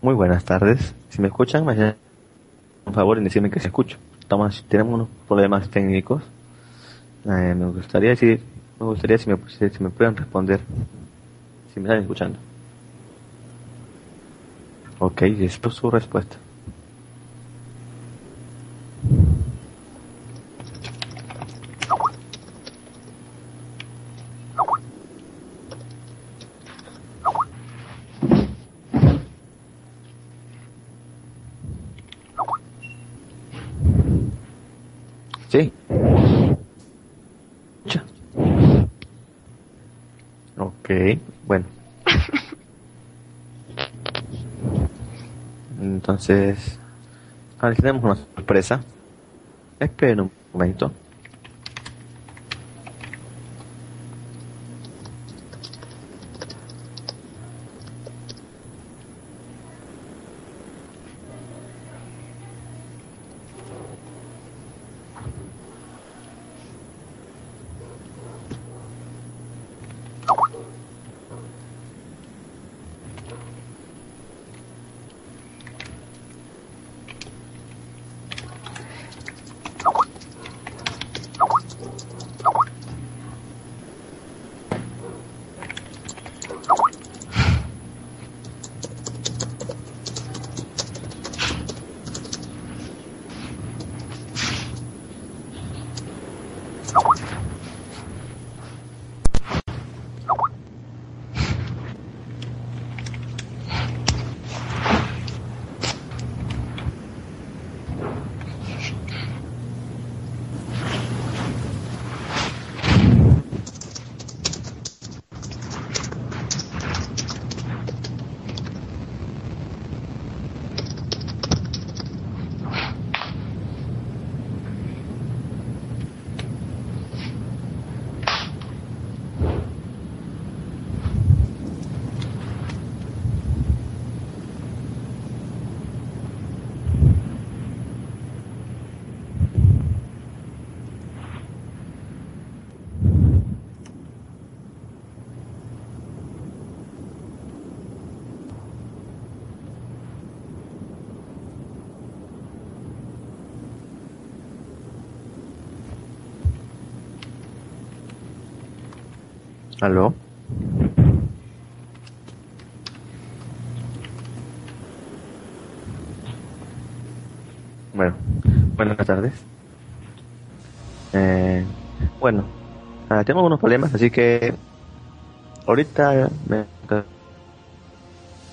Muy buenas tardes. Si me escuchan, me hacen un favor en decirme que se escucho. Estamos, tenemos unos problemas técnicos. Eh, me gustaría decir, me gustaría si me, si me pueden responder, si me están escuchando. Ok, esto es su respuesta. Sí. Cha. Ok, bueno. Entonces, ahora tenemos una sorpresa. Esperen un momento. Problemas, así que ahorita me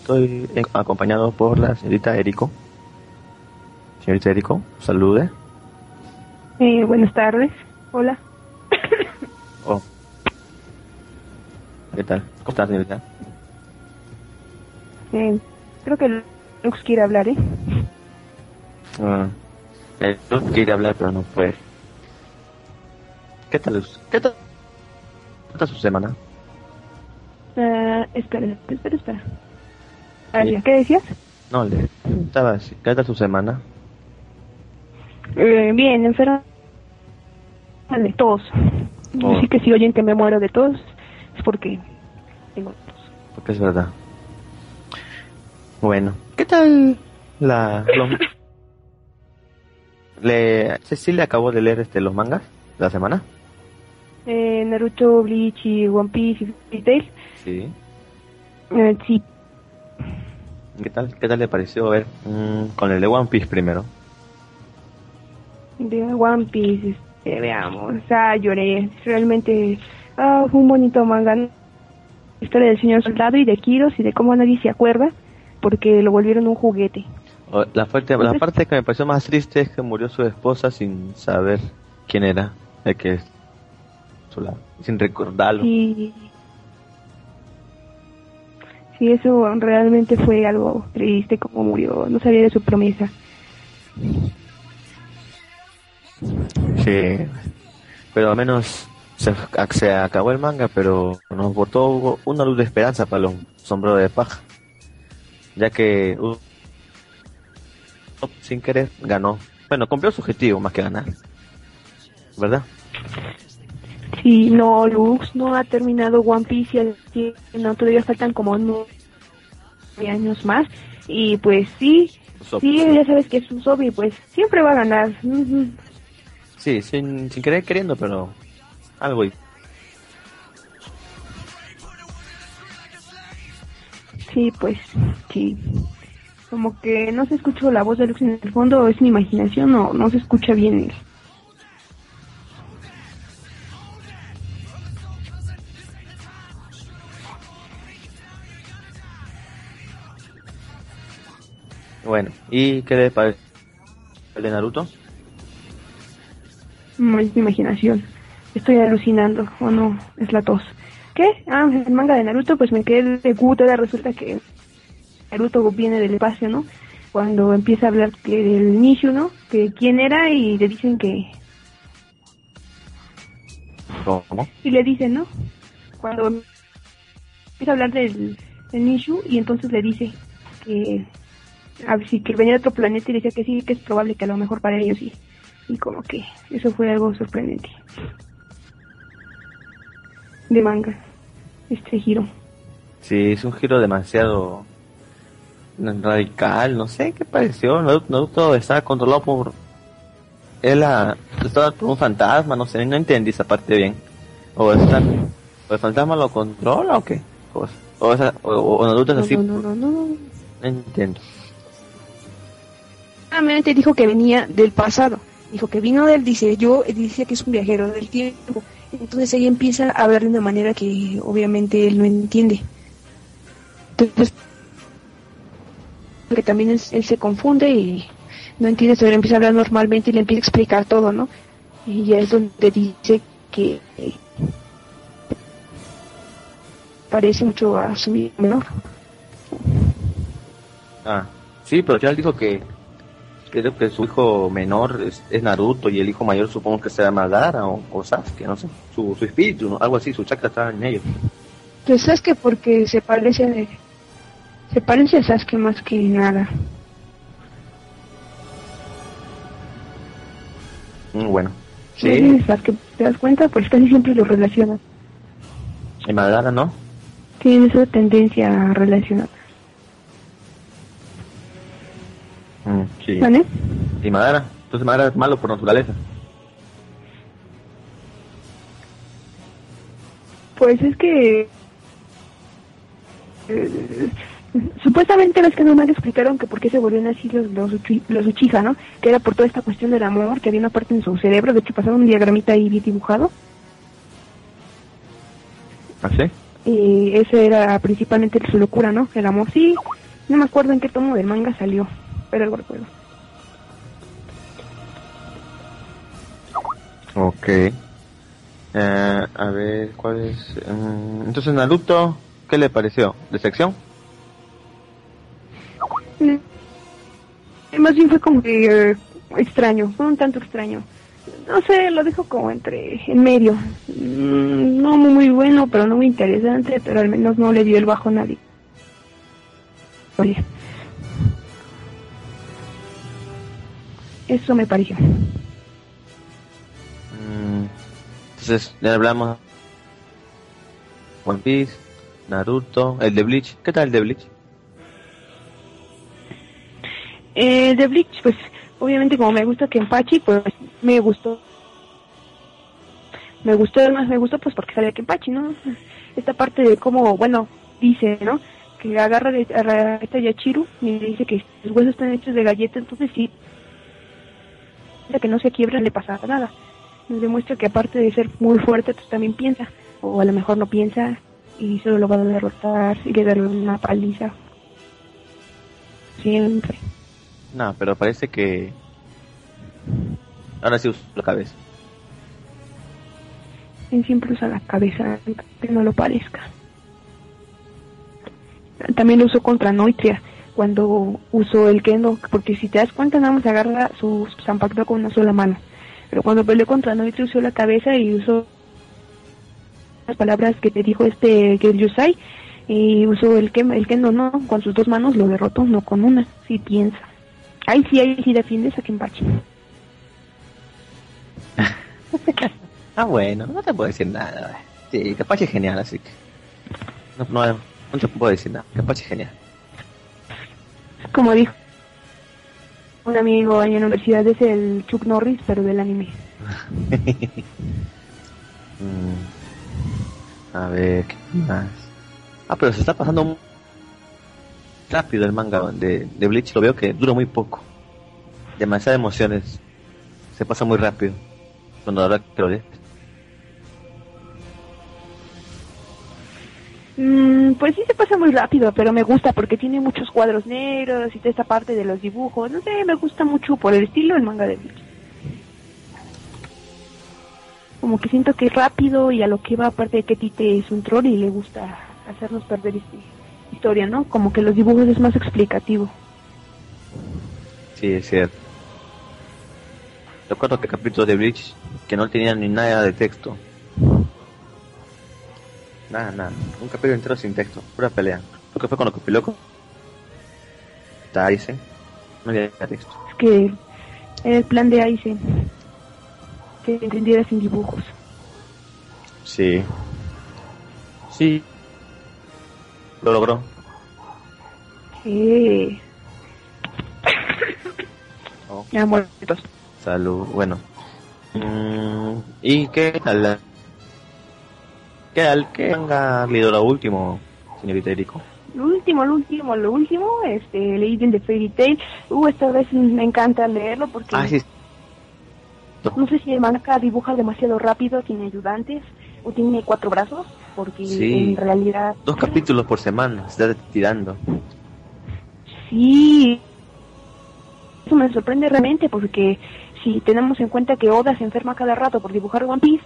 estoy acompañado por la señorita Erico. Señorita Erico, salude. Eh, buenas tardes. Hola. Oh. ¿Qué tal? ¿Cómo está, señorita? Eh, creo que Lux quiere hablar, ¿eh? Ah, yo quería hablar, pero no fue. ¿Qué tal? us- ¿Qué tal? ¿Qué tal su semana? Ah, espera, espera, espera. Sí. ya, ¿Qué decías? No, le estaba así. ¿Qué tal su semana? Eh, bien, enferma de tos. Oh. Así que si oyen que me muero de tos, es porque tengo tos. Porque es verdad. Bueno, ¿qué tal la... Los... Le... Cecilia acabó de leer este los mangas de la semana. Naruto, Bleach y One Piece y Fairy Tail. Sí. Eh, sí, ¿Qué tal? ¿Qué tal le pareció ver mm, con el de One Piece primero? de One Piece, este, veamos. O sea, lloré. Realmente ah, fue un bonito manga. historia del señor soldado y de Kiros y de cómo nadie se acuerda porque lo volvieron un juguete. La, fuerte, la parte que me pareció más triste es que murió su esposa sin saber quién era el que sin recordarlo. Sí. Sí, eso realmente fue algo triste como murió. No sabía de su promesa. Sí, pero al menos se, se acabó el manga, pero nos botó una luz de esperanza para los sombreros de paja, ya que uh, sin querer ganó. Bueno, cumplió su objetivo más que ganar, ¿verdad? Sí, no, Lux no ha terminado One Piece y no, todavía faltan como no, años más. Y pues sí, sí, ya sabes que es un y pues siempre va a ganar. Sí, sin, sin querer queriendo, pero algo. Sí, pues sí. Como que no se escucha la voz de Lux en el fondo, es mi imaginación, o no se escucha bien Bueno, ¿y qué le parece el de Naruto? Mi imaginación. Estoy alucinando, o no, es la tos. ¿Qué? Ah, el manga de Naruto, pues me quedé de puta, resulta que Naruto viene del espacio, ¿no? Cuando empieza a hablar que del Nishu, ¿no? Que quién era y le dicen que... ¿Cómo? Y le dicen, ¿no? Cuando empieza a hablar del, del Nishu y entonces le dice que a ver si que venía de otro planeta y decía que sí, que es probable que a lo mejor para ellos sí. Y como que eso fue algo sorprendente. De manga, este giro. Sí, es un giro demasiado radical, no sé qué pareció. Naruto estaba controlado por. Él estaba por un fantasma, no sé, no entendí esa parte bien. O, está, o el fantasma lo controla o qué. O, o, Naruto es así. No, no, no, no. No entiendo dijo que venía del pasado. Dijo que vino del, dice, yo, dice que es un viajero del tiempo. Entonces ella empieza a hablar de una manera que obviamente él no entiende. Entonces, que también él, se confunde y no entiende, entonces empieza a hablar normalmente y le empieza a explicar todo, ¿no? Y ya es donde dice que parece mucho a su menor. Ah, sí, pero ya él dijo que creo que su hijo menor es, Naruto y el hijo mayor supongo que será Madara o, o Sasuke, no sé, su, su espíritu, algo así, su chakra está en ellos. Pues Sasuke porque se parece a, se parece a Sasuke más que nada. Mm, bueno, sí. Sasuke, ¿te das cuenta? Pues casi siempre lo relacionan. ¿Y Madara no? Tiene esa tendencia a relacionar. Mm, sí. ¿Vale? ¿Y Madara? Entonces Madara es malo por naturaleza. Pues es que... Eh, supuestamente ves que no me explicaron que por qué se volvían así los, los, los Uchiha, ¿no? Que era por toda esta cuestión del amor, que había una parte en su cerebro, de hecho pasaron un diagramita ahí bien dibujado. ¿Ah, sí? Y ese era principalmente su locura, ¿no? El amor, sí. No me acuerdo en qué tomo del manga salió pero algo recuerdo. Ok. Eh, a ver, ¿cuál es? Mm, entonces, Naruto, ¿qué le pareció? ¿De sección? Más bien fue como que eh, extraño, fue un tanto extraño. No sé, lo dejo como entre, en medio. Mm, no muy bueno, pero no muy interesante, pero al menos no le dio el bajo a nadie. Oye. Eso me pareció. Mm, entonces, ya hablamos. One Piece, Naruto, el de Bleach. ¿Qué tal el de Bleach? El de Bleach, pues, obviamente como me gusta Kenpachi, pues me gustó. Me gustó, además me gustó pues porque sale Kenpachi, ¿no? Esta parte de cómo, bueno, dice, ¿no? Que agarra a esta Yachiru y dice que los huesos están hechos de galleta, entonces sí, que no se quiebra le pasa nada. Nos demuestra que aparte de ser muy fuerte, pues también piensa, o a lo mejor no piensa y solo lo va a derrotar y le darle una paliza. Siempre. No, pero parece que ahora sí usa la cabeza. Él siempre usa la cabeza, que no lo parezca. También lo usó contra Noitria cuando usó el kendo, porque si te das cuenta nada más agarra su zampacto con una sola mano. Pero cuando peleó contra Noitri usó la cabeza y usó las palabras que te dijo este Yusai y usó el, el kendo no, con sus dos manos lo derrotó, no con una, si piensa. Ahí sí, ahí sí defiendes a Kenpachi. ah, bueno, no te puedo decir nada. Sí, Kenpachi es genial, así que no, no, no te puedo decir nada. Kenpachi es genial. Como dijo un amigo en la universidad, es el Chuck Norris, pero del anime. A ver, ¿qué más? Ah, pero se está pasando rápido el manga de, Bleach. Lo veo que dura muy poco. Demasiadas emociones. Se pasa muy rápido. Cuando ahora que lo. Mm, pues sí se pasa muy rápido, pero me gusta porque tiene muchos cuadros negros y toda esta parte de los dibujos. No sé, me gusta mucho por el estilo el manga de Bleach. Como que siento que es rápido y a lo que va, aparte de que Tite es un troll y le gusta hacernos perder este, historia, ¿no? Como que los dibujos es más explicativo. Sí, es cierto. Recuerdo que capítulo de Bleach que no tenía ni nada de texto. Nada, nada. Un capítulo entero sin texto. Pura pelea. Creo que fue cuando compiló con Aizen. No había texto. Es que el plan de Aizen que entendiera sin dibujos. Sí. Sí. Lo logró. Sí. Oh, Ya muertos. salud. Bueno. Mm, ¿Y qué tal? ¿Qué tal? ¿Qué manga leído lo último, señorita Eriko? Lo último, lo último, lo último, este, leí el de Fairy Tail. Uh, esta vez me encanta leerlo porque Ah, sí. no sé si el manga dibuja demasiado rápido, tiene ayudantes, o tiene cuatro brazos, porque Sí. en realidad Dos capítulos por semana. Se está tirando. sí. Eso me sorprende realmente porque si tenemos en cuenta que Oda se enferma cada rato por dibujar One Piece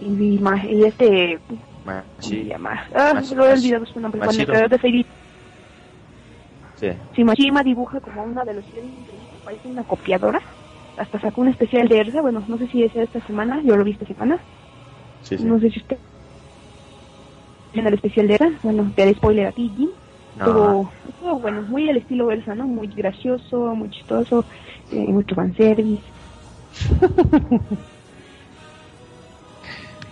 y, y ma- y este ¿cómo se Machi. llama? Ah, lo he olvidado su nombre, con el creador de Fairy Sí. Machima dibuja como una de los parece una copiadora. Hasta sacó un especial de Erza, bueno, no sé si es esta semana, yo lo vi esta semana. Sí, sí. No sé si usted en el especial de Erza, bueno, te haré spoiler a ti, Jim. No. Estuvo, estuvo, bueno, muy al estilo Elsa, ¿no? Muy gracioso, muy chistoso, eh, mucho fanservice.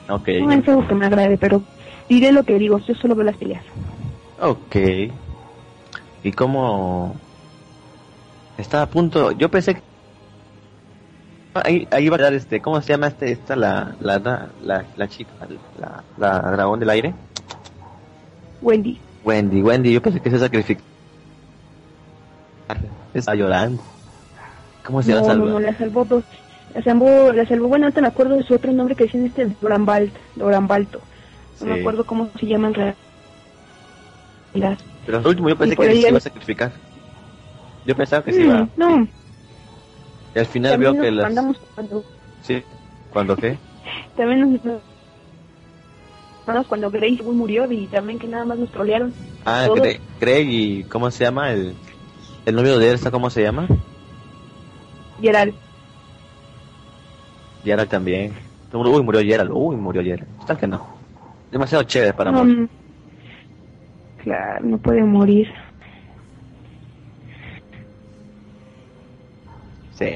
Ok. No es algo que me agrade, pero diré lo que digo, yo solo veo las peleas. Ok. ¿Y cómo está a punto? Yo pensé que ahí, ahí iba a dar este, ¿cómo se llama este esta la la la, la, la chica, la, la dragón del aire? Wendy. Wendy, Wendy, yo pensé que se sacrificó. Está llorando. ¿Cómo se No, llama no, no, la salvó dos. La salvó, la salvó, bueno, ahorita me acuerdo de su otro nombre que decían este Dorambalt, Dorambalto. No me Sí. acuerdo cómo se llama en realidad. Pero al último yo pensé que se el- iba a sacrificar. Yo pensaba que se Mm, iba. no, Y al final también veo que las. mandamos cuando, Sí. ¿Cuándo qué? también nos, cuando Wood murió y también que nada más nos trolearon. Ah. Greg, Greg y ¿cómo se llama el el novio de Elsa? ¿Cómo se llama? Gerald. Gerald también. Uy, murió Gerald. Uy, murió Gerald. Tal que no. Demasiado chévere para No, morir. mm, claro, no puede morir. Sí.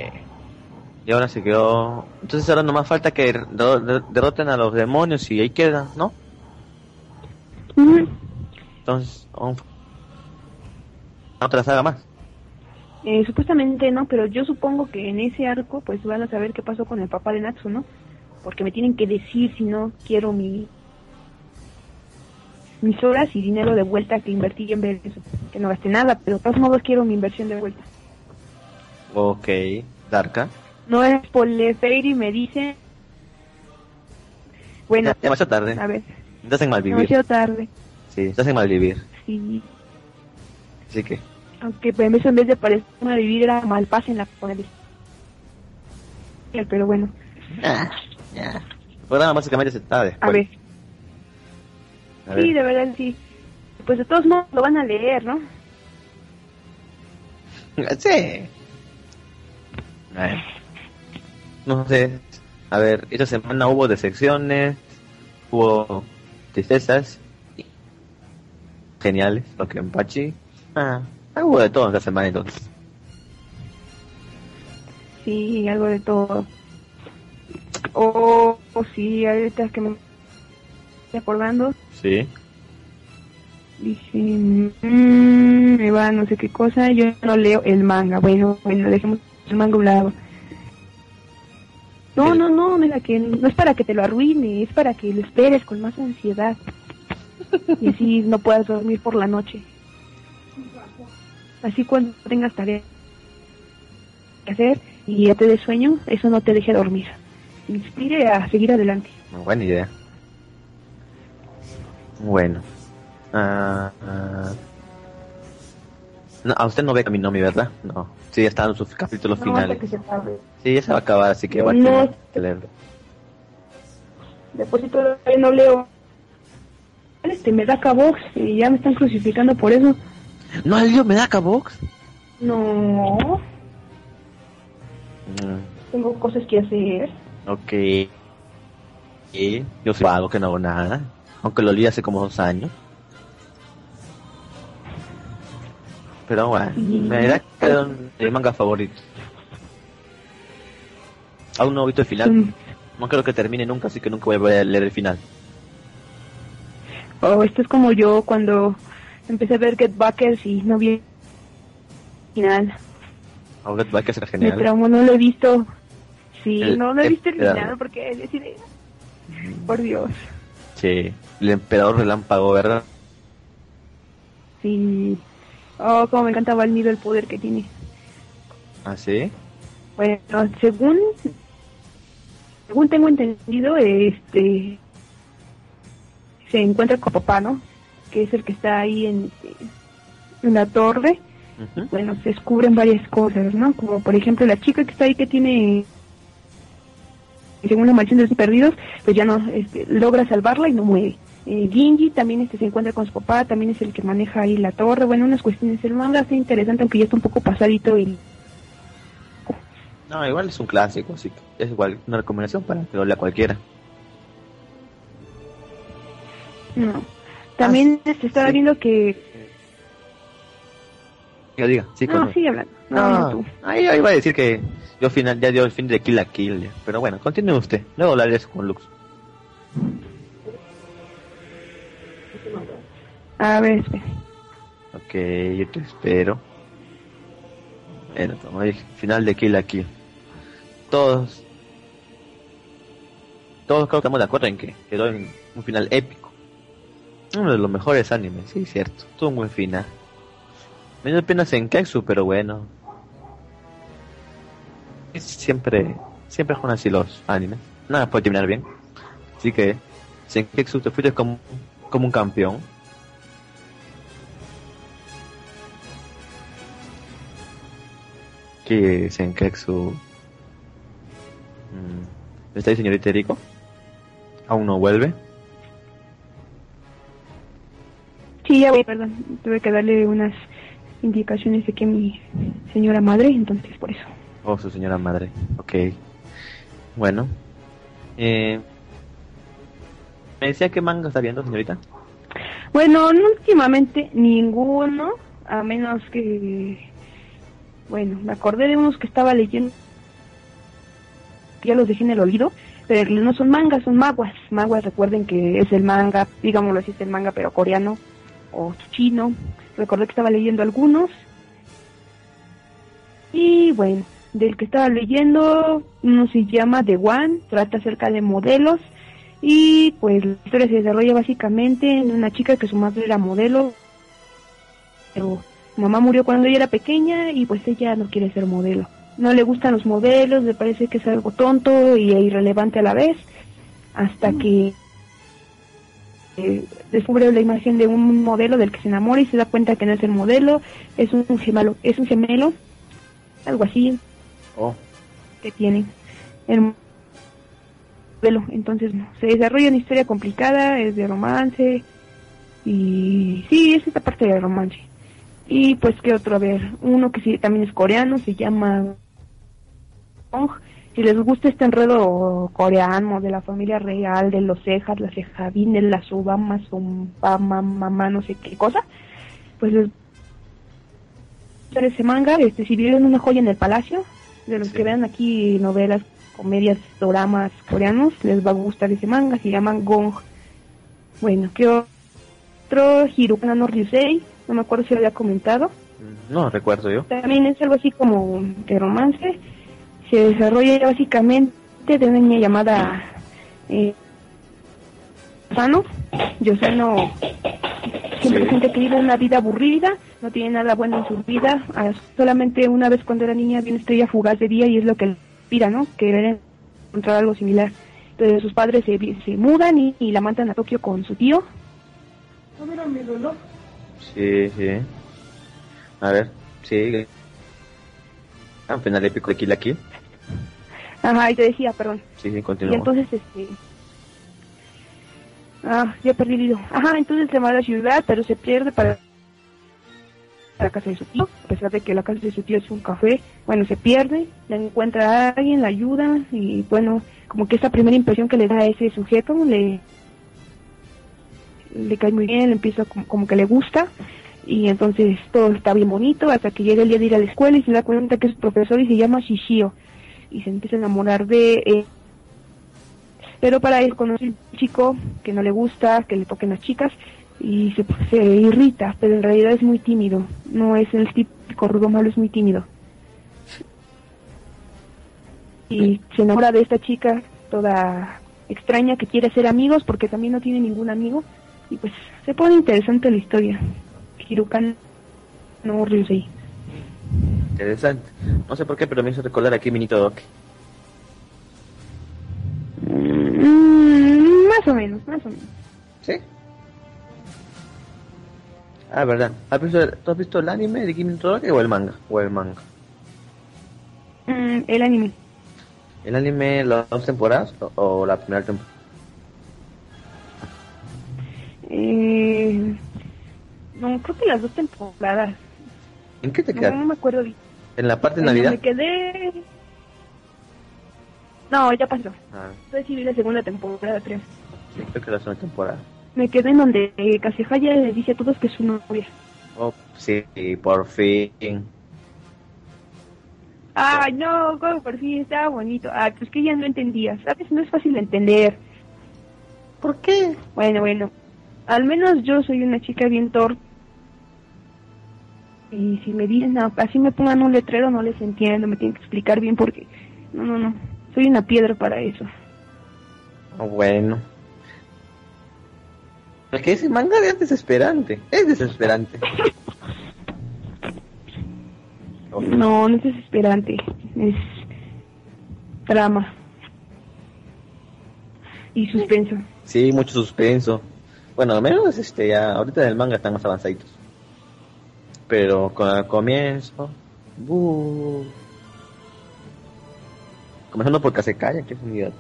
Y ahora se quedó. Entonces ahora nomás falta que derro- der- derroten a los demonios y ahí queda, ¿no? Ujú. Entonces, un- otra saga más. Eh, supuestamente no, pero yo supongo que en ese arco pues van a saber qué pasó con el papá de Natsu, ¿no? Porque me tienen que decir si no quiero mi mis horas y dinero de vuelta que invertí en ver eso. Que no gasté nada, pero de todos modos quiero mi inversión de vuelta. Ok. Darka. No es por Fairy me dice... Bueno, Ya, demasiado tarde. a ver, Estás en malvivir. demasiado tarde. Sí, estás en malvivir. Sí, Así que. Aunque eso en vez de parecer una vivir era mal paz en la pero bueno, Ah, ya. El programa básicamente se está después. a ver. A ver. Sí, de verdad sí. Pues de todos modos lo van a leer, ¿no? Sí. A ver. No sé. A ver, esta semana hubo decepciones, hubo tristezas, geniales, lo que empachi. Ah, hubo de todo esta semana entonces. Sí, algo de todo. O o sí, ahorita que me estoy acordando, Sí. dice... mm, me va no sé qué cosa, yo no leo el manga. Bueno, bueno, dejemos el manga a un lado. No, no, no, mira que no es para que te lo arruine, es para que lo esperes con más ansiedad. Y así no puedas dormir por la noche. Así cuando tengas tareas que hacer y ya te des sueño, eso no te deje dormir. Inspire a seguir adelante. Buena idea. Bueno. No, a usted no ve Kaminomi, ¿verdad? No. Sí, ya está en sus capítulos No, finales. que se. Sí, ya se va a acabar, así que va a No. que leerlo. Después si todavía no leo. Este me da Box y ya me están crucificando por eso. ¿No ha leído Medaka Box? No, Mm, tengo cosas que hacer. ok. Y yo soy vago que no hago nada. Aunque lo leí hace como dos años. Pero bueno, me da que un- mi manga favorito. Aún no he visto el final. Mm. No creo que termine nunca, así que nunca voy a leer el final. Oh, esto es como yo cuando empecé a ver Get Backers y no vi el final. Ahora va a ser Me genial. traumó, no lo he visto. Sí, El no, no he visto el final porque es decir, por Dios. Sí, el emperador relámpago, ¿verdad? Sí. Oh, como me encantaba el nivel poder que tiene. ¿Ah, sí? Bueno, según según tengo entendido, este se encuentra con papá, ¿no? Que es el que está ahí en, en la torre. Bueno, se descubren varias cosas, ¿no? Como por ejemplo la chica que está ahí que tiene según la mansión de los perdidos, pues ya no este, logra salvarla y no muere. Eh, Gingy también este, se encuentra con su papá, también es el que maneja ahí la torre. Bueno, unas cuestiones. El manga está interesante, aunque ya está un poco pasadito y No, igual es un clásico, así que es igual una recomendación para que lo lea cualquiera. No. También Ah, estaba sí. viendo que... Diga, diga, sí, No, continúa. sigue hablando. No, no, tú. ahí ahí iba a decir que yo final, ya dio el fin de Kill la Kill, ya. pero bueno, continúe usted, luego hablaré eso con Lux. A ver, espera. Ok, yo te espero. Bueno, dije, final de Kill la Kill. Todos, todos creo que estamos de acuerdo en que quedó en un final épico. Uno de los mejores animes, sí, cierto, tuvo un buen final. Me dio pena Senketsu, pero bueno. Siempre, siempre son así los animes. Nada puede terminar bien. Así que, Senketsu, te fuiste como, como un campeón. que Senketsu... Mm, ¿Está ahí, señorita Eriko? ¿Aún no vuelve? Sí, ya voy, perdón. Tuve que darle unas indicaciones de que mi señora madre, entonces por eso. Oh, su señora madre. Ok. Bueno. Eh, ¿Me decía qué manga está viendo, señorita? Bueno, no últimamente ninguno, a menos que... Bueno, me acordé de unos que estaba leyendo. Ya los dejé en el olvido, pero no son mangas, son maguas. Maguas, recuerden que es el manga, digámoslo así, es el manga, pero coreano o chino. Recordé que estaba leyendo algunos. Y bueno, del que estaba leyendo, uno se llama The One, trata acerca de modelos. Y pues la historia se desarrolla básicamente en una chica que su madre era modelo, pero su mamá murió cuando ella era pequeña y pues ella no quiere ser modelo. No le gustan los modelos, le parece que es algo tonto y irrelevante a la vez, hasta que eh, descubre la imagen de un modelo del que se enamora y se da cuenta que no es el modelo, es un gemelo, es un gemelo, algo así Oh. que tiene el modelo. Entonces no, se desarrolla una historia complicada, es de romance y sí, es esta parte de romance. Y pues qué otro, a ver, uno que sí también es coreano, se llama. Si les gusta este enredo coreano de la familia real, de los cejas, las cejavines, las ubamas, umbama, mamá, no sé qué cosa, pues les gustar ese manga, este, si vieron una joya en el palacio, de los Sí. que vean aquí novelas, comedias, dramas coreanos, les va a gustar ese manga, se llama Gong. Bueno, ¿qué otro? Hirukana no Ryusei, no me acuerdo si lo había comentado. No, recuerdo yo. También es algo así como de romance. Se desarrolla básicamente de una niña llamada eh, Sano. Yosano siempre Sí. siente que vive una vida aburrida, no tiene nada bueno en su vida. Ah, solamente una vez cuando era niña vio una estrella fugaz de día y es lo que le inspira, ¿no? Querer encontrar algo similar. Entonces sus padres se, mudan y, y la mandan a Tokio con su tío. No, mira mi reloj. Sí, sí. A ver, sigue. Ah, final épico de Kill la Kill. Ajá, y te decía, perdón. Sí, sí, Y continúa. entonces, este... Ah, ya perdí el hilo. Ajá, entonces se va a la ciudad, pero se pierde para la casa de su tío, a pesar de que la casa de su tío es un café. Bueno, se pierde, la encuentra a alguien, la ayuda, y bueno, como que esa primera impresión que le da a ese sujeto le, le cae muy bien, le empieza como, como que le gusta, y entonces todo está bien bonito, hasta que llega el día de ir a la escuela y se da cuenta que es profesor y se llama Shishio, y se empieza a enamorar de él. Pero para él conoce un chico que no le gusta, que le toquen las chicas y se, se irrita, pero en realidad es muy tímido. No es el típico rudo malo, es muy tímido. Y se enamora de esta chica toda extraña que quiere ser amigos porque también no tiene ningún amigo. Y pues se pone interesante la historia. Hirukan no Ryusei. Interesante. No sé por qué, pero me hizo recordar aquí Minito Doc. Mm, más o menos, más o menos. ¿Sí? Ah, verdad. ¿Has visto, ¿Tú has visto el anime de Kimi no Todoke o el manga? O el manga. Mm, el anime. ¿El anime las dos temporadas o, o la primera temporada? Eh, no, creo que las dos temporadas. ¿En qué te No, quedas? no me acuerdo bien. ¿En la parte de Navidad? Me quedé... No, ya pasó. Ah, vi la segunda temporada, creo. sí, creo que la segunda temporada. Me quedé en donde eh, Kasehaya le dice a todos que es su novia. Oh, sí, por fin. Ay, no, como por fin estaba bonito. Ah, pues que ya no entendía. ¿Sabes? No es fácil de entender. ¿Por qué? Bueno, bueno. Al menos yo soy una chica bien torpe. Y si me dicen, no, así me pongan un letrero, no les entiendo. Me tienen que explicar bien porque... No, no, no. Soy una piedra para eso. Oh, bueno. Es que ese manga es desesperante. Es desesperante. No, no es desesperante. Es drama. Y suspenso. Sí, mucho suspenso. Bueno, al menos este ya ahorita del manga están más avanzaditos. Pero con el comienzo, buh. comenzando por que se calla, que es un idiota.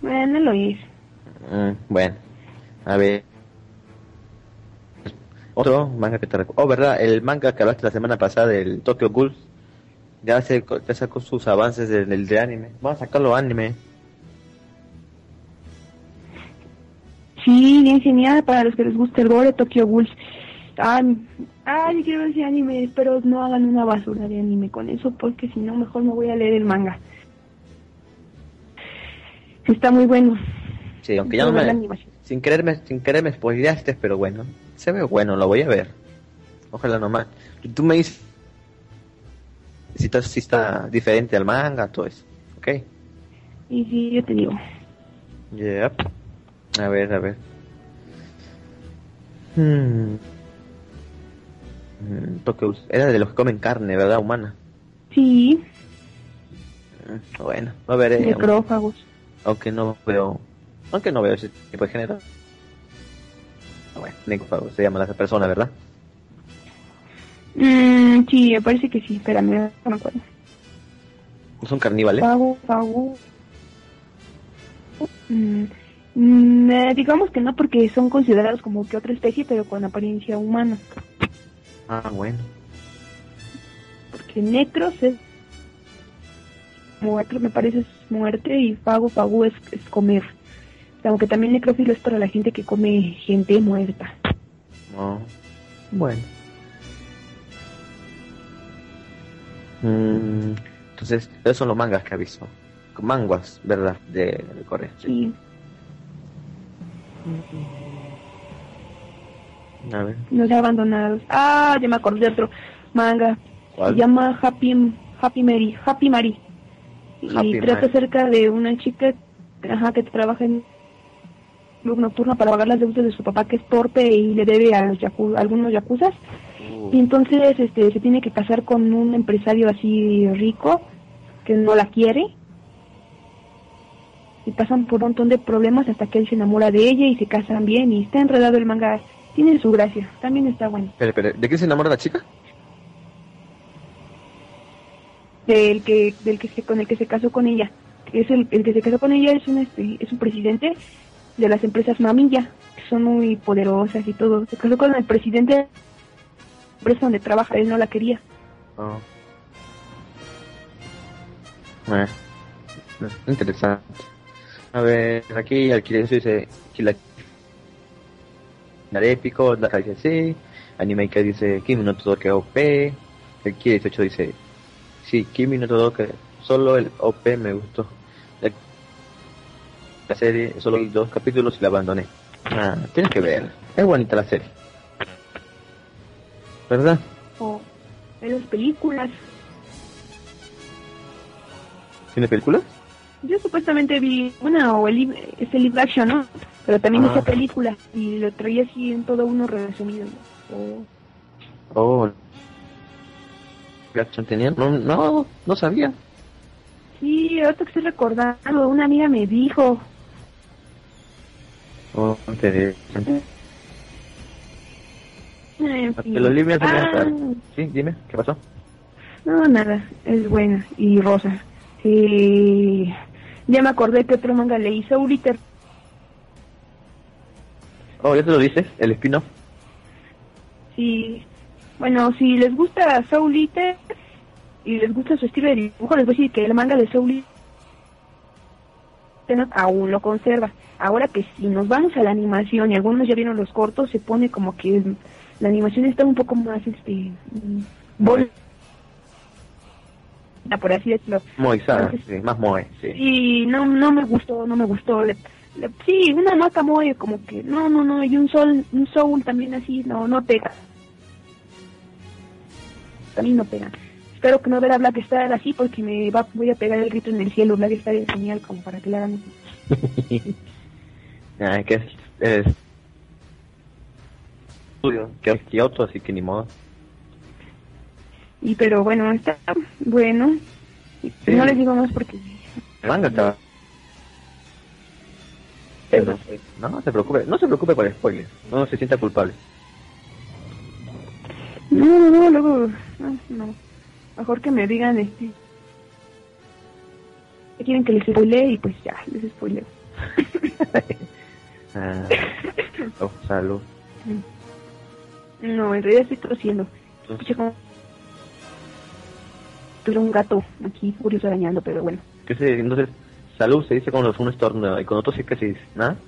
Bueno, lo es. Mm, bueno, a ver. Otro manga que te recuerdo. Oh, verdad, el manga que hablaste la semana pasada del Tokyo Ghoul. Ya, se, ya sacó sus avances del, del de anime. Vamos a sacarlo anime. Sí, bien genial para los que les gusta el gore, Tokyo Ghouls. Ay, ay, quiero ver ese anime, espero no hagan una basura de anime con eso, porque si no, mejor me voy a leer el manga. Está muy bueno. Sí, aunque ya no me... Sin quererme, sin quererme spoileaste, pero bueno. Se ve bueno, lo voy a ver. Ojalá nomás. Tú me dices si está, si está diferente al manga, todo eso. ¿Ok? Y sí, yo te digo. Yep. A ver, a ver. Hmm. Tokyo era de los que comen carne, ¿verdad? Humana. Sí, Mm, Bueno, a ver, eh, necrófagos. aunque no veo, aunque no veo ese tipo de género. Bueno, necrófago se llama la persona, ¿verdad? Mm, sí, me parece que sí, espérame, no me acuerdo. Son caníbales. Fago, fago. Mm, mm, eh, digamos que no, porque son considerados como que otra especie, pero con apariencia humana. Ah, bueno. Porque necros es muerte, me parece es muerte, y fago, fago es, es comer. Aunque también necrófilo es para la gente que come gente muerta. No. Bueno. Mm, entonces, esos son los mangas que ha visto. Manguas, ¿verdad? De, de Corea. Sí. A ver. No sé, abandonados. Ah, ya me acordé de otro manga. ¿Cuál? Se llama Happy, Happy Mary. Happy Mary. Y Happy trata Mary. acerca de una chica ajá, que trabaja en club nocturno para pagar las deudas de su papá que es torpe y le debe a los yaku- a algunos yakuzas. Y entonces este, se tiene que casar con un empresario así rico que no la quiere. Y pasan por un montón de problemas hasta que él se enamora de ella y se casan bien y está enredado el manga. Tiene su gracia, también está bueno. ¿de qué se enamora la chica? Del que, del que se, con el que se casó con ella. Es el, el que se casó con ella es un, este, es un presidente de las empresas Mamilla, que son muy poderosas y todo. Se casó con el presidente de la empresa donde trabaja, él no la quería. Oh. Eh, interesante. A ver, aquí Alquiler dice que la épico, la dice sí, Animeika dice Kimi no todo que OP, el Kira 18 dice sí, Kimi no todo que solo el OP me gustó. La, serie solo vi dos capítulos y la abandoné. Ah, tienes que ver, es bonita la serie. ¿Verdad? O en las películas. ¿Tiene películas? Yo supuestamente vi una o el live, es el live action, ¿no? Pero también Ah. esa película y lo traía así en todo uno resumido. ¿no? Oh. Reaction tenía? No, no, no sabía. Sí, ahorita que estoy recordando, una amiga me dijo, Oh, interesante. en fin. Los libros Ah, Sí, dime, ¿qué pasó? No, nada, es buena y rosa. Eh, ya me acordé que otro manga leí, Soul Eater. Oh, ya te lo dices, el spin-off. Sí, bueno, si les gusta Soul Eater y les gusta su estilo de dibujo, les voy a decir que el manga de Soul Eater aún lo conserva. Ahora que si nos vamos a la animación y algunos ya vieron los cortos, se pone como que la animación está un poco más, este, por así decirlo. Entonces- sí, más Moe, sí. Y no, no me gustó, no me gustó. Le- le- sí, una maca muy como que, no, no, no, y un sol, un soul también así, no, no pega. También no pega. Espero que no ver a Black Star así porque me va, voy a pegar el grito en el cielo. Black Star es genial como para que le hagan. Ah, que es, es estudio, que es Kyoto, así que ni modo. Y pero bueno, está bueno. Sí. No les digo más porque... Manga estaba... Pero- No, no se preocupe, no se preocupe por spoilers, no se sienta culpable. No, no, no, luego... No, no. Mejor que me digan este... que quieren que les spoilee y pues ya, les spoileo. Ah, oh, salud. No, en realidad estoy tosiendo. Escuché como... Tuve un gato aquí curioso arañando, pero bueno. ¿qué se, entonces, salud se dice cuando uno estornuda y cuando tose, ¿qué se dice? ¿Nada?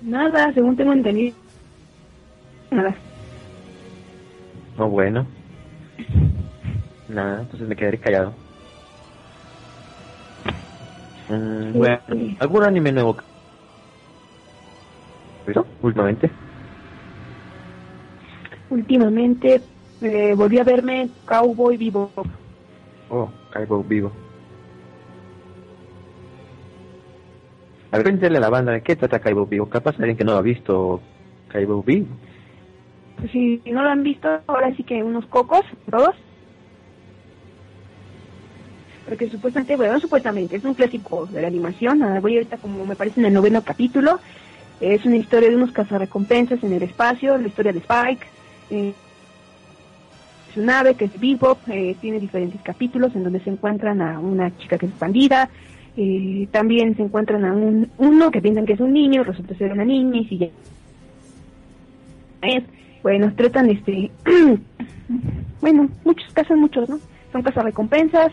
Nada, según tengo entendido. Nada. No, bueno. Nada, entonces me quedaré callado. Mm, Sí. bueno, ¿algún anime nuevo? que- ¿Visto últimamente? Últimamente eh, volví a verme Cowboy Vivo. Oh, Caibo Vivo. A ver, cuéntale a la banda de qué trata Caibo Vivo. Capaz alguien que no lo ha visto Caibo Vivo. Pues si no lo han visto, ahora sí que unos cocos, todos. Porque supuestamente, bueno, no supuestamente, es un clásico de la animación. Voy ahorita como me parece en el noveno capítulo. Es una historia de unos cazarrecompensas en el espacio, la historia de Spike. eh, su nave, que es Bebop, eh, tiene diferentes capítulos en donde se encuentran a una chica que es expandida. eh, también se encuentran a un, uno que piensan que es un niño, resulta ser una niña y si ya bueno, tratan este, bueno, muchos casos, muchos, ¿no? Son recompensas,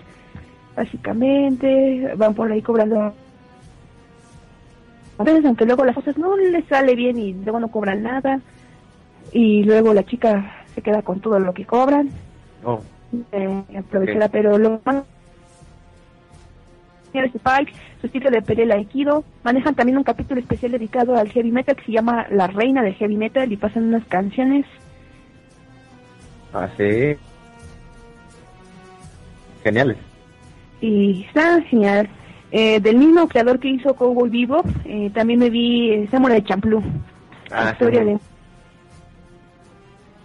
básicamente, van por ahí cobrando a veces aunque luego las cosas no les sale bien y luego no cobran nada y luego la chica se queda con todo lo que cobran Oh, eh, aprovechará pero lo Spike, su estilo de pelea Aikido. Manejan también un capítulo especial dedicado al heavy metal que se llama La Reina del Heavy Metal y pasan unas canciones. Ah, sí. Geniales. Y está genial. Eh, del mismo creador que hizo Cowboy Bebop, eh, también me vi eh, Samurai Champloo. Ah, historia sí. de...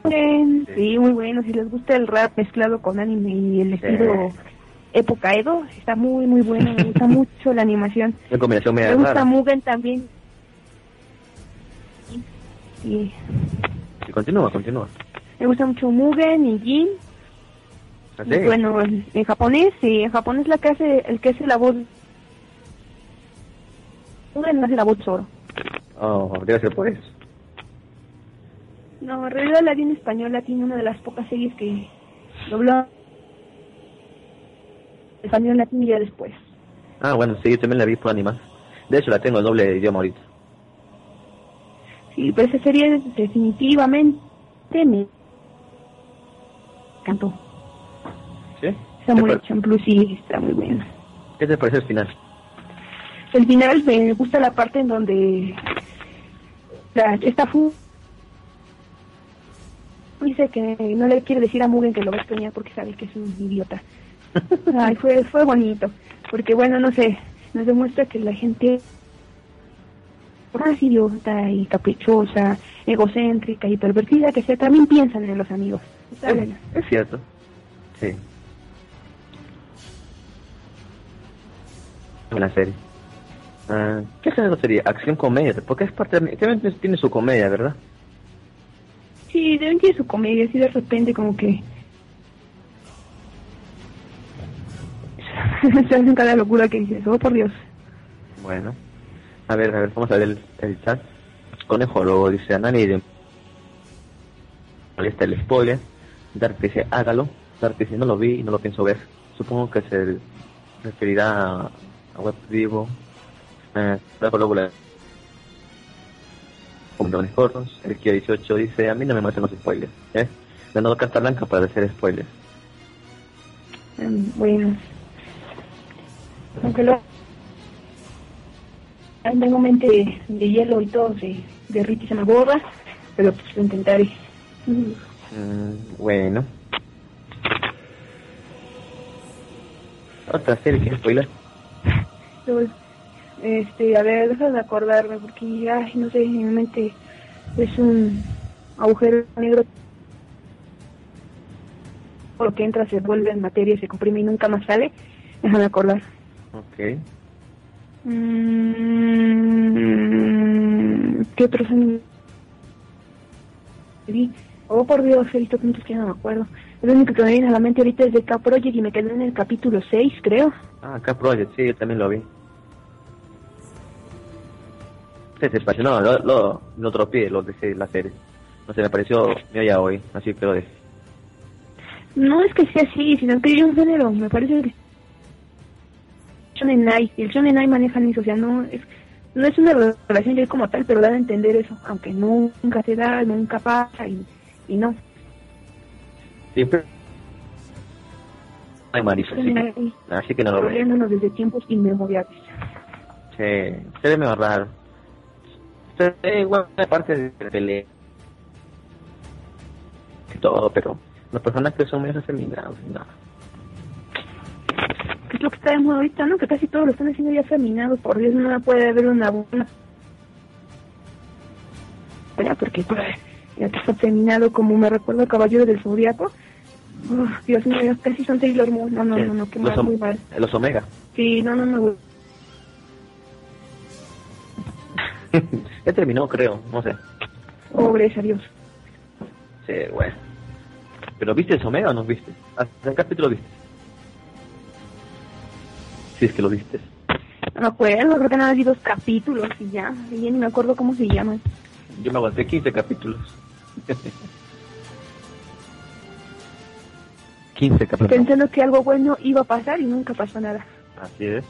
Bien, Sí, muy bueno. Si les gusta el rap mezclado con anime y el estilo época Edo, está muy, muy bueno. Me gusta mucho la animación. Una combinación Me gusta rara. Mugen también. Y Sí, continúa, continúa. me gusta mucho Mugen y Jin. Así. Y bueno, en, japonés, sí, en japonés la que hace, el que hace la voz. Mugen hace la voz Zoro. Oh, ser por eso. No, en realidad la vi en español, la tiene una de las pocas series que dobló español y ya después. Ah, bueno, sí, yo también la vi por animar. De hecho, la tengo en doble idioma ahorita. Sí, pero esa serie definitivamente me encantó. ¿Sí? Samurai ¿Qué, te- Champloo sí está muy buena. ¿Qué te parece el final? El final me gusta la parte en donde la, esta fu dice que no le quiere decir a Mugen que lo va a extrañar porque sabe que es un idiota. Ay, fue, fue bonito, porque bueno, no sé, nos demuestra que la gente más idiota y caprichosa, egocéntrica y pervertida que sea, también piensan en los amigos. Está Es, cierto. Sí. Una serie. Ah, ¿Qué género sería? Acción comedia. Porque es parte de... También tiene su comedia, ¿verdad? Sí, deben tener su comedia, así de repente como que... Se hacen cada locura que dices, oh por Dios. Bueno. A ver, a ver, vamos a ver el, el chat. Conejo luego dice a nadie le molesta el spoiler. Dark dice hágalo. Dark dice no lo vi y no lo pienso ver. Supongo que se referirá a, Web Vivo. Eh, luego cortos. El Kia 18 dice a mí no me molestan los spoilers. ¿eh? Dado carta blanca para hacer spoilers. Em, bueno. Aunque lo... Tengo mente de, de hielo y todo, se derrite y se me borra, pero pues lo intentaré. Mm. Mm, bueno. Otra serie que spoiler. Este, a ver, deja de acordarme porque, ay, no sé, en mi mente es un agujero negro. Todo lo que entra se vuelve en materia, se comprime y nunca más sale. Déjame acordar. Ok. Mm, ¿Qué otros vi? Oh, por Dios, he visto tantos que no me acuerdo. El único que me viene a la mente ahorita es de K-Project y me quedé en el capítulo 6, creo. Ah, acá Project, sí, yo también lo vi. Se espacio, no, lo, lo, lo tropié, lo dejé la serie. No sé, me pareció ya hoy, así que lo dejé. No es que sea así, sino que hay un género, me parece que Shonen y el Shonen Ai manejan eso, o sea, no es, no es una relación gay como tal, pero dan a entender eso, aunque nunca se da, nunca pasa, y, y no. Siempre hay Marisa, así así que no lo veo. desde tiempos inmemoriales. Sí, se ve medio raro. Se ve igual aparte de pelea. Y todo, pero los personajes son medio afeminados y nada. que es lo que está de moda ahorita, ¿no? Que casi todos lo están haciendo ya feminados, por Dios, no puede haber una buena... Ya, porque pues, ya que está feminado como me recuerdo Caballero del Zodiaco. Dios mío, casi son Sailor Moon. No, no, no, no, qué mal, muy mal. los Omega. Sí, no, no, no. Ya terminó, creo, no sé. Oh, gracias a Dios. Sí, bueno. ¿Pero viste el Omega o no viste? ¿Hasta qué capítulo viste? Si es que lo viste. No me acuerdo, creo que nada más vi dos capítulos y ya. Y ya ni me acuerdo cómo se llaman. Yo me aguanté 15 capítulos. 15 capítulos. Pensando que algo bueno iba a pasar y nunca pasó nada. Así es.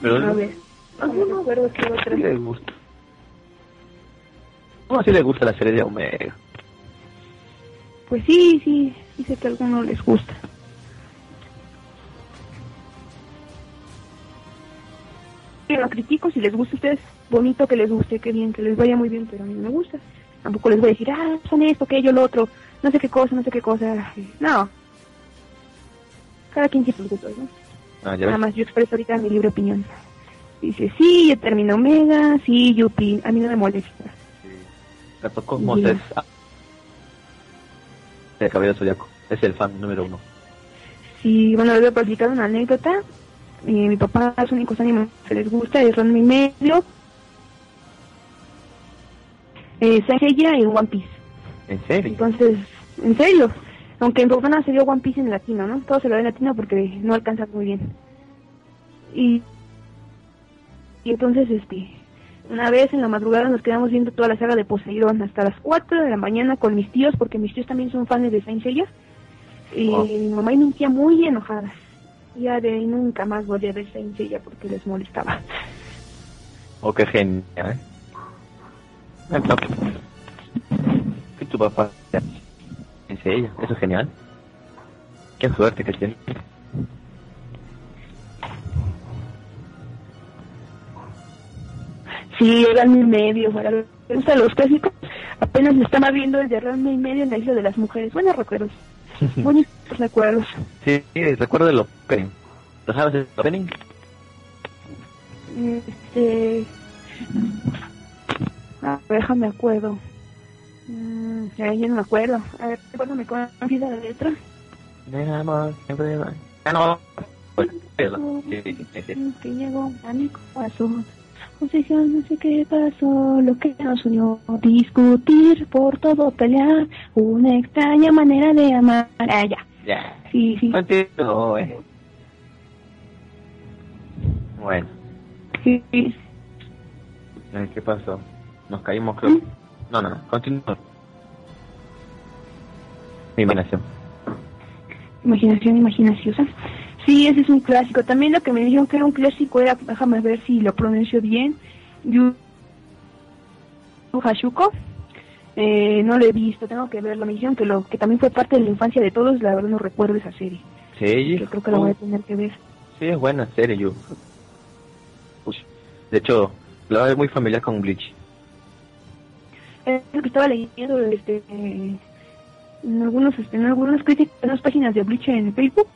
¿Perdón? A ver. Ah, no, no recuerdo qué otra. Gusta. ¿Cómo así le gusta la serie de Omega? Pues sí, sí. Dice que a algunos les gusta. Yo lo critico si les gusta a ustedes. Bonito que les guste, que bien, que les vaya muy bien, pero a mí no me gusta. Tampoco les voy a decir, ah, son esto, aquello, lo otro, no sé qué cosa, no sé qué cosa. No. Cada quien tiene sus gustos, ¿no? Ah, ya Nada ves. más yo expreso ahorita mi libre opinión. Dice, sí, yo termino Omega, sí, Yupi, a mí no me molesta. Gato Cosmos es ah, el cabello zodiaco. Es el fan número uno. Sí, bueno, les voy a platicar una anécdota. Eh, mi papá, los únicos animes que les gusta es Ranma y medio, eh, Saint Seiya y One Piece. ¿En serio? Entonces, en serio, aunque en no se dio One Piece en latino, ¿no? Todo se lo da en latino porque no alcanza muy bien. Y, y entonces, este, una vez en la madrugada nos quedamos viendo toda la saga de Poseidón hasta las 4 de la mañana con mis tíos, porque mis tíos también son fans de Saint Seiya. Y Oh. mi mamá y mi tía muy enojadas. Ya de ahí nunca más volví a ver Saint Seiya porque les molestaba. Oh, qué genial, ¿eh? Entonces, ¿qué tu papá? ¿En serio? Eso es genial. Qué suerte que tiene. Sí, Ranma y medio, para los gustan los clásicos, apenas me estaba viendo desde Ranma y medio en la isla de las mujeres. Buenos recuerdos, bonitos recuerdos. Sí, sí, recuerdo el opening. ¿Lo sabes el opening? Este. Ah, déjame acuerdo. Mm, ya, ya no me acuerdo. A ver, recuérdame es la letra. De amor, siempre va. Ah, no. Que llegó a mi corazón. No sé, no sé qué pasó, lo que nos unió. Discutir, por todo pelear. Una extraña manera de amar. Ah, ya. Ya. Sí, sí. Contigo, eh. Bueno, sí, eh, ¿qué pasó? Nos caímos, creo. ¿Mm? No, no, continúa. Mi imaginación. Imaginación imaginaciosa. Sí, ese es un clásico. También lo que me dijeron que era un clásico era, déjame ver si lo pronuncio bien, Yu Yu Hashuko. Eh, no lo he visto, tengo que verlo. Me dijeron que lo que también fue parte de la infancia de todos. La verdad no recuerdo esa serie. Sí, Yo creo que la voy a tener que ver. sí, es buena serie, yo. Uy, De hecho, la es muy familiar con Bleach. Que estaba leyendo este, eh, en algunos este, en algunas críticas, en las páginas de Bleach en Facebook.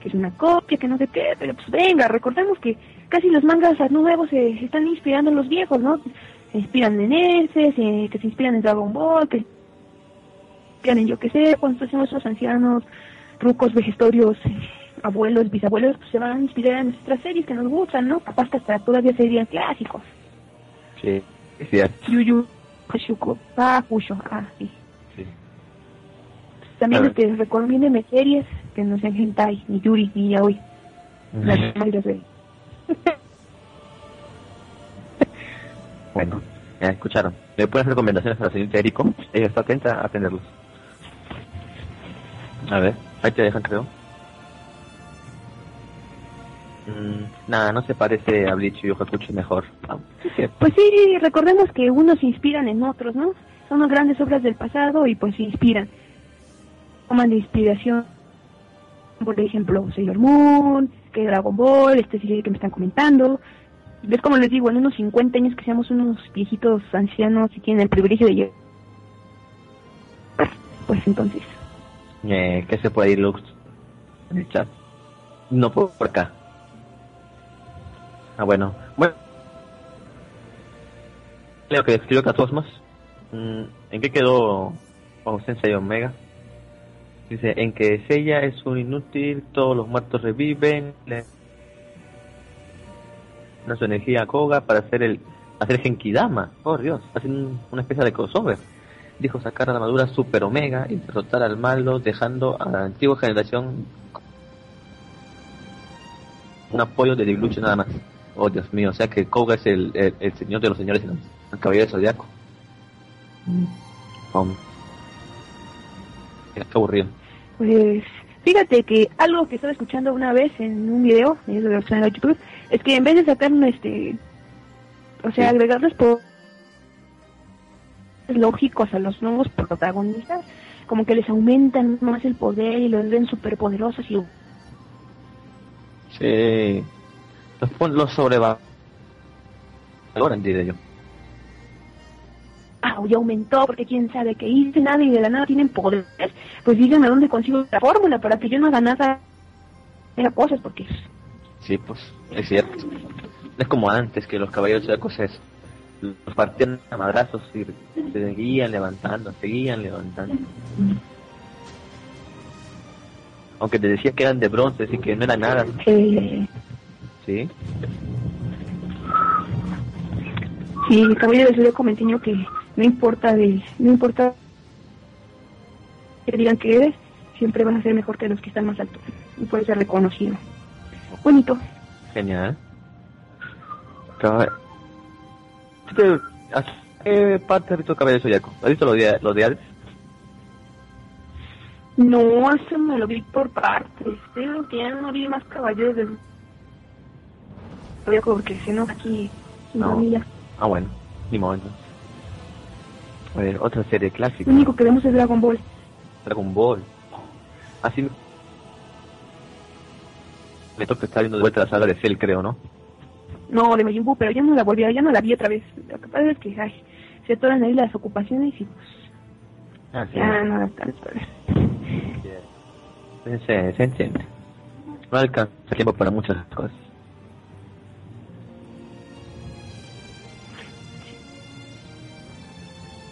Que es una copia, que no sé qué, pero pues venga, recordemos que casi los mangas nuevos se están inspirando en los viejos, ¿no? Se inspiran en ese, se- que se inspiran en Dragon Ball, que se inspiran en yo qué sé, cuando hacemos esos ancianos, rucos, vejestorios, eh, abuelos, bisabuelos, pues se van a inspirar en nuestras series que nos gustan, ¿no? Capaz que hasta todavía serían clásicos. Sí, cierto. Yuyu Hashuko. Ah. Ah, sí. Sí. También este, recomiéndeme series que no sean hentai, ni yuri, ni yaoi. Bueno, ya escucharon. ¿Le pueden hacer recomendaciones a la señorita Erico? Ella está atenta a atenderlos. A ver, ahí te dejan, creo. Mm, nada, no se parece a Bleach y Okakuchi mejor. Sí. Pues sí, recordemos que unos se inspiran en otros, ¿no? Son las grandes obras del pasado y pues se inspiran. Toman de inspiración, por ejemplo, Sailor Moon, que Dragon Ball, este serie que me están comentando. ¿Ves como les digo, en unos 50 años que seamos unos viejitos ancianos y tienen el privilegio de llegar? Pues entonces, Eh, ¿Qué se puede ir, Lux? En el chat. No por por acá. Ah, bueno. Bueno. Leo que escribió Catosmos. Mm, ¿En qué quedó oh, Sensei Omega? Dice, en que Seiya es un inútil, todos los muertos reviven, le da su energía a Koga para hacer el hacer Genkidama. Por Dios, hacen un- una especie de crossover. Dijo sacar la armadura Super Omega y derrotar al malo, dejando a la antigua generación un apoyo de Diluche nada más. Oh, Dios mío, o sea que Koga es el, el, el señor de los señores, el, el caballero del zodiaco. Um, qué aburrido. Pues fíjate que algo que estaba escuchando una vez en un video de canal de YouTube es que en vez de sacar un, este o sea Sí. agregarles por lógicos a los nuevos protagonistas como que les aumentan más el poder y los ven súper poderosos y Sí. Los, pon- los sobrevaloran, diré yo. Ah, ya aumentó, porque quién sabe qué hice nada y de la nada tienen poderes. Pues díganme dónde consigo la fórmula para que yo no haga nada. Era cosas, porque Sí, pues, es cierto. Es como antes, que los caballeros zodiacos es, los partían a madrazos y se seguían levantando, seguían levantando. Aunque te decía que eran de bronce, así que no era nada, eh, ¿sí? Sí, el caballero de Zodíaco me enseñó que no importa de, no importa que digan que eres, siempre vas a ser mejor que los que están más altos y puedes ser reconocido. Bonito. Genial. Caba- ¿Qué, ¿A qué parte has visto caballero zodiaco? ¿Has visto lo de, lo de Hades? No, eso me lo vi por partes. Creo que ya no vi más caballeros del Zodíaco porque si no aquí sin No. familia. Ah, bueno, ni modo. A ver, otra serie clásica. Lo único que vemos es Dragon Ball. Dragon Ball. Así me- me toca estar viendo de vuelta la saga de Cell, creo, ¿no? No, de Majin Buu, pero ya no la volví, ya no la vi otra vez. Lo que pasa es que ay, se atoran ahí las ocupaciones y pues Ah, sí. ya no la tanto. Se, se, se entiende. No alcanza tiempo para muchas cosas.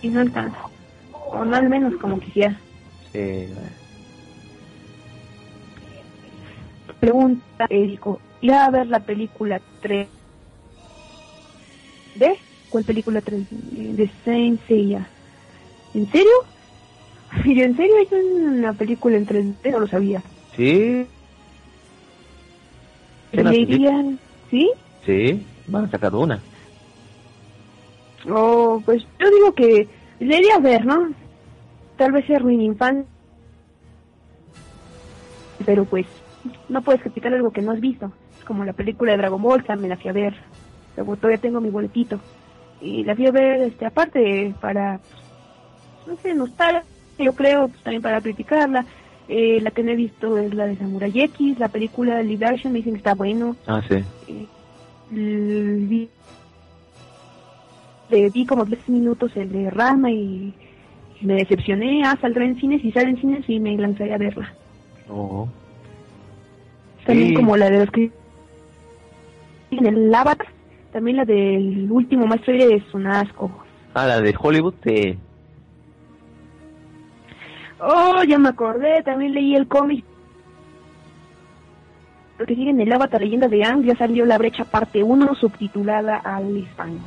Y no alcanza. O no al menos como quisiera. Sí. Pregunta, Érico, ¿irá a ver la película 3 ¿De? ¿Cuál película 3? De Saint Seiya. ¿En serio? Yo, ¿en serio hay una película en 3D? No lo sabía. Sí. ¿Le peli- irían? ¿Sí? Sí. Van a sacar una. Oh, pues yo digo que le iría a ver, ¿no? Tal vez sea ruin infancia. Pero pues, no puedes criticar algo que no has visto. Es como la película de Dragon Ball, también la fui a ver. Luego todavía tengo mi boletito. Y la fui a ver, este, aparte, para, pues, no sé, nostalgia, yo creo, pues, también para criticarla. Eh, la que no he visto es la de Samurai X, la película de Live Action, me dicen que está bueno. Ah, sí. Eh, le vi como 10 minutos el de Rama y me decepcioné. Ah, saldrá en cines y sale en cines y me lanzaré a verla. Oh. También Sí. como la de los que en el Avatar, también la del último maestro aire es un asco. Ah, la de Hollywood, sí. Oh, ya me acordé, también leí el cómic. Lo que sigue en el Avatar Leyenda de Aang ya salió la brecha parte 1 subtitulada al español.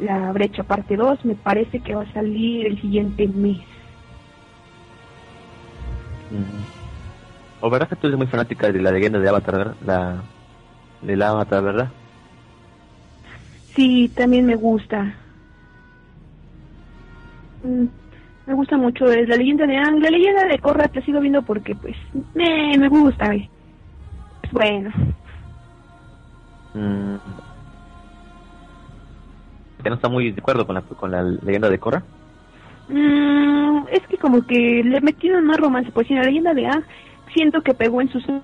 La brecha parte 2 me parece que va a salir el siguiente mes. Mm. O verdad que tú eres muy fanática de la leyenda de Avatar, ¿verdad? La de la Avatar, ¿verdad? Sí, también me gusta. Mm, Me gusta mucho es la leyenda de Aang. La leyenda de Korra te sigo viendo porque pues me, me gusta. eh. Pues, bueno, Mm. ¿Que no está muy de acuerdo con la, con la leyenda de Korra? Mm, es que como que le metieron más romance, pues en la leyenda de Aang siento que pegó en sus años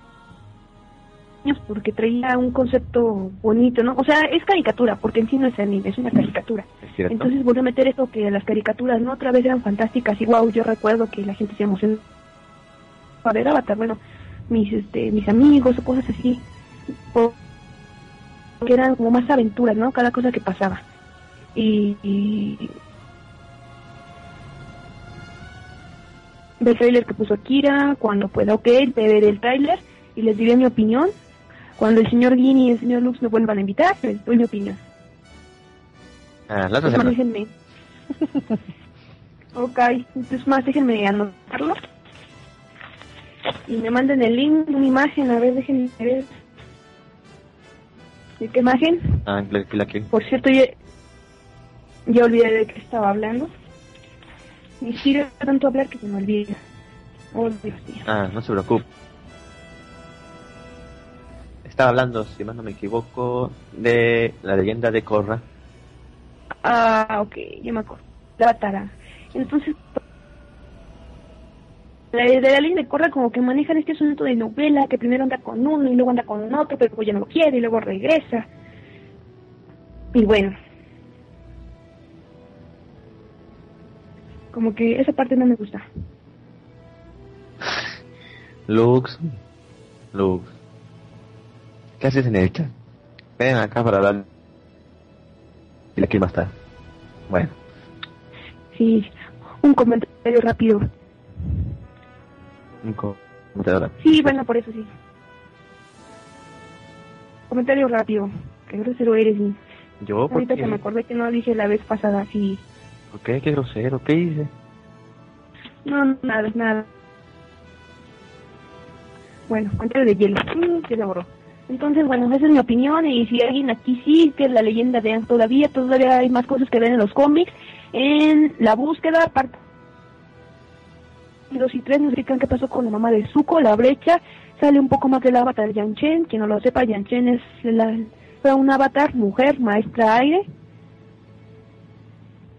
porque traía un concepto bonito, ¿no? O sea, es caricatura, porque en sí no es anime, es una caricatura. Es. Entonces volvió a meter esto que las caricaturas, ¿no? Otra vez eran fantásticas y wow, yo recuerdo que la gente se emocionó a ver Avatar, bueno, mis este mis amigos o cosas así, o- que eran como más aventuras, ¿no? Cada cosa que pasaba. Y, y ve el trailer que puso Akira, cuando pueda, ok, ver el trailer y les diré mi opinión. Cuando el señor Guini y el señor Lux me vuelvan a invitar, les doy mi opinión. Ah, la otra Es más, semana. déjenme. ok, entonces más déjenme anotarlo. Y me manden el link, una imagen, a ver, déjenme ver. ¿De qué imagen? Ah, la, la que... Por cierto, ya, ya olvidé de qué estaba hablando. Y sirve tanto hablar que se me olvida. Oh, Dios mío. Ah, no se preocupe. Estaba hablando, si más no me equivoco, de la leyenda de Korra. Ah, ok, ya me acuerdo. La batara. Entonces, de la línea de Corra como que manejan este asunto de novela, que primero anda con uno y luego anda con otro, pero ya no lo quiere y luego regresa. Y bueno. Como que esa parte no me gusta. Lux, Lux, ¿qué haces en el chat? Ven acá para hablar. Y aquí a estar. Bueno. Sí, un comentario rápido. Un comentario rápido. Sí, bueno, por eso sí. Comentario rápido. Qué grosero eres. Y... Yo, Ahorita que me acordé que no dije la vez pasada, sí. ¿Por qué? Grosero. ¿Qué hice? No, no, nada, nada. Bueno, comentario de hielo. Mm, se. Entonces, bueno, esa es mi opinión y si alguien aquí sí que la leyenda de Aang todavía, todavía hay más cosas que ven en los cómics. En la búsqueda, parte 2 y 3 nos explican qué pasó con la mamá de Zuko, la brecha, sale un poco más del avatar Yan Chen, quien no lo sepa, Yan Chen es la, fue un avatar, mujer, maestra aire.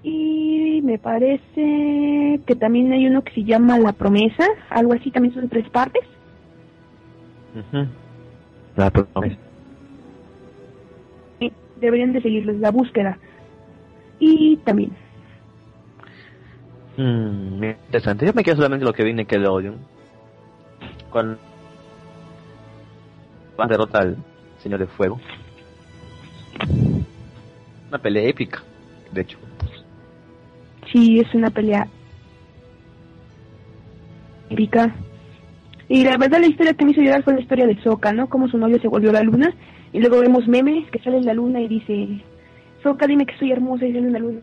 Y me parece que también hay uno que se llama La Promesa, algo así, también son tres partes. La promesa. Sí, deberían de seguirles la búsqueda. Y también, Mm, interesante. Yo me quedo solamente lo que vi en Nickelodeon. Cuando van derrota al Señor de Fuego. Una pelea épica, de hecho. Sí, es una pelea épica. Y la verdad la historia que me hizo llorar fue la historia de Soka, ¿no? Como su novio se volvió la luna. Y luego vemos memes que sale en la luna y dice, Soka, dime que soy hermosa y sale una luna.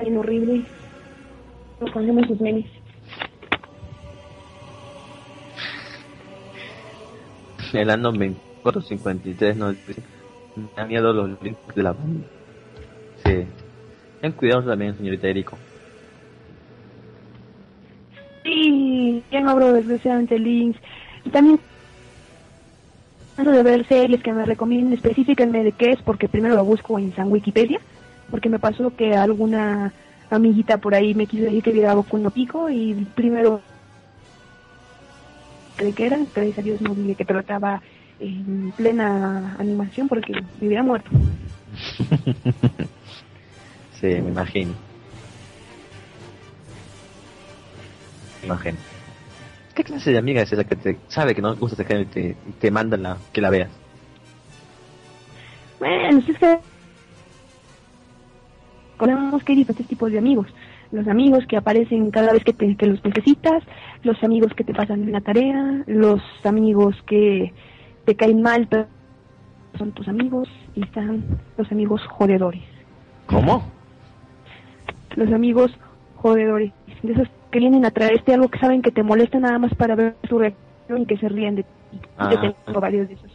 Bien horrible. Nos conocemos sus memes. El año 2453 nos dice, me da miedo los links de la banda. Sí. Ten cuidado también, señorita Eriko. Sí, ya no abro desgraciadamente links. Y también de ver series que me recomienden, específicamente de qué es, porque primero lo busco en San Wikipedia, porque me pasó que alguna amiguita por ahí me quiso decir que viera Boku no Pico y primero de qué era, gracias a Dios no vi que trataba en plena animación porque me hubiera muerto. sí, me imagino. Me imagino. ¿Qué clase de amiga es esa que te sabe que no gusta género y te, te manda la, que la veas? Bueno, si es que conocemos que hay diferentes tipos de amigos. Los amigos que aparecen cada vez que, te, que los necesitas, los amigos que te pasan una tarea, los amigos que te caen mal, pero son tus amigos, y están los amigos jodedores. ¿Cómo? Los amigos jodedores, de esos que vienen a traerte algo que saben que te molesta nada más para ver tu reacción y que se ríen de ti. Ah. Yo tengo varios de esos.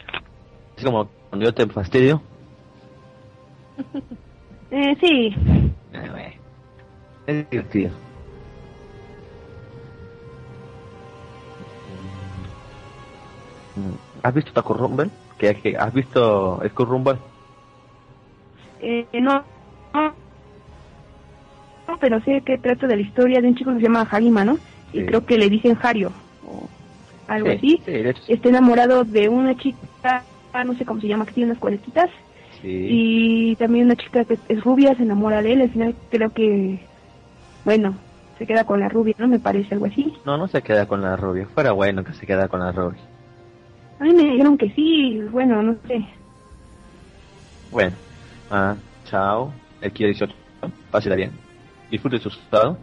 Es como cuando yo te fastidio. Eh, sí, güey. Es divertido. ¿Has visto Taco Rumble? ¿Qué, qué- has visto Skull Rumble? Eh, no, no, no, pero sé que trata de la historia de un chico que se llama Harima, ¿no? Y creo que le dicen Hario o algo Sí, así. Sí, hecho. Está enamorado de una chica, no sé cómo se llama, que tiene unas cuarentitas. Sí. Y también una chica que es rubia se enamora de él. Al final creo que, bueno, se queda con la rubia, ¿no? Me parece algo así. No, no se queda con la rubia. Fuera bueno que se queda con la rubia. A mí me dijeron que sí, bueno, no sé. Bueno, ah, chao. El Kia 18. Pásela bien. Disfrute su estado.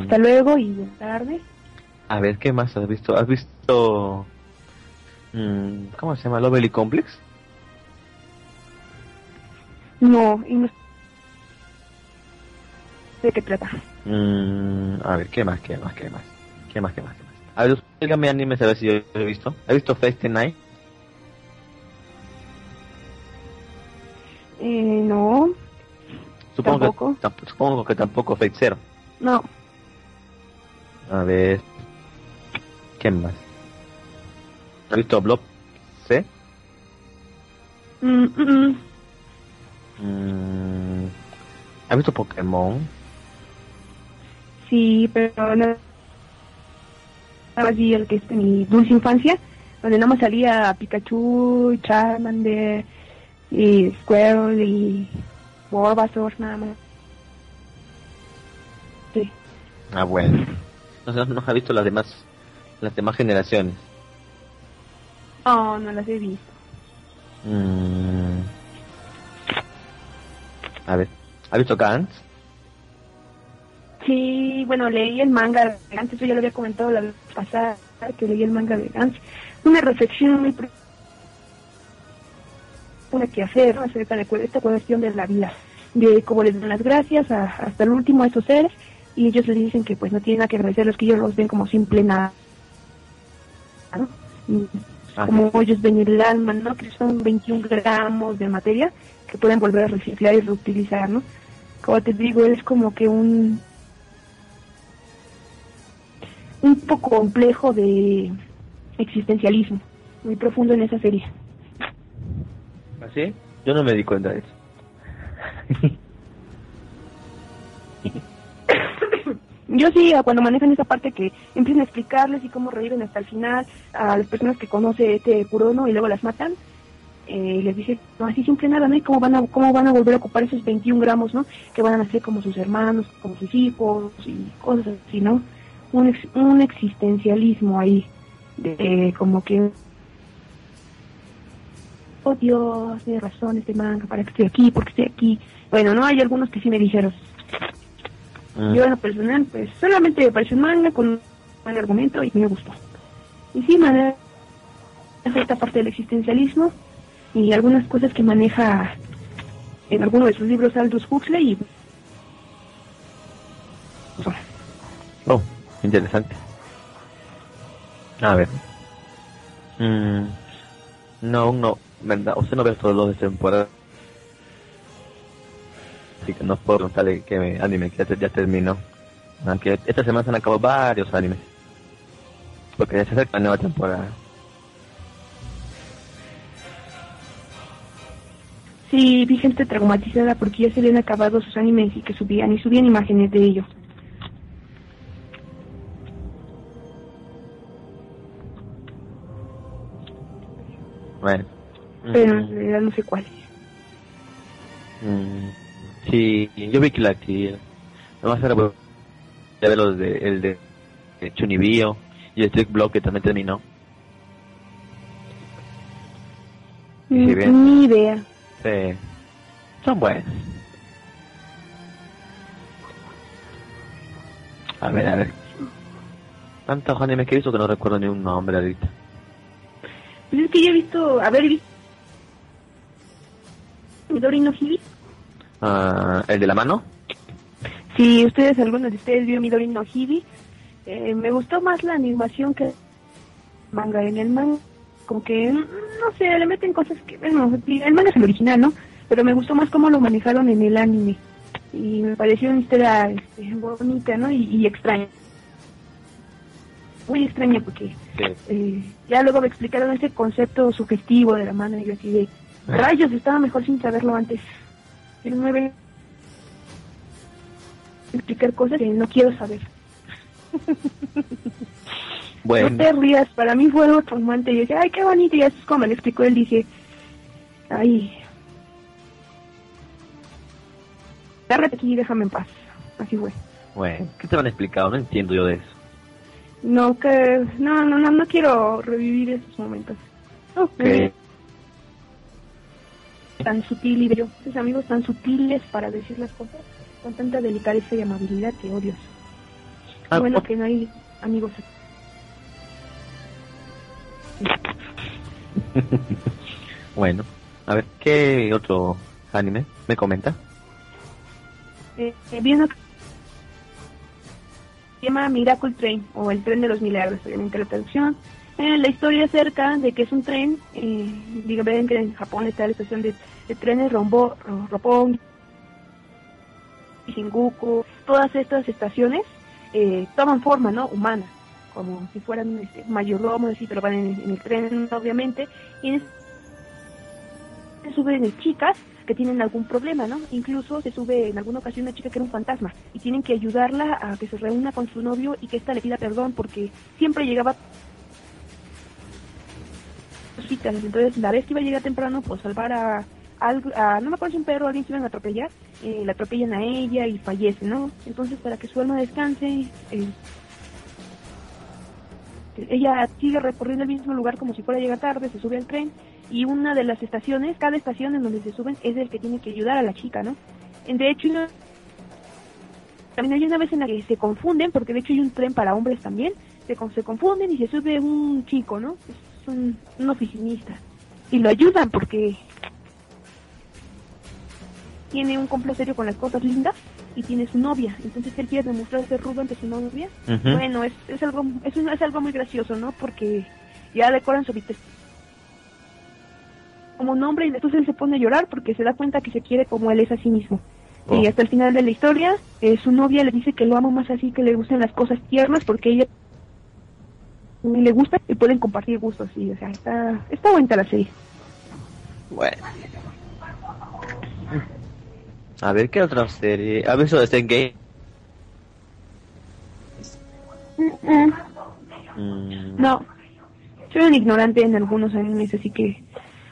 Hasta luego y buenas tardes. A ver, ¿qué más has visto? ¿Has visto... mm, ¿Cómo se llama? ¿Lovely Complex? No, y no de qué trata. Mm, a ver, ¿qué más? ¿Qué más? ¿Qué más? ¿Qué más? ¿Qué más? ¿Qué más? A ver, dígame animes a ver si yo he visto. ¿He visto Fate Night? Eh, no, Supongo Tampoco. que, supongo que tampoco Fate Zero. no. A ver. ¿Qué más? ¿Has visto Blob? ¿Sí? Mm, mm, mm. Mm, ¿Has visto Pokémon? Sí, pero más vi el que es mi dulce infancia, donde nada más salía Pikachu, Charmander y Squirrel y Bulbasaur, nada más. Sí. Ah, bueno. No, no ha visto las demás, las demás generaciones. No, no las he visto. Mm. A ver, ¿ha visto Gantz? Sí, bueno, leí el manga de Gantz, eso ya lo había comentado la vez pasada, que leí el manga de Gantz. Una reflexión muy una que hacer acerca de esta cuestión de la vida, de cómo les dan las gracias a- hasta el último a estos seres y ellos les dicen que pues no tienen nada que agradecerlos, que ellos los ven como simple nada, como ellos ven el alma, ¿no? Que son 21 gramos de materia que pueden volver a reciclar y reutilizar, ¿no? Como te digo, es como que un un poco complejo de existencialismo, muy profundo en esa serie. ¿Así? Yo no me di cuenta de eso. Yo sí, a cuando manejan esa parte que empiezan a explicarles y cómo reviven hasta el final a las personas que conoce este Kurono y luego las matan, eh, les dice, no, así simple nada, ¿no? Y cómo van, a, cómo van a volver a ocupar esos 21 gramos, ¿no? Que van a ser como sus hermanos, como sus hijos y cosas así, ¿no? Un, un existencialismo ahí, de como que... Oh Dios, tiene razón este manga, para que estoy aquí, porque estoy aquí. Bueno, no, hay algunos que sí me dijeron, Mm. yo en lo personal, pues solamente me pareció un manga con un buen argumento y me gustó. Y sí, maneja esta parte del existencialismo y algunas cosas que maneja en alguno de sus libros Aldous Huxley y Oh, interesante. A ver. Mm, no, no, verdad, usted no ve todos los de temporada. Así que no puedo preguntarle qué anime que ya, ya terminó. Aunque esta semana se han acabado varios animes. Porque ya se acerca la nueva temporada. sí vi gente traumatizada porque ya se habían acabado sus animes y que subían y subían imágenes de ellos. Bueno. Pero en realidad no sé cuáles. mm, sí, yo vi que la que Nomás era bueno, ya ver los de, el de, de Chunibyo y el Trick Block que también terminó. Mm. Ni idea. Sí. Son buenos. A ver, a ver. Tantos animes que he visto que no recuerdo ni un nombre ahorita. Pues es que yo he visto, he visto Midori no Hibi. Ah, ¿El de la mano? Si ustedes, algunos de ustedes vio Midori no Hibi, eh, me gustó más la animación que el manga. En el manga, como que, mm, no sé, le meten cosas que, bueno, el manga es el original, ¿no? Pero me gustó más cómo lo manejaron en el anime. Y me pareció una historia este, bonita, ¿no? Y, y extraña. Muy extraña porque Sí. eh, ya luego me explicaron ese concepto sugestivo de la mano y yo así de rayos, estaba mejor sin saberlo antes. Me ven explicar cosas que no quiero saber. Bueno, No te rías, para mí fue algo traumante. Yo decía, ay, qué bonito. Y así es como me lo explicó él, dije, ay, agárrate aquí y déjame en paz. Así fue. bueno, ¿qué te han explicado? No entiendo yo de eso. No, que, no, no, no, no quiero revivir esos momentos. Ok. Eh, tan sutil y bello. Esos amigos tan sutiles para decir las cosas con tanta delicadeza y amabilidad que odios. Ah, bueno, que no hay amigos bueno, a ver, ¿qué otro anime me comenta? Eh, eh, vi uno que se llama Miracle Train o el tren de los milagros, obviamente la traducción. Eh, la historia acerca de que es un tren, eh, digo, ven que en Japón está la estación de, de trenes Rombo, Ro- Roppongi, Shinjuku, todas estas estaciones eh, toman forma no humana, como si fueran este, mayordomos, así, pero van en, en el tren obviamente, y en este suben chicas que tienen algún problema, ¿no? Incluso se sube en alguna ocasión una chica que era un fantasma y tienen que ayudarla a que se reúna con su novio y que ésta le pida perdón porque siempre llegaba citas. Entonces, la vez que iba a llegar temprano, pues salvar a, algo, a no me acuerdo si un perro o alguien se iban a atropellar, eh, la atropellan a ella y fallece, ¿no? Entonces, para que su alma descanse, eh, ella sigue recorriendo el mismo lugar como si fuera a llegar tarde, se sube al tren y una de las estaciones, cada estación en donde se suben es el que tiene que ayudar a la chica, ¿no? De hecho, también hay una vez en la que se confunden, porque de hecho hay un tren para hombres también, se, se confunden y se sube un chico, ¿no? Es un oficinista. Y lo ayudan porque tiene un complot serio con las cosas lindas y tiene su novia. Entonces él quiere demostrar ser rudo ante su novia. Bueno, es, es algo es, es algo muy gracioso, ¿no? Porque ya decoran su habitación como un hombre y después él se pone a llorar porque se da cuenta que se quiere como él es a sí mismo. Y hasta el final de la historia, eh, su novia le dice que lo ama más así, que le gustan las cosas tiernas porque ella le gusta y pueden compartir gustos. Y, o sea, está, está buena la serie. Bueno. A ver, ¿qué otra serie? A ver, eso de Game. Mm. No, soy un ignorante en algunos animes, así que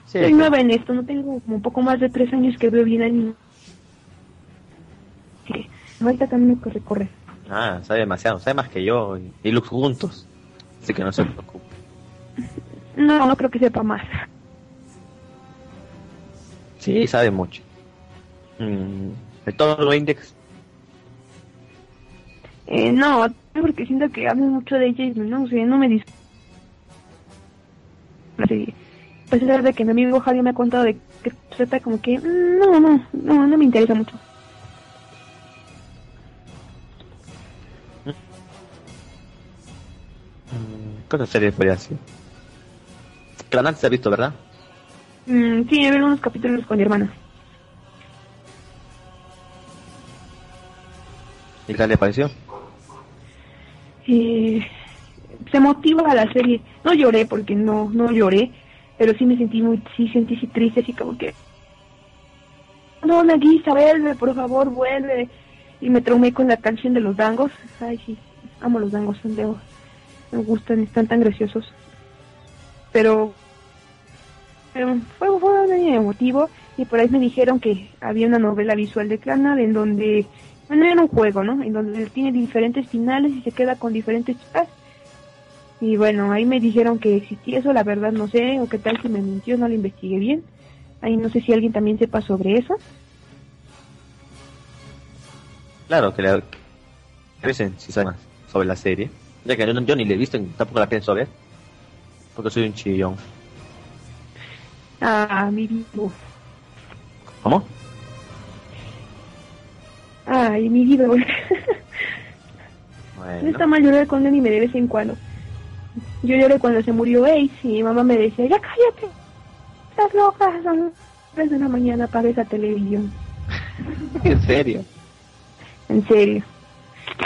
Sí, soy sí. nueva en esto. No tengo como un poco más de tres años que veo bien anime. Así que ahorita también que recorrer. Ah, sabe demasiado, sabe más que yo y, y Lux juntos. Así que no se preocupe. No, no creo que sepa más. Sí, sabe mucho. Mm, de todo lo index. Eh, no, porque siento que hablo mucho de ella y no sé, no me dice. Así, a pesar de que mi amigo Javier me ha contado de que trata como que mm, no, no, no, no me interesa mucho. Mm, ¿Qué otra serie podría ser? Clanat se ha visto, ¿verdad? Mm, sí, he visto unos capítulos con mi hermana. ¿Y qué le pareció? Eh, se motiva a la serie. No lloré porque no, no lloré, pero sí me sentí muy, sí sentí sí triste, así como que no, Nagisa, vuelve, por favor, vuelve. Y me traumé con la canción de los dangos. Ay, sí, amo los dangos, son de, me gustan, están tan graciosos. Pero, pero fue, fue muy emotivo y por ahí me dijeron que había una novela visual de Clanad en donde, bueno, era un juego, ¿no? En donde tiene diferentes finales y se queda con diferentes chicas. Y bueno, ahí me dijeron que existía eso, la verdad no sé, o qué tal si me mintió, no lo investigué bien. Ahí no sé si alguien también sepa sobre eso. Claro, que le dicen si sabe más sobre la serie. Ya que yo, no- yo ni le he visto, tampoco la pienso ver. Porque soy un chillón. Ah, mi vida. ¿Cómo? Ay, mi vida. No Bueno. está mal llorar con anime de vez en cuando. Yo lloré cuando se murió Ace y mi mamá me decía, ya cállate. Estás loca, son las 3 de la mañana para esa televisión. ¿En serio? En serio.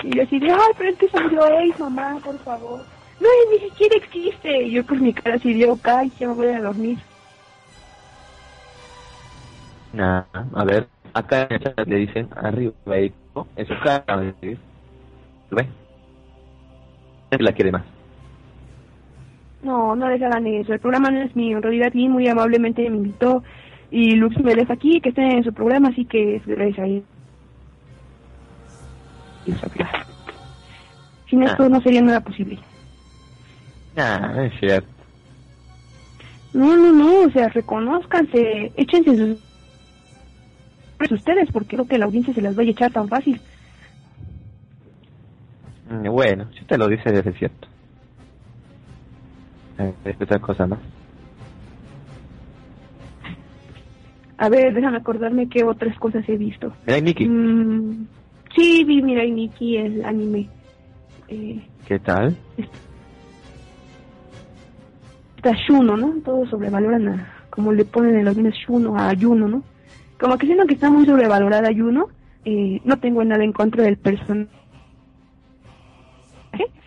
Y yo así de, ay, pero es que se murió Ace, mamá, por favor. No, ni siquiera existe. Y yo con mi cara así de, ok, ya me voy a dormir. Nah, a ver, acá en el chat le dicen arriba vehículo, en su cara, ¿lo ve? Él la quiere más. No, no les hagan eso. El programa no es mío. En realidad, sí, muy amablemente me invitó. Y Lux me deja aquí, que esté en su programa, así que gracias a él. Y eso, claro. Sin Ah. esto no sería nada posible. No es cierto. No, no, no, o sea, reconozcanse, échense sus... pues ustedes, porque creo que la audiencia se las vaya a echar tan fácil. Mm, Bueno, si te lo dice, es cierto. Eh, ¿qué otra cosa más? A ver, déjame acordarme qué otras cosas he visto. Mira, Nikki, Mm, sí, vi Mirai Nikki, el anime. Eh, ¿qué tal? está Shuno, ¿no? Todos sobrevaloran a, como le ponen en los memes Shuno, a Yuno, ¿no? Como que siento que está muy sobrevalorada Yuno. Eh, no tengo nada en contra del personaje,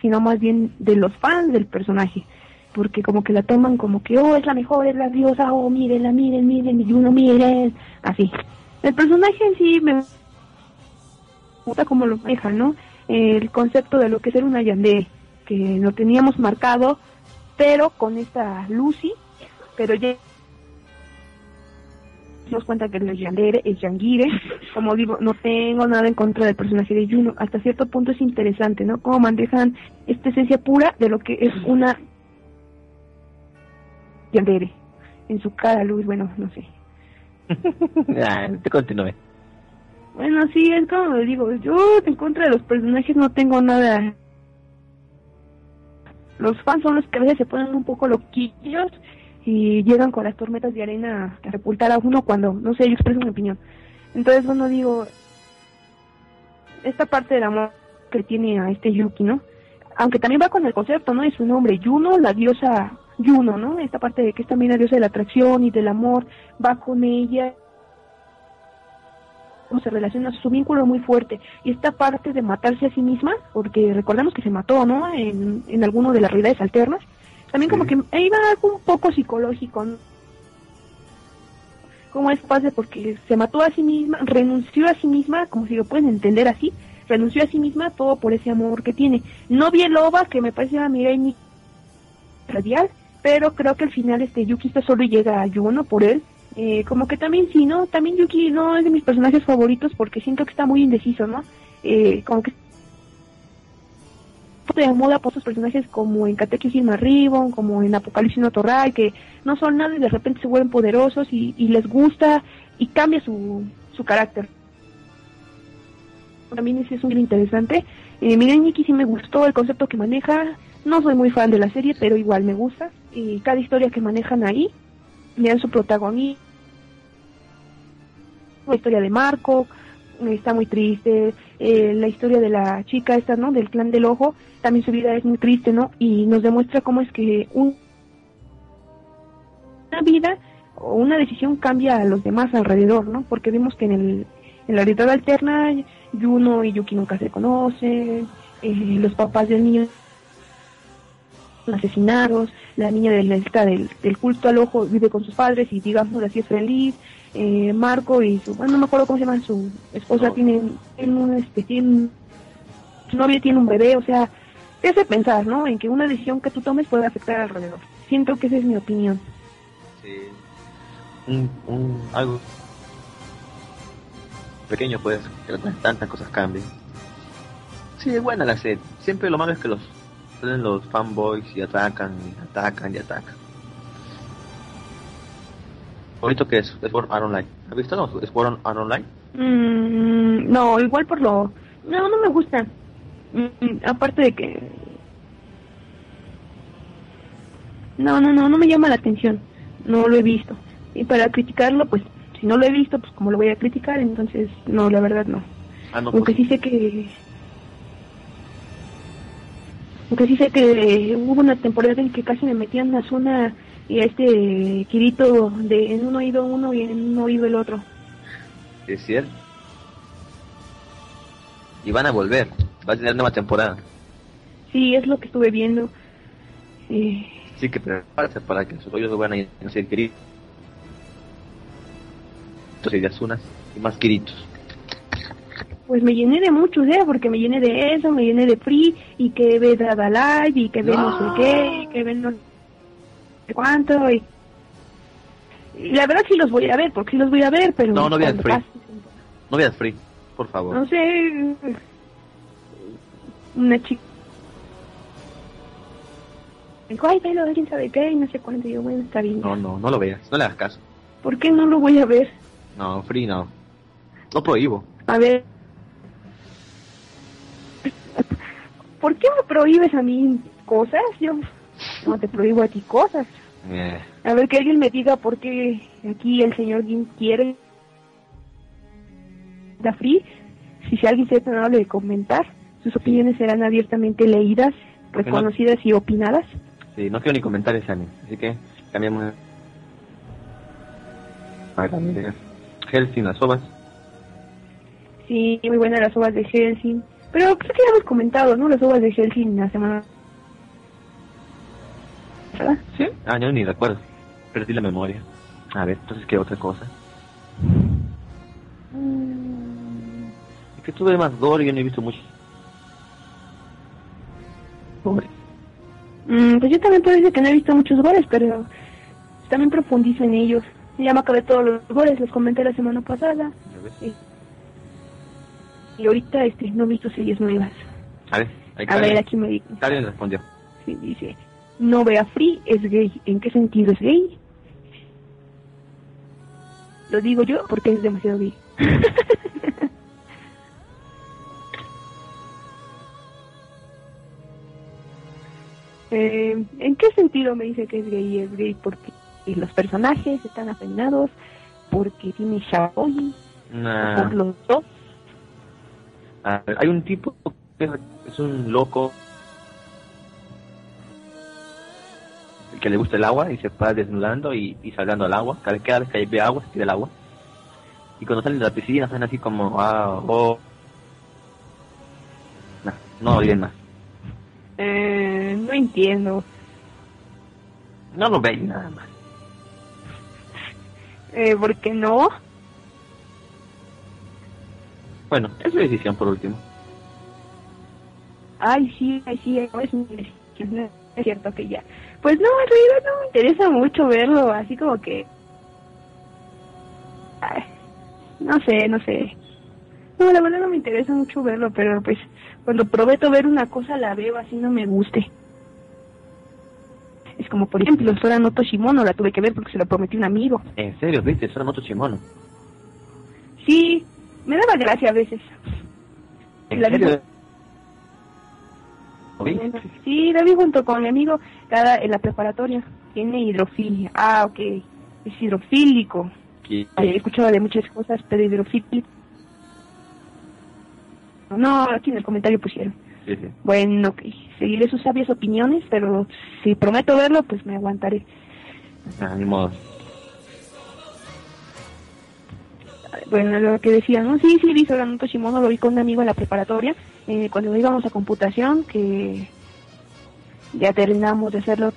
sino más bien de los fans del personaje. porque como que la toman como que, oh, es la mejor, es la diosa, oh, mírenla, miren, miren, y uno miren, así. El personaje en sí me gusta como lo maneja, ¿no? El concepto de lo que es ser una yandere, que lo teníamos marcado, pero con esta Lucy, pero ya nos cuenta que es Yandere, es Yangire. Como digo, no tengo nada en contra del personaje de Juno. Hasta cierto punto es interesante, ¿no? Cómo manejan esta esencia pura de lo que es una Yandere. En su cara, luz, bueno, no sé. ya, te continúe. Bueno, sí, es como le digo, yo en contra de los personajes no tengo nada. Los fans son los que a veces se ponen un poco loquillos y llegan con las tormentas de arena a repultar a uno cuando, no sé, yo expreso mi opinión. Entonces, bueno, digo, esta parte del amor que tiene a este Yuki, ¿no? Aunque también va con el concepto, ¿no? De su nombre, Juno, la diosa Juno, ¿no? Esta parte de que es también la diosa de la atracción y del amor, va con ella se relaciona su vínculo muy fuerte y esta parte de matarse a sí misma porque recordemos que se mató no en, en alguno de las realidades alternas también como que iba algo un poco psicológico, ¿no? ¿Cómo es fácil? Porque se mató a sí misma, renunció a sí misma, como si lo pueden entender así, renunció a sí misma todo por ese amor que tiene. No vi el OVA, que me parece a Mirai radial, pero creo que al final este Yuki está solo y llega a Yuno por él. Eh, como que también sí, ¿no? También Yuki no es de mis personajes favoritos porque siento que está muy indeciso, ¿no? Eh, como que de moda por sus personajes como en Katekyo Ribbon, como en Apocalipsis no Torrai, que no son nada y de repente se vuelven poderosos y, les gusta y cambia su, su carácter. También ese es un interesante. Eh, Nikki sí me gustó el concepto que maneja. No soy muy fan de la serie, pero igual me gusta. Y cada historia que manejan ahí, le su protagonista. La historia de Marco, está muy triste. Eh, la historia de la chica esta, ¿no? Del clan del ojo, también su vida es muy triste, ¿no? Y nos demuestra cómo es que un, una vida o una decisión cambia a los demás alrededor, ¿no? Porque vemos que en, el, en la realidad alterna, Juno y Yuki nunca se conocen, eh, los papás del niño asesinados, la niña del, del, del culto al ojo vive con sus padres y digamos así es feliz, eh, Marco y su, bueno, no me acuerdo cómo se llama, su esposa tiene, tiene un, este, tiene, su novia tiene un bebé, o sea, te hace pensar, ¿no? En que una decisión que tú tomes puede afectar alrededor. Siento que esa es mi opinión. Sí. Un, un, algo pequeño puede que tantas cosas cambien. Sí, es buena la serie. Siempre lo malo es que los los fanboys y atacan y atacan y atacan. ¿Bonito que es? Es Art Online. ¿Has visto no? ¿Es Art Online? Mm, no, igual por lo... No, no me gusta. Mm, aparte de que... No, no, no, no me llama la atención. No lo he visto. Y para criticarlo, pues, si no lo he visto, pues como lo voy a criticar, entonces, no, la verdad no. Ah, no Aunque pues. sí sé que... Aunque sí sé que hubo una temporada en que casi me metían en la zona y este Kirito de en un oído uno y en un oído el otro. Es cierto. Y van a volver, va a tener nueva temporada. Sí, es lo que estuve viendo. Eh... Sí, que prepárate para que sus oídos van a ser Kirito. Entonces, de Asunas y más Kiritos. Pues me llené de muchos, ¿eh? Porque me llené de eso, me llené de Free, y que ve Dada Live, y que ve no sé qué, y que ve no cuánto y, la verdad sí los voy a ver, porque sí los voy a ver, pero... No, no veas free. No veas free, por favor. No sé, una chica... Dijo, ay, velo, quién sabe qué, y no sé cuánto, y yo, bueno, está bien. No, no, no lo veas, no le hagas caso. ¿Por qué no lo voy a ver? No, free no. No prohíbo. A ver... ¿Por qué me prohíbes a mí cosas? Yo no te prohíbo a ti cosas. Eh. A ver que alguien me diga por qué aquí el señor Gin quiere da free. Si, si alguien se tan amable de comentar, sus opiniones serán abiertamente leídas, reconocidas y opinadas. Sí, no quiero ni comentar ese anime, así que cambiamos. Helsing, las ovas. Sí, muy buenas las ovas de Helsing. Pero creo que ya hemos comentado, ¿no? Las ovas de Helsing la semana ¿verdad? ¿Sí? Ah, yo ni recuerdo. Perdí la memoria. A ver, entonces, ¿qué otra cosa? Mm, Es que tuve más gore, yo no he visto mucho. Gore. mm, pues yo también puedo decir que no he visto muchos goles, pero también profundizo en ellos. Ya me acabé todos los goles, los comenté la semana pasada. Y, y ahorita este, no he visto series nuevas. A ver, ahí A ver, aquí me dice. Karen respondió. Sí, dice, no vea Free, es gay. ¿En qué sentido es gay? Lo digo yo porque es demasiado gay. Eh, ¿En qué sentido me dice que es gay? Es gay porque los personajes están afeminados, porque tiene shaoi, Nah. por los dos. A ver, hay un tipo que es un loco que le gusta el agua y se va desnudando y, y salgando al agua. Cada, cada vez que ve agua, se tira el agua. Y cuando salen de la piscina, salen así como, ah, oh. No olviden más. Eh, no entiendo. No lo veis nada más. Eh, ¿Por qué no? Bueno, es su decisión por último. Ay, sí, ay, sí, es, mi decisión, no es cierto que ya. Pues no, en realidad no me interesa mucho verlo, así como que... Ay, no sé, no sé. No, la verdad no me interesa mucho verlo, pero pues cuando prometo ver una cosa la veo así no me guste. Es como, por ejemplo, Sora no Toshimono la tuve que ver porque se lo prometí a un amigo. En serio, viste, eso era Moto Shimono. Sí, me daba gracia a veces. En La serio. Sí, la vi junto con mi amigo cada en la preparatoria. Tiene hidrofilia. Ah, ok. Es hidrofílico. Y- He escuchado de muchas cosas, pero hidrofílico. No, aquí en el comentario pusieron. Sí, sí. Bueno. Seguiré sus sabias opiniones, pero si prometo verlo, pues me aguantaré. Ah, ni modo. Bueno, lo que decía, ¿no? Sí, sí, vi Soranuto Shimono, lo vi con un amigo en la preparatoria, eh, cuando íbamos a computación, que ya terminamos de hacerlo.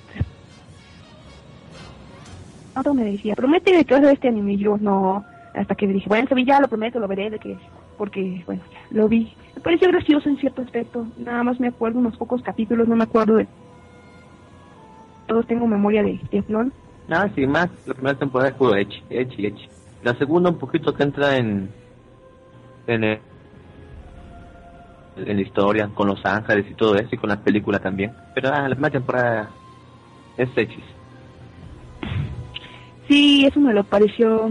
Otro me decía, promete que vas a ver este anime, y yo no, hasta que dije, bueno, ya lo prometo, lo veré, de que, porque, bueno, lo vi. Me pareció gracioso en cierto aspecto, nada más me acuerdo unos pocos capítulos, no me acuerdo de todos, tengo memoria de teflón. Ah, sí, más. La primera temporada es puro Echi, Echi, Echi. La segunda un poquito que entra en... En, en la historia, con Los Ángeles y todo eso, y con la película también. Pero ah, la primera temporada es Echi. Sí, eso me lo pareció.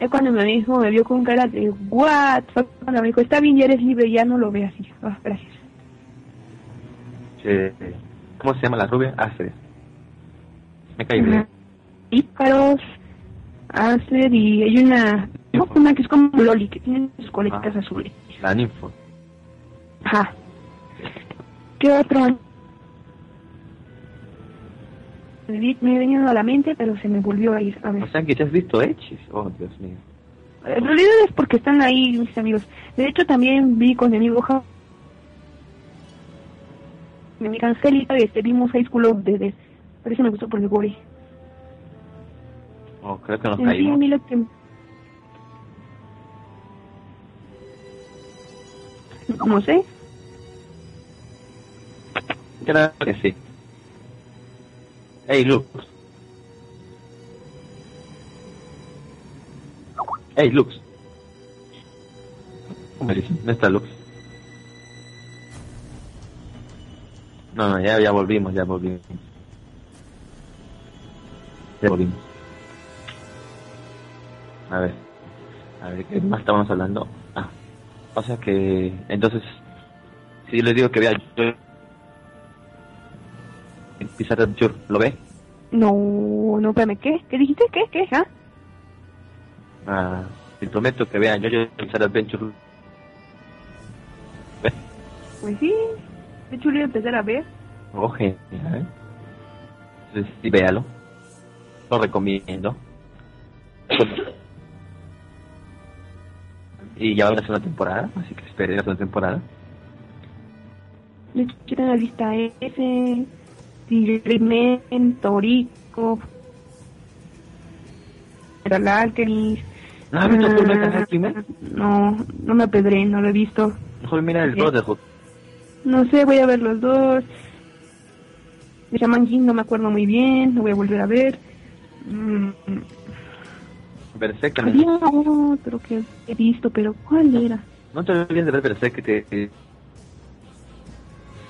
Es cuando mi amigo me vio con cara de what, fue cuando me dijo, está bien, ya eres libre, ya no lo ve así. Ah, gracias. Eh, ¿Cómo se llama la rubia? Astrid. Me cae bien. Ícaros, Astrid y hay una, no, una que es como Loli, que tiene sus coletas Ah. azules. La ninfo. Ajá. ¿Qué otro? Me vi- me venía a la mente, pero se me volvió a ir. A ver. O sea que te has visto Echi. Oh, Dios mío. En realidad es porque están ahí mis amigos. De hecho, también vi con mi amigo Ja- mi amiga Angélica, y este, vimos High School of Dead. Eso me gustó por el gore. Oh, creo que nos En caímos. mí lo que... No sé. Creo que sí. Hey, Lux. Hey, Lux. ¿Dónde está Lux? No, no, ya, ya volvimos, ya volvimos. Ya volvimos. A ver. A ver, ¿qué más estábamos hablando? Ah. O sea que, entonces, si yo le digo que vea yo Pizarra Adventure, ¿lo ve? No, no, espérame, ¿qué? ¿Qué dijiste? ¿Qué? ¿Qué? ¿Ah? Ah, te prometo que vean yo yo Pizarra Adventure. ¿Ve? Pues sí. De hecho, lo iba a empezar a ver. Oh, genial. Entonces, sí, véalo. Lo recomiendo. Y ya va a ser una temporada, así que espere la segunda temporada. De hecho, la lista S. Tigrimen, Torico, el Alchemist. ¿No has visto Full Metal Alchemist? No, no me apedré, no lo he visto. Mejor mira el. Brotherhood. No sé, voy a ver los dos. De Shaman King no me acuerdo muy bien, lo voy a volver a ver. Mm, Berserk también. había otro que he visto, pero ¿cuál era? No te olvides de ver Berserk que te-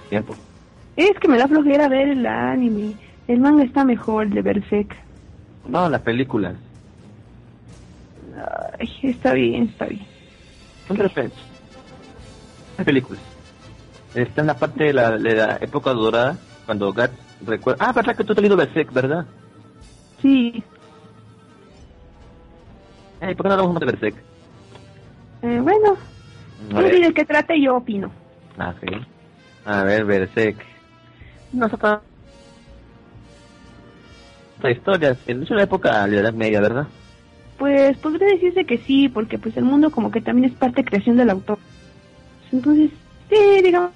Tiempo. Es que me da flojera ver el anime. El manga está mejor, el de Berserk. No, las películas. Ay, está bien, está bien. Repente. Las películas. Está en la parte de la, de la época dorada, cuando Gat recuerda... Ah, verdad que tú te has leído Berserk, ¿verdad? Sí, Ey, ¿por qué no hablamos más de Berserk? eh, bueno, tú ver. di de qué trata y yo opino. Ah, sí. A ver, Berserk. No se pa- La historia es una época de la Edad Media, ¿verdad? Pues podría decirse que sí, porque pues el mundo como que también es parte de creación del autor. Entonces, sí, digamos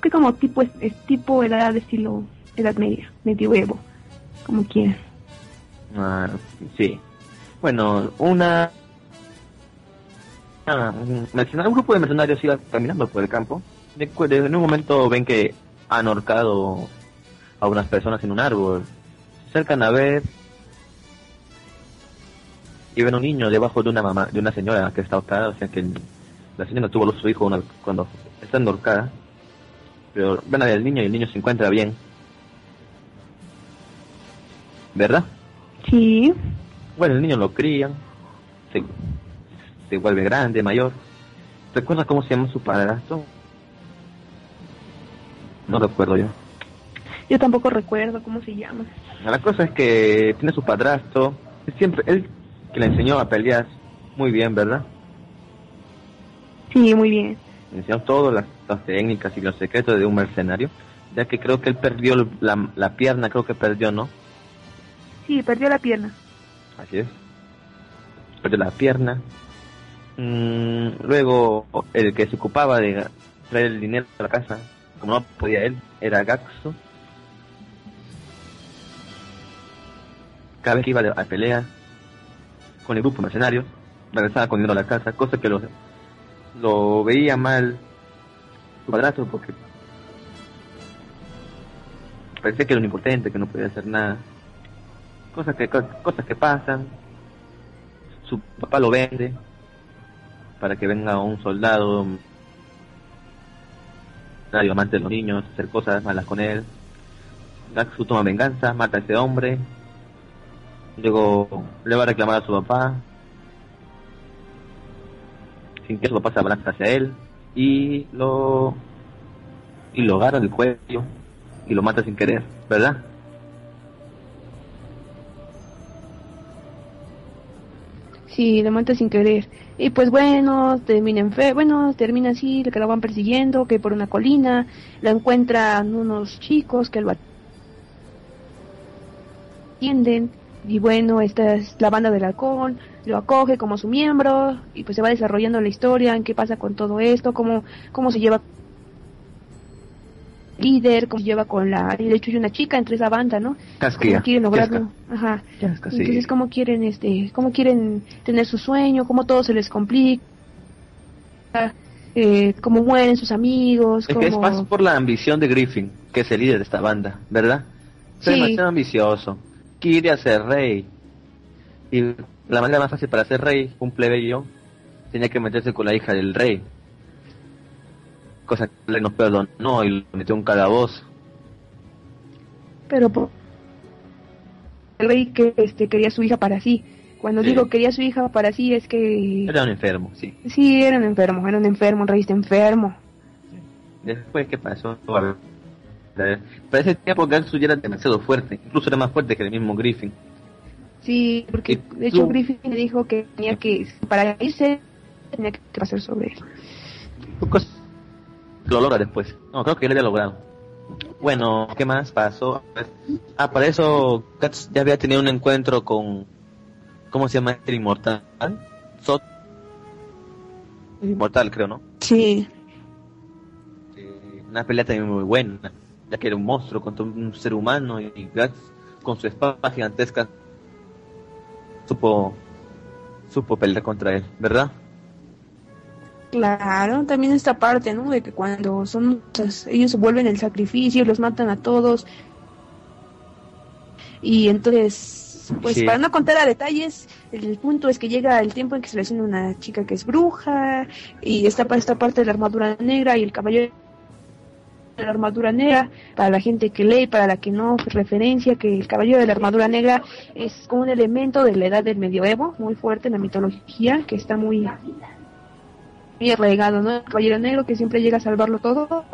que como tipo es, es tipo edad de estilo edad media, medioevo, como quieran. Ah, sí. Bueno, una... Ah, un grupo de mercenarios iba caminando por el campo. De, de- en un momento ven que han ahorcado a unas personas en un árbol. Se acercan a ver y ven un niño debajo de una mamá, de una señora que está ahorcada, o sea que la señora tuvo a su hijo una- cuando está ahorcada. Pero ven al niño y el niño se encuentra bien. ¿Verdad? Sí, Bueno, el niño lo crían, se, se vuelve grande, mayor. ¿Recuerdas cómo se llama su padrastro? No recuerdo yo. yo tampoco recuerdo cómo se llama. La cosa es que tiene su padrastro, siempre él que le enseñó a pelear muy bien, ¿verdad? Sí, muy bien. Le enseñó todas las, las técnicas y los secretos de un mercenario, ya que creo que él perdió la, la pierna, creo que perdió, ¿no? Sí, perdió la pierna. Así es. Perdió la pierna. Mm, luego, el que se ocupaba de traer el dinero a la casa, como no podía él, era Gaxo. Cada vez que iba a pelear con el grupo mercenario, regresaba con dinero a la casa, cosa que lo, lo veía mal su padrastro porque parecía que era un impotente, que no podía hacer nada cosas que co- cosas que pasan su papá lo vende para que venga un soldado radio amante de los niños hacer cosas malas con él. Gaxu toma venganza mata a ese hombre. Luego le va a reclamar a su papá. Sin que su papá se abraza hacia él. Y lo y lo agarra del cuello y lo mata sin querer verdad Sí, lo mata sin querer. Y pues bueno, termina enfer bueno, termina así, que lo van persiguiendo, que por una colina, lo encuentran unos chicos que lo atienden, y bueno, esta es la banda del halcón, lo acoge como su miembro, y pues se va desarrollando la historia, en qué pasa con todo esto, cómo, cómo se lleva líder, cómo se lleva con la, y de hecho hay una chica entre esa banda, ¿no? Casquilla. quieren lograrlo, ajá. Casca, sí. Entonces, ¿cómo quieren, este, cómo quieren tener su sueño? ¿Cómo todo se les complica? Eh, ¿Cómo mueren sus amigos? Es que es más por la ambición de Griffin, que es el líder de esta banda, ¿verdad? Es Sí. demasiado ambicioso. Quiere ser rey. Y la manera más fácil para ser rey, un plebeyo, tenía que meterse con la hija del rey. Cosa que le no perdonó y lo metió en un calabozo. Pero por... el rey que este, quería su hija para sí. Cuando Sí. digo quería su hija para sí es que... Era un enfermo, sí. Sí, era un enfermo, era un enfermo, un rey está enfermo. Después, ¿qué pasó? Para ese tiempo Gatsu ya era demasiado fuerte, incluso era más fuerte que el mismo Griffin. Sí, porque de hecho tú- Griffin le dijo que tenía que, para irse, tenía que pasar sobre él. Lo logra después. No, creo que lo había logrado. Bueno, ¿qué más pasó? Ah, para eso Guts ya había tenido un encuentro con... ¿Cómo se llama este inmortal? Sot. Inmortal, creo, ¿no? Sí. Eh, una pelea también muy buena, ya que era un monstruo contra un ser humano y Gax con su espada gigantesca supo supo pelear contra él, ¿verdad? Claro, también esta parte, ¿no? De que cuando son, ellos se vuelven el sacrificio, los matan a todos. Y entonces, pues para no contar a detalles, el punto es que llega el tiempo en que se le hace una chica que es bruja, y está para esta parte de la armadura negra y el caballero de la armadura negra, para la gente que lee, para la que no, referencia que el caballero de la armadura negra es como un elemento de la edad del medioevo, muy fuerte en la mitología, que está muy muy arraigado, ¿no? El Caballero Negro que siempre llega a salvarlo todo.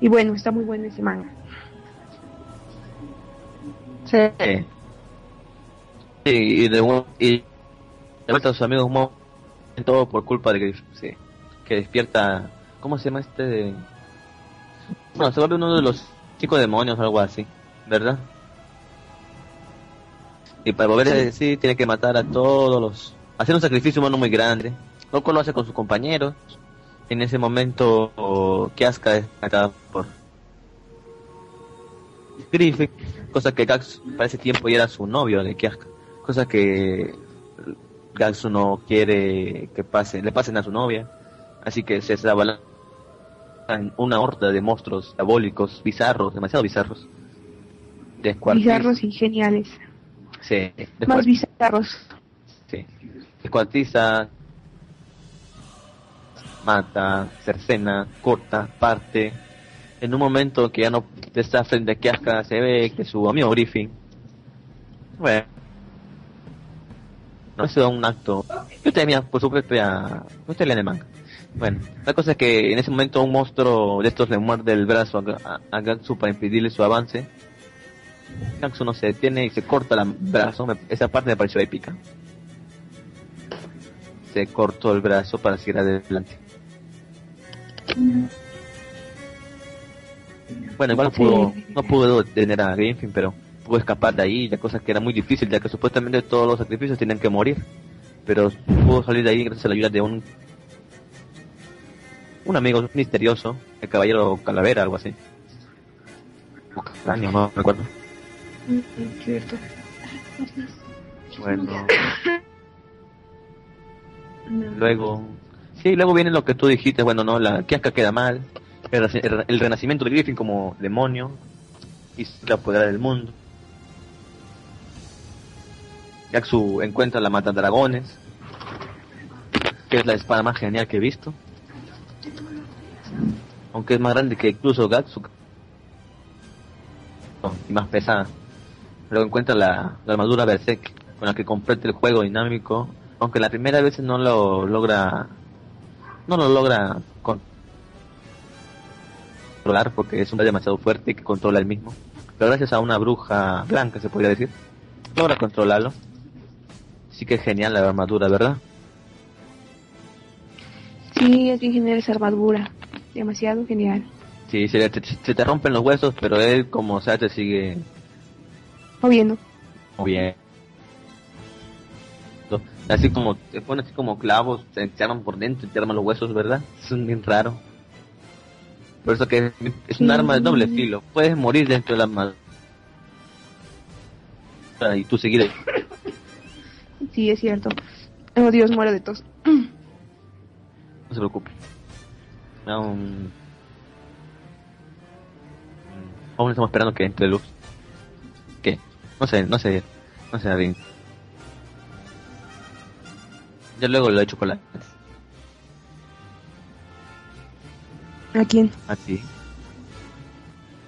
Y bueno, está muy bueno ese manga. Sí. y de, y de vuelta a sus amigos todo por culpa de que, sí, que despierta. ¿Cómo se llama este? De... Bueno, se vuelve uno de los chicos demonios o algo así, ¿verdad? Y para volver a decir, tiene que matar a todos los. Hacer un sacrificio humano muy grande Loco lo hace con sus compañeros. En ese momento, Kiaska es atacada por Griffith, cosa que Gax para ese tiempo ya era su novio de Kiaska, cosa que Gax no quiere que pase, le pasen a su novia, así que se en una horda de monstruos diabólicos, bizarros, demasiado bizarros. Bizarros y geniales. Sí. Más bizarros. Sí. Descuartiza, mata, cercena, corta, parte. En un momento que ya no está frente a Kiaska, se ve que su amigo Griffin. Bueno. No es un acto. Yo tenía, por supuesto, ya. Usted le manga. Bueno, la cosa es que en ese momento un monstruo de estos le muerde el brazo a, a, Gatsu para impedirle su avance. Gatsu no se detiene y se corta el brazo. esa parte me pareció épica. Se cortó el brazo para seguir adelante. Bueno, igual no pudo, no pudo detener a Greenfin, pero pudo escapar de ahí, ya cosa que era muy difícil, ya que supuestamente todos los sacrificios tenían que morir. Pero pudo salir de ahí gracias a la ayuda de un un amigo misterioso, el caballero Calavera, algo así. año no recuerdo. Cierto. Bueno. Luego Sí, luego viene lo que tú dijiste, bueno, no, la Kiaska queda mal, el, renacimiento de Griffin como demonio y se apodera del mundo. Yaksu encuentra la mata dragones, que es la espada más genial que he visto. Aunque es más grande que incluso Gatsu. Y más pesada. Luego encuentra la, la armadura Berserk, con la que completa el juego dinámico. Aunque la primera vez no lo logra no lo logra controlar porque es un demasiado fuerte que controla el mismo. Pero gracias a una bruja blanca, se podría decir, logra controlarlo. Sí que es genial la armadura, ¿verdad? Sí, es bien genial esa armadura. Demasiado genial. Sí, se te, se te rompen los huesos, pero él, como sea, te sigue moviendo. Moviendo así como te ponen así como clavos, se arman por dentro y te arman los huesos, ¿verdad? Es bien raro. Por eso que es un arma de doble filo. Puedes morir dentro del arma. Y tú seguir ahí. Sí, es cierto. Oh, Dios, muero de tos. No se preocupe. Aún... Aún estamos esperando que entre luz. ¿Qué? No sé, no sé. No sé, bien. Yo luego lo con la... ¿A quién? A ti.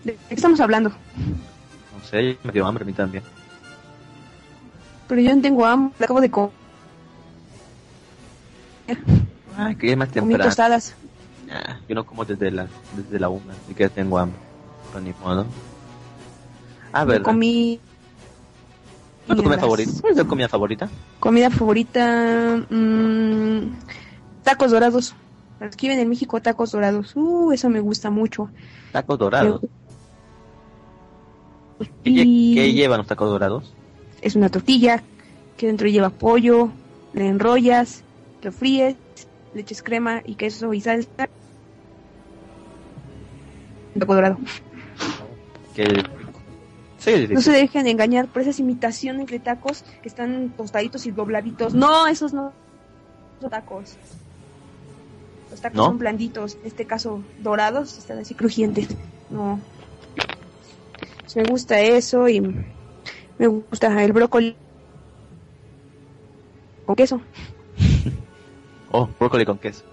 ¿De qué estamos hablando? No sé, me dio hambre a mí también. Pero yo no tengo hambre, acabo de comer. Ay, que es más temprano. tostadas. Ah, yo no como desde la, desde la una, así que tengo hambre. Pero ni modo. Ah, ver. Comí ¿Cuál es tu comida favorita? ¿Cuál es tu comida favorita? Comida favorita. Mmm, tacos dorados. Aquí en México, tacos dorados. Uh, eso me gusta mucho. ¿Tacos dorados? ¿Qué, llevan los tacos dorados? Es una tortilla que dentro lleva pollo, le enrollas, lo fríes, le echas crema y queso y salsa. taco dorado. Que... Sí, No se dejen engañar por esas imitaciones de tacos que están tostaditos y dobladitos. No, esos no son tacos. Los tacos ¿No? son blanditos, en este caso dorados, están así crujientes. No. Pues me gusta eso y me gusta el brócoli con queso. Oh, brócoli con queso.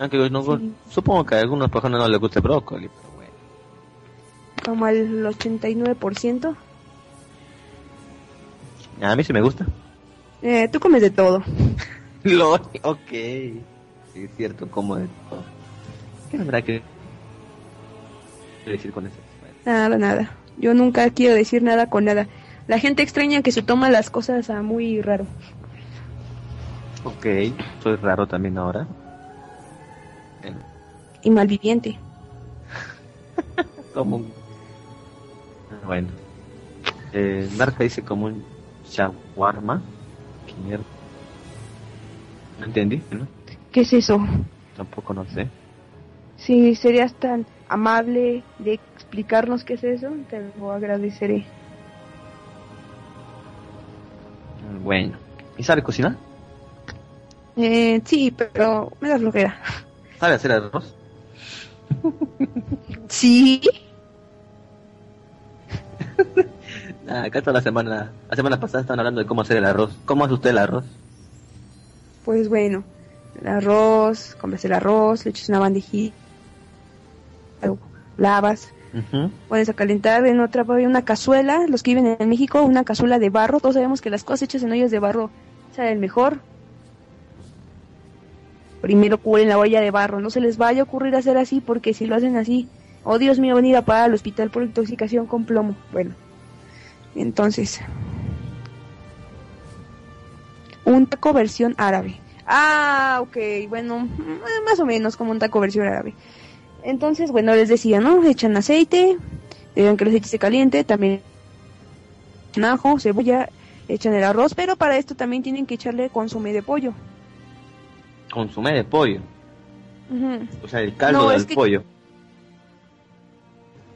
Aunque no, Sí. supongo que a algunas personas no les gusta el brócoli. Como al 89%. A mí sí me gusta. Eh, tú comes de todo. Lo, ok. Sí, es cierto, como de todo. ¿Qué habrá que decir con eso? Nada, nada. Yo nunca quiero decir nada con nada. La gente extraña que se toma las cosas a muy raro. Ok, soy raro también ahora. Eh, Y malviviente. Como un... Bueno. Eh, Narca dice como un shawarma. ¿Qué mierda? No entendí, ¿no? ¿Qué es eso? Tampoco no sé. Si serías tan amable de explicarnos qué es eso, te lo agradeceré. Bueno. ¿Y sabe cocinar? Eh, sí, pero me da flojera. ¿Sabe hacer arroz? Sí. Ah, acá toda la semana, la semana pasada estaban hablando de cómo hacer el arroz. ¿Cómo hace usted el arroz? Pues bueno, el arroz, compras el arroz, le echas una bandejita, lo lavas, Ujú. pones a calentar en otra una cazuela, los que viven en México, una cazuela de barro, todos sabemos que las cosas hechas en ollas de barro saben mejor. Primero cubren la olla de barro, no se les vaya a ocurrir hacer así porque si lo hacen así, oh Dios mío, venir a parar al hospital por intoxicación con plomo. Bueno, entonces, un taco versión árabe. Ah, ok, bueno, mm, más o menos como un taco versión árabe. Entonces, bueno, les decía, ¿no? Echan aceite, dejan que el aceite se caliente, también ajo, cebolla, echan el arroz, pero para esto también tienen que echarle consomé de pollo. Consumé de pollo. O sea, el caldo No, del es que- pollo.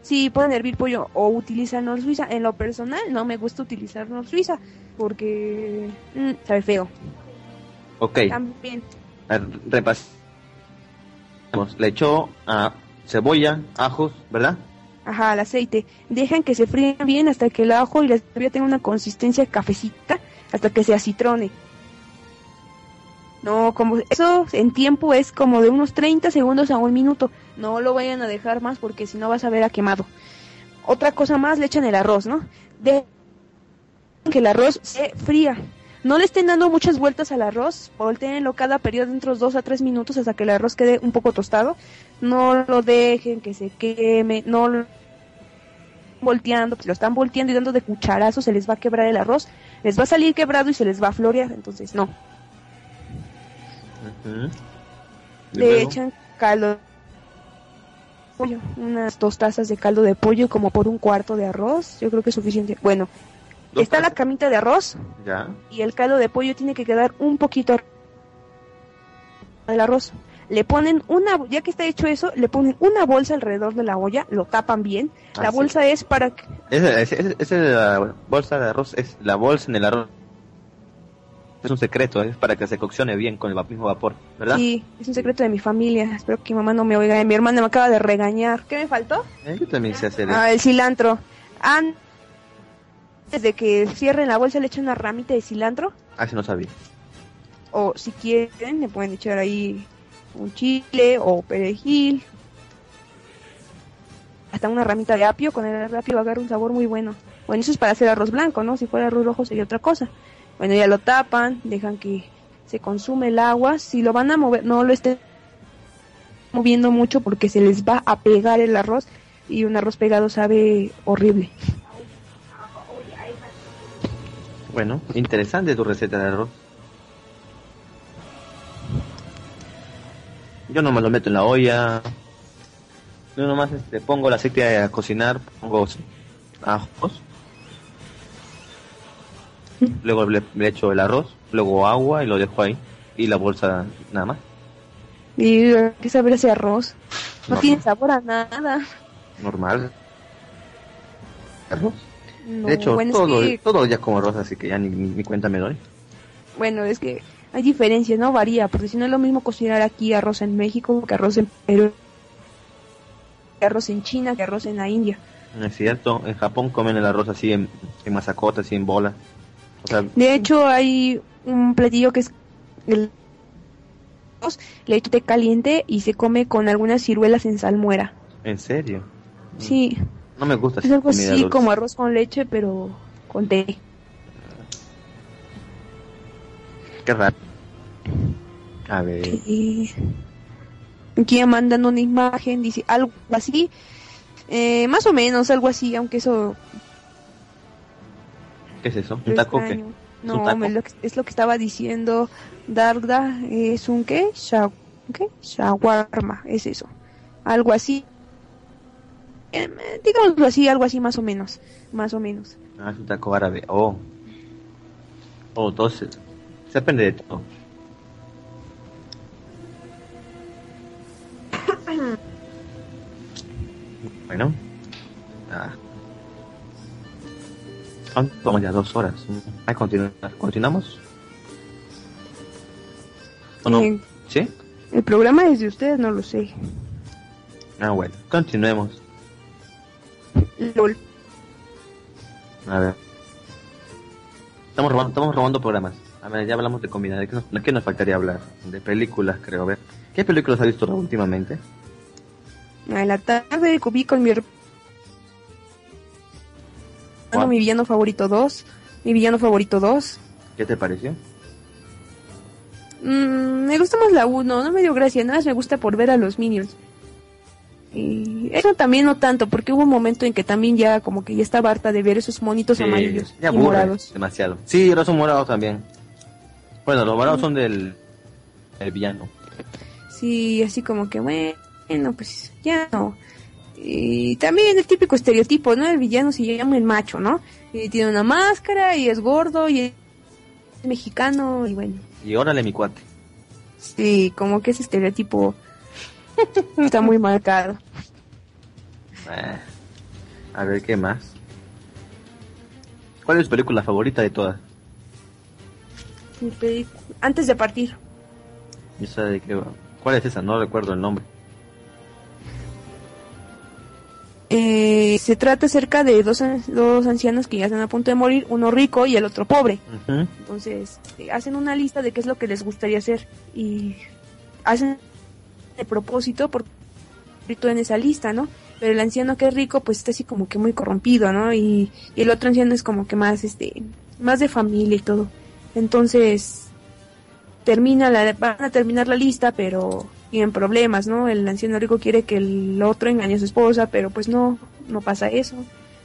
Sí, pueden hervir pollo o utilizar nor suiza. En lo personal, no me gusta utilizar nor suiza porque mm, sabe feo. Ok, También, repasemos. Le echó a cebolla, ajos, ¿verdad? ajá, el aceite. Dejan que se fríen bien hasta que el ajo y la cebolla tengan una consistencia cafecita, hasta que se acitrone. No, como eso en tiempo es como de unos 30 segundos a un minuto. No lo vayan a dejar más porque si no vas a ver a quemado. Otra cosa más, le echan el arroz, ¿no? De que el arroz se fría. No le estén dando muchas vueltas al arroz, volteenlo cada periodo de entre 2 a 3 minutos hasta que el arroz quede un poco tostado. No lo dejen que se queme, no lo volteando, si lo están volteando y dando de cucharazo se les va a quebrar el arroz, les va a salir quebrado y se les va a florear, entonces no. Le luego, echan caldo de pollo, unas dos tazas de caldo de pollo como por un cuarto de arroz, yo creo que es suficiente. Bueno, está la camita de arroz Ya. y el caldo de pollo tiene que quedar un poquito al arroz. Le ponen una, ya que está hecho eso, le ponen una bolsa alrededor de la olla, lo tapan bien. Ah, la sí. bolsa es para que- Esa es la bolsa de arroz, es la bolsa en el arroz. Es un secreto, es para que se coccione bien con el mismo vapor, ¿verdad? Sí, es un secreto de mi familia. Espero que mi mamá no me oiga. Mi hermana me acaba de regañar. ¿Qué me faltó? Eh, yo también sé hacer Ah, el cilantro. Antes de que cierren la bolsa le echan una ramita de cilantro. Así no sabía. O si quieren, le pueden echar ahí un chile o perejil. Hasta una ramita de apio. Con el apio va a agarrar un sabor muy bueno. Bueno, eso es para hacer arroz blanco, ¿no? Si fuera arroz rojo sería otra cosa. Bueno, ya lo tapan, dejan que se consume el agua. Si lo van a mover, no lo estén moviendo mucho porque se les va a pegar el arroz y un arroz pegado sabe horrible. Bueno, interesante tu receta de arroz. Yo no me lo meto en la olla. Yo nomás este, pongo el aceite a cocinar, pongo ajos. Luego le, le echo el arroz, luego agua y lo dejo ahí. Y la bolsa nada más. Y qué saber ese arroz. No No. tiene sabor a nada. normal. Arroz. No, de hecho, bueno, es todo, que- todo ya como arroz, así que ya ni, ni, ni cuenta me doy. Bueno, es que hay diferencias, ¿no? Varía, porque si no es lo mismo cocinar aquí arroz en México que arroz en Perú, que arroz en China, que arroz en la India. Es cierto, en Japón comen el arroz así en, en masacota, así en bola. Sea, De hecho, hay un platillo que es el leche caliente y se come con algunas ciruelas en salmuera. en serio. Sí, No me gusta es algo así como arroz con leche, pero con té. Qué raro. A ver, Y aquí mandan una imagen, dice algo así, eh, más o menos algo así, aunque eso ¿qué es eso? ¿Un taco qué? extraño. ¿Es un No, taco? me lo que- es lo que estaba diciendo Darda, es un qué? ¿qué? Shawarma, es eso. Algo así. Eh, digámoslo así, algo así más o menos, más o menos. Ah, es un taco árabe. Oh. Oh, entonces. Se depende de todo. bueno. Ah. Vamos ya dos horas. Ahí continuar. ¿Continuamos? ¿O no? Eh, ¿Sí? el programa es de ustedes, no lo sé. Ah, bueno. Continuemos. LOL. A ver. Estamos robando, estamos robando programas. A ver, ya hablamos de comida. ¿De qué nos, de qué nos faltaría hablar? De películas, creo. A ver. ¿Qué películas has visto últimamente? En la tarde cubí con mi hermano ¿Cuál? mi villano favorito 2. Mi villano favorito 2. ¿Qué te pareció? Mm, me gusta más la 1, no me dio gracia, nada más me gusta por ver a los Minions. Y eso también no tanto, porque hubo un momento en que también ya como que ya estaba harta de ver esos monitos Sí, amarillos y aburre morados. Demasiado. Sí, los son morados también. Bueno, los morados son del, del villano. Sí, así como que bueno, pues ya no. Y también el típico estereotipo, ¿no? El villano se llama el macho, ¿no? Y tiene una máscara y es gordo y es mexicano y bueno. Y órale, mi cuate. Sí, como que ese estereotipo está muy marcado. Eh, a ver, ¿qué más? ¿Cuál es tu película favorita de todas? Mi Antes de partir. Sé de qué va. ¿Cuál es esa? No recuerdo el nombre. Se trata acerca de dos, dos ancianos que ya están a punto de morir, uno rico y el otro pobre. Entonces, eh, hacen una lista de qué es lo que les gustaría hacer y hacen el propósito por en esa lista, ¿no? Pero el anciano que es rico, pues está así como que muy corrompido, ¿no? Y, y el otro anciano es como que más, este, más de familia y todo. Entonces, termina la, van a terminar la lista, pero tienen problemas, ¿no? El anciano rico quiere que el otro engañe a su esposa, pero pues no, no pasa eso.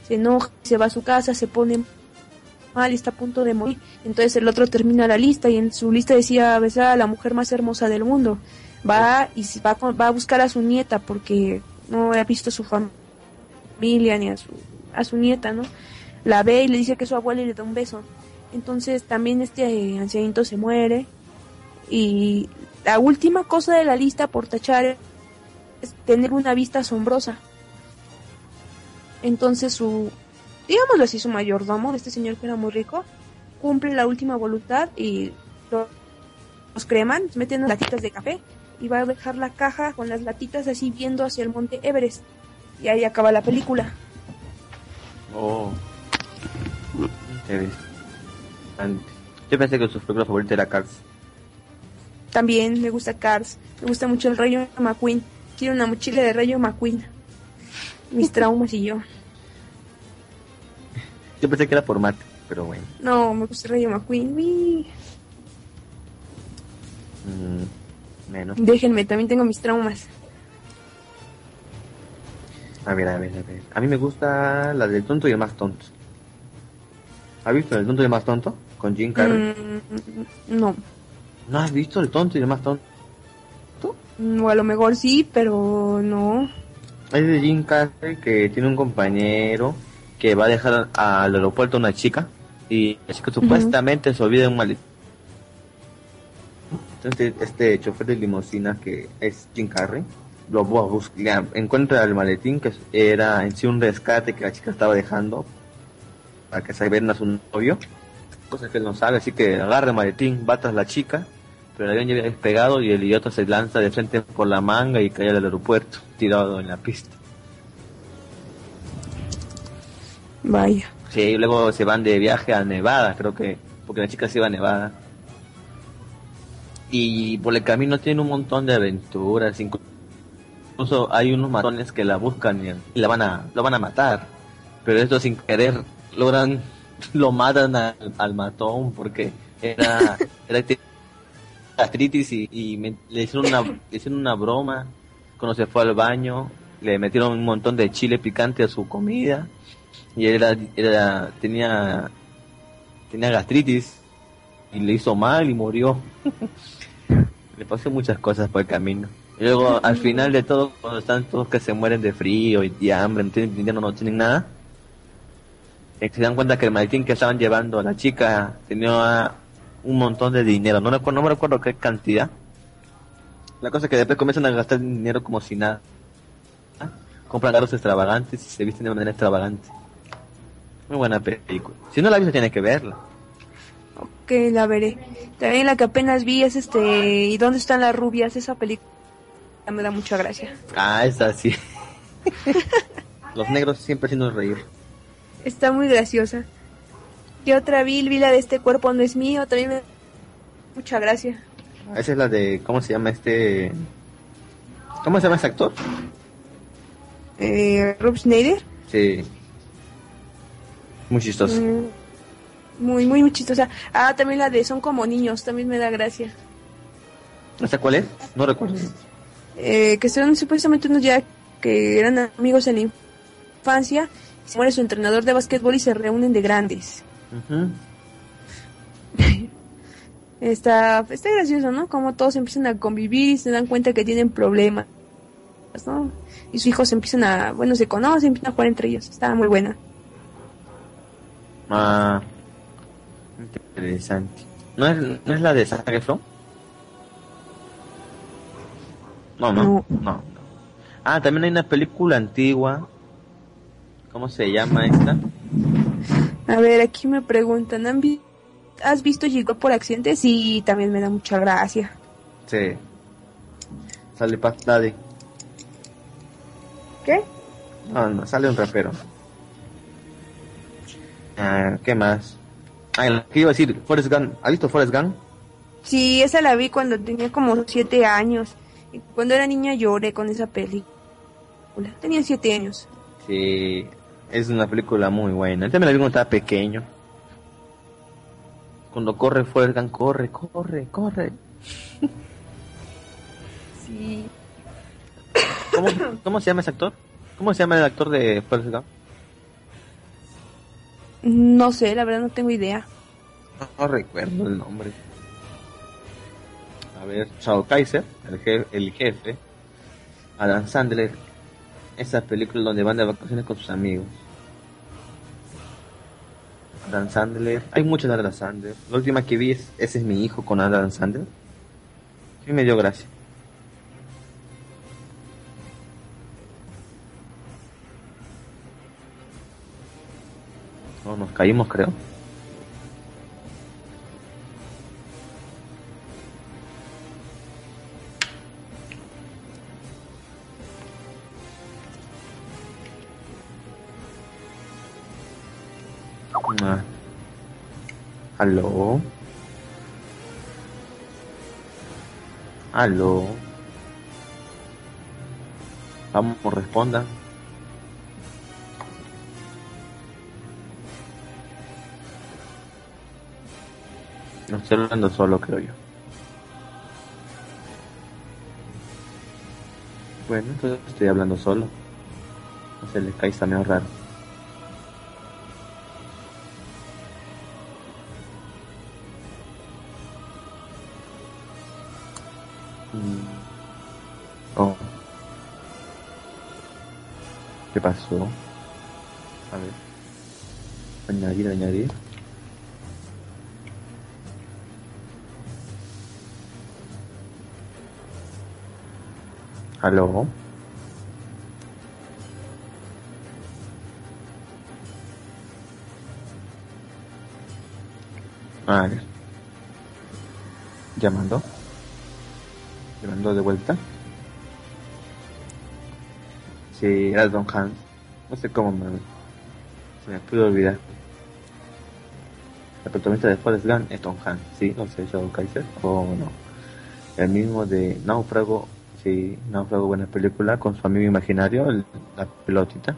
Se enoja, se va a su casa, se pone mal y está a punto de morir. Entonces el otro termina la lista y en su lista decía besar a la mujer más hermosa del mundo. Va y va, con- va a buscar a su nieta porque no ha visto a su fam- familia ni a su, a su nieta, ¿no? La ve y le dice que su abuela y le da un beso. Entonces también este eh, ancianito se muere y la última cosa de la lista por tachar es tener una vista asombrosa. Entonces su, digámoslo así, su mayordomo, este señor que era muy rico, cumple la última voluntad y lo- los creman, meten en latitas de café y va a dejar la caja con las latitas así viendo hacia el monte Everest. Y ahí acaba la película. Oh. Interesante. Yo pensé que su película favorita era Cars. También me gusta Cars, me gusta mucho el Rayo McQueen. Quiero una mochila de Rayo McQueen. Mis traumas y yo. Yo pensé que era por mate, pero bueno. No, me gusta el Rayo McQueen. Uy. Mm, menos. Déjenme, también tengo mis traumas. A ver, a ver, a ver. A mí me gusta la del tonto y el más tonto. ¿Has visto el tonto y el más tonto? Con Jim Carrey. Mm, no. ¿No has visto el tonto y el más tonto? O a lo mejor sí, pero no. Es de Jim Carrey que tiene un compañero que va a dejar al aeropuerto a una chica y la chica supuestamente se olvida de un maletín. Entonces este chofer de limusina que es Jim Carrey lo busca, encuentra el maletín que era en sí un rescate que la chica estaba dejando para que se a su novio, cosa que él no sabe, así que agarra el maletín, va tras la chica, pero el avión ya había despegado y el idiota se lanza de frente por la manga y cae al aeropuerto, tirado en la pista. Vaya. Sí, luego se van de viaje a Nevada, creo que, porque la chica se iba a Nevada. Y por el camino tiene un montón de aventuras, incluso hay unos matones que la buscan y la van a, lo van a matar. Pero esto sin querer logran, lo matan al, matón porque era, era gastritis y, le, hicieron una, le hicieron una broma cuando se fue al baño, le metieron un montón de chile picante a su comida y era tenía tenía gastritis y le hizo mal y murió. le pasó muchas cosas por el camino. Y luego al final de todo, cuando están todos que se mueren de frío y, hambre, no tienen dinero, no tienen nada, eh, se dan cuenta que el maletín que estaban llevando a la chica tenía un montón de dinero. No, no me recuerdo qué cantidad. La cosa es que después comienzan a gastar dinero como si nada. Compran carros extravagantes y se visten de manera extravagante. Muy buena película. Si no la viste, tienes que verla. Ok, la veré. También la que apenas vi es este. ¿Y dónde están las rubias? Esa película me da mucha gracia. Ah, esa sí. Los negros siempre haciendo reír. Está muy graciosa. Y otra vi? Vi la de este cuerpo no es mío. También me da mucha gracia. Esa es la de. ¿Cómo se llama este.? ¿Cómo se llama ese actor? Eh, Rob Schneider. Sí. Muy chistoso. Mm, muy, muy, muy chistosa. Ah, también la de Son como niños, también me da gracia. ¿Esta cuál es? No recuerdo. Eh, que son supuestamente unos ya que eran amigos en la infancia. Se muere su entrenador de básquetbol y se reúnen de grandes. Está, está gracioso, ¿no? Como todos empiezan a convivir y se dan cuenta que tienen problemas, ¿no? Y sus hijos empiezan a, bueno, se conocen, empiezan a jugar entre ellos. Está muy buena. Ah, interesante. ¿No es, ¿No es la de Zac Efron? No, no, no, Ah, también hay una película antigua. ¿Cómo se llama esta? A ver, aquí me preguntan, ¿has visto Llegó por accidente? Sí, también me da mucha gracia. Sí. Sale Pat Daddy. ¿Qué? No, no, sale un rapero. Ah, ¿Qué más? Ah, ¿qué iba a decir? Forrest Gump. ¿Has visto Forrest Gump? Sí, esa la vi cuando tenía como siete años. Cuando era niña lloré con esa película. Tenía siete años. Sí, es una película muy buena. También la vi cuando estaba pequeño. Cuando corre Gump, corre, corre, corre. Sí. ¿Cómo, ¿Cómo se llama ese actor? ¿Cómo se llama el actor de Forrest Gump? No sé, la verdad no tengo idea. No, recuerdo el nombre. A ver, Chao Kaiser, el jefe, el jefe. Adam Sandler. Esa película donde van de vacaciones con sus amigos. Adam Sandler. Hay muchas de Adam Sandler. La última que vi es Ese es mi hijo con Adam Sandler. Y me dio gracia. nos caímos, creo. Ah. Aló. Aló. Vamos, responda. No estoy hablando solo, creo yo. Bueno, entonces estoy hablando solo. No se les cae está medio raro. Oh. ¿Qué pasó? A ver. Añadir, añadir. ¿Aló? Ver. Llamando. Llamando de vuelta. Sí, era Don Hans. No sé cómo me, se me pudo olvidar. El protagonista de Forrest Gump es Don Hans, sí, no sé, Shadow Kaiser o no. El mismo de Náufrago, sí, Náufrago, buena película, con su amigo imaginario, la pelotita.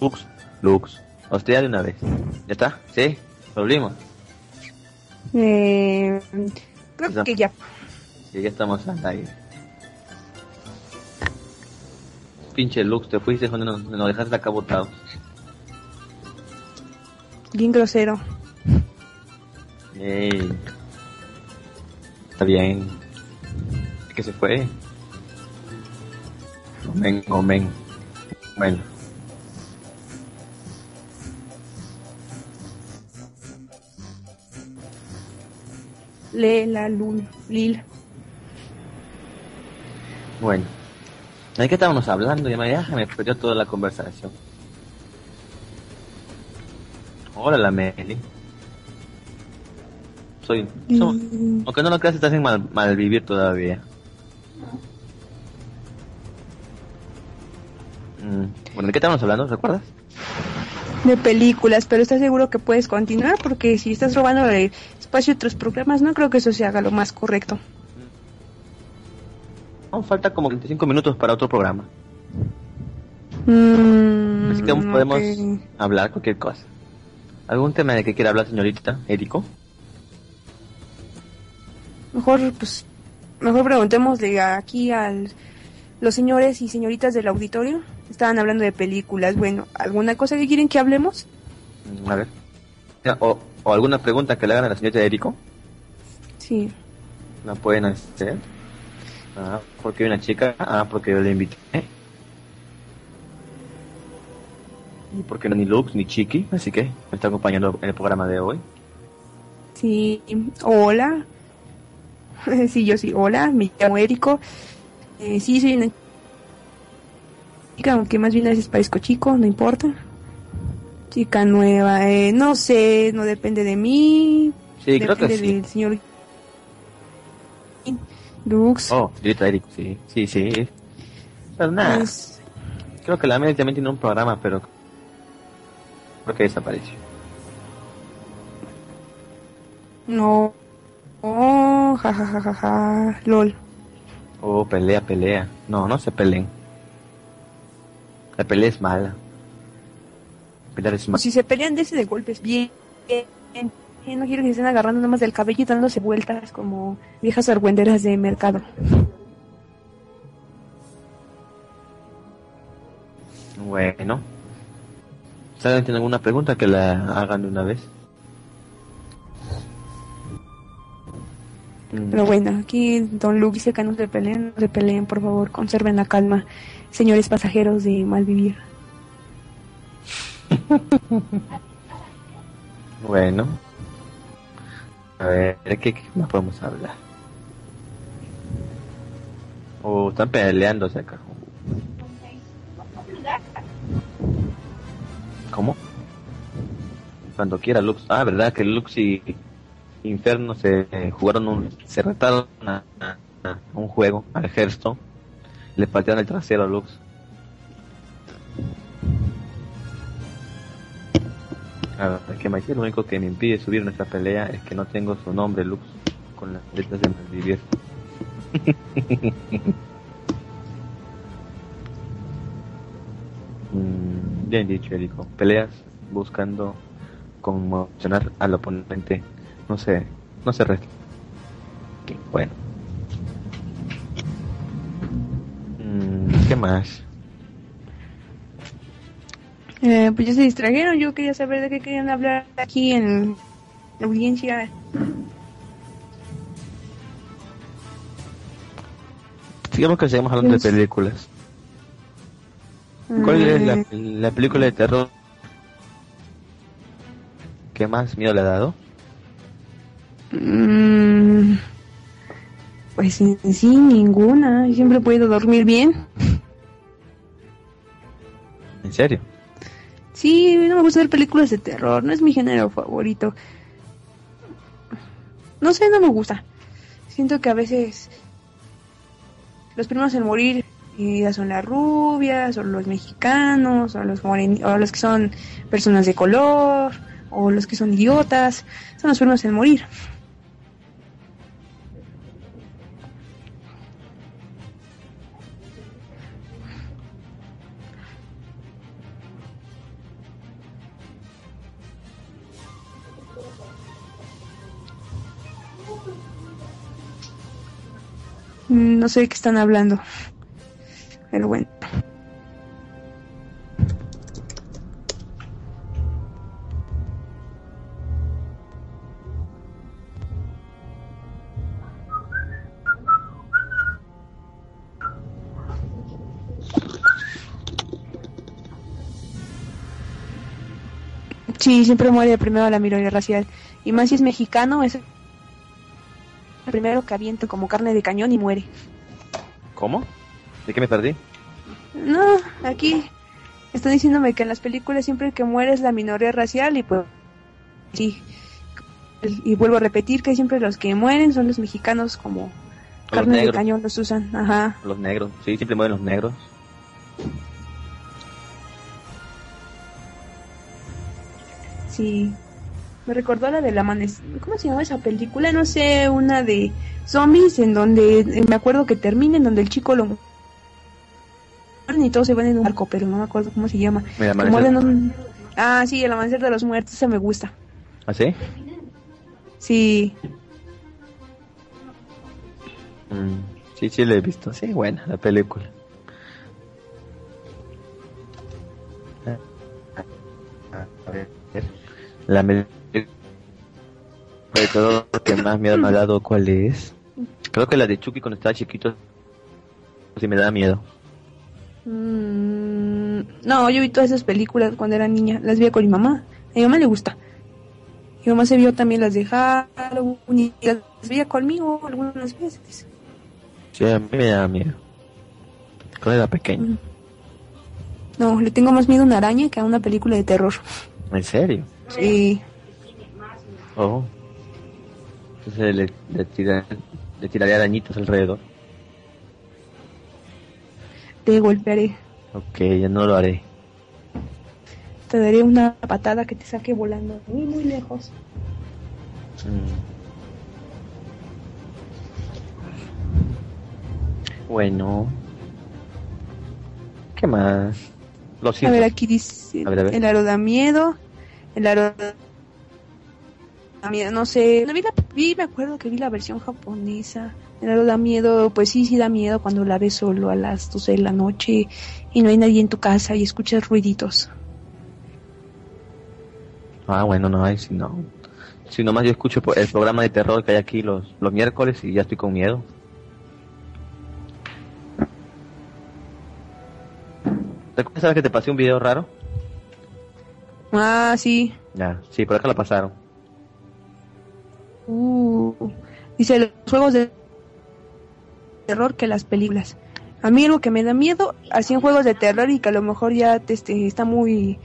Lux, Lux, hostia de una vez. ¿Ya está? ¿Sí? ¿Volvimos? Eh, creo que ya. Sí, ya estamos al aire. Pinche Lux, te fuiste cuando nos, nos dejaste acá botados. Bien grosero. Ey. Está bien. Es que se fue. Omen, omen. Bueno. Lela, Lul, Lil. Bueno. ¿De qué estábamos hablando? Ya me, ya me perdió toda la conversación. Hola, la Meli. Soy... so- Mm, aunque no lo creas, estás en mal, mal vivir todavía. Bueno, ¿de qué estábamos hablando? ¿Recuerdas? de películas, pero ¿estás seguro que puedes continuar? Porque si estás robando el espacio de otros programas, no creo que eso se haga lo más correcto. Aún falta como 25 minutos para otro programa. Mm, Así que aún podemos hablar cualquier cosa. ¿Algún tema de que quiera hablar, señorita Érico? Mejor, pues, mejor preguntémosle aquí a los señores y señoritas del auditorio. Estaban hablando de películas. Bueno, ¿alguna cosa que quieren que hablemos? A ver. O, o alguna pregunta que le hagan a la señorita Érico. Sí. La pueden hacer. Ah, porque hay una chica. Ah, porque yo le invité. Y porque no ni Lux ni Chiqui. Así que me está acompañando en el programa de hoy. Sí. Hola. sí, yo sí. Hola, me llamo Érico. Eh, sí, soy una chica, aunque más bien a veces parezco chico, no importa. Chica nueva. Eh, no sé, no depende de mí. Sí, creo que sí. del señor Lux. Oh, señorita Érico, sí. Sí, sí. Pero nada. Pues, Creo que la Mel también tiene un programa, pero creo que desapareció. No. Oh, ja, ja, ja, ja, ja. LOL. Oh, pelea, pelea. No, no se peleen. La pelea es mala. Pelear es mala. si se pelean de ese de golpes, bien. bien. No quiero que se estén agarrando nada más del cabello y dándose vueltas como viejas argüenderas de mercado. Bueno. Si alguien tiene alguna pregunta que la hagan de una vez. Pero bueno, aquí Don Luke dice que no se peleen, no se peleen, por favor, conserven la calma, señores pasajeros de Malvivir. Bueno. A ver, ¿qué, qué más podemos hablar? O están peleándose acá. ¿Cómo? Cuando quiera Lux. Ah, ¿verdad? Que Lux y Inferno se jugaron un... Se retaron a- a un juego, al Hearthstone. Le patearon el trasero a Lux. Ver, es que lo único que me impide subir nuestra pelea es que no tengo su nombre, Lux, con las letras de Malvivir. Mm, bien dicho, Erico. Peleas buscando conmocionar al oponente. No sé, no se resta. Bueno. Mm, ¿Qué más? Eh, pues ya se distrajeron, yo quería saber de qué querían hablar aquí en la audiencia. Digamos que seguimos hablando de películas. ¿Cuál es la, Mm, la película de terror que más miedo le ha dado? mm, pues sí, ninguna. Siempre he podido dormir bien. ¿En serio? Sí, no me gusta ver películas de terror, no es mi género favorito. No sé, no me gusta. Siento que a veces los primeros en morir ya son las rubias, o los mexicanos, o los, moreni- o los que son personas de color, o los que son idiotas. Son los primeros en morir. No sé de qué están hablando. Pero bueno. Sí, siempre muere primero la minoría racial. Y más si es mexicano, es primero que avienta como carne de cañón y muere. ¿Cómo? ¿De qué me perdí? No, aquí están diciéndome que en las películas siempre que muere es la minoría racial y pues sí. Y vuelvo a repetir que siempre los que mueren son los mexicanos como carne de cañón los usan. Ajá. Los negros. Sí, siempre mueren los negros. Sí. Me recordó a la de la amanecer. ¿Cómo se llama esa película? No sé, una de zombies en donde eh, me acuerdo que termina en donde el chico lo y todos se van en un barco, pero no me acuerdo cómo se llama. Un- Ah, sí, el amanecer de los muertos, esa me gusta. ¿Ah, sí? Sí. Mm, sí, sí, la he visto. Sí, buena la película. A ver, La de todo que más miedo me ha dado, ¿cuál es? Creo que la de Chucky cuando estaba chiquito sí me da miedo. Mm, no, yo vi todas esas películas cuando era niña. Las vi con mi mamá. A mi mamá le gusta. Mi mamá se vio también las de Halloween y las veía conmigo algunas veces. Sí, a mí me da miedo. Cuando era pequeño. No, le tengo más miedo a una araña que a una película de terror. ¿En serio? Sí. Oh. Entonces le, le, tira- le tiraría arañitos alrededor. Te golpearé. Ok, ya no lo haré. Te daré una patada que te saque volando muy, muy lejos. Mm. Bueno. ¿Qué más? Los A Simpsons. ver, aquí dice A ver, a ver. el aro da miedo. El aro no sé. No vi, la, vi, me acuerdo que vi la versión japonesa. Aro da miedo, pues sí, sí da miedo cuando la ves solo a las 12 de la noche y no hay nadie en tu casa y escuchas ruiditos. Ah, bueno, no hay, si no. Si nomás yo escucho el programa de terror que hay aquí los, los miércoles y ya estoy con miedo. ¿Te acuerdas que te pasé un video raro? Ah, sí. Ya, sí, por acá lo pasaron. Uh, dice los juegos de terror que las películas. A mí algo que me da miedo, así en juegos de terror y que a lo mejor ya te, este, está muy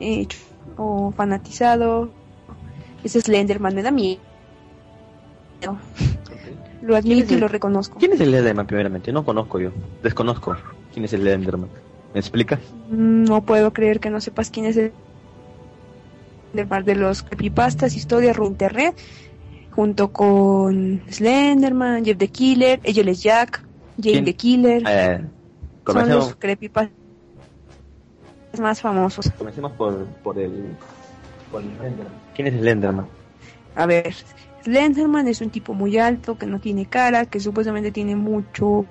eh, o fanatizado. Ese Slenderman me da miedo. Lo admito y lo reconozco. ¿Quién es el Enderman primeramente? No conozco yo. Desconozco. ¿Quién es el Enderman? ¿Me explicas? Mm, No puedo creer que no sepas quién es el Slenderman de los creepypastas, historias internet, junto con Slenderman, Jeff the Killer, Angel es Jack, Jane ¿Quién? the Killer. Eh, Son los creepypastas más famosos. comencemos por, por el... por el Enderman. ¿Quién es el Enderman? A ver, Slenderman es un tipo muy alto, que no tiene cara, que supuestamente tiene mucho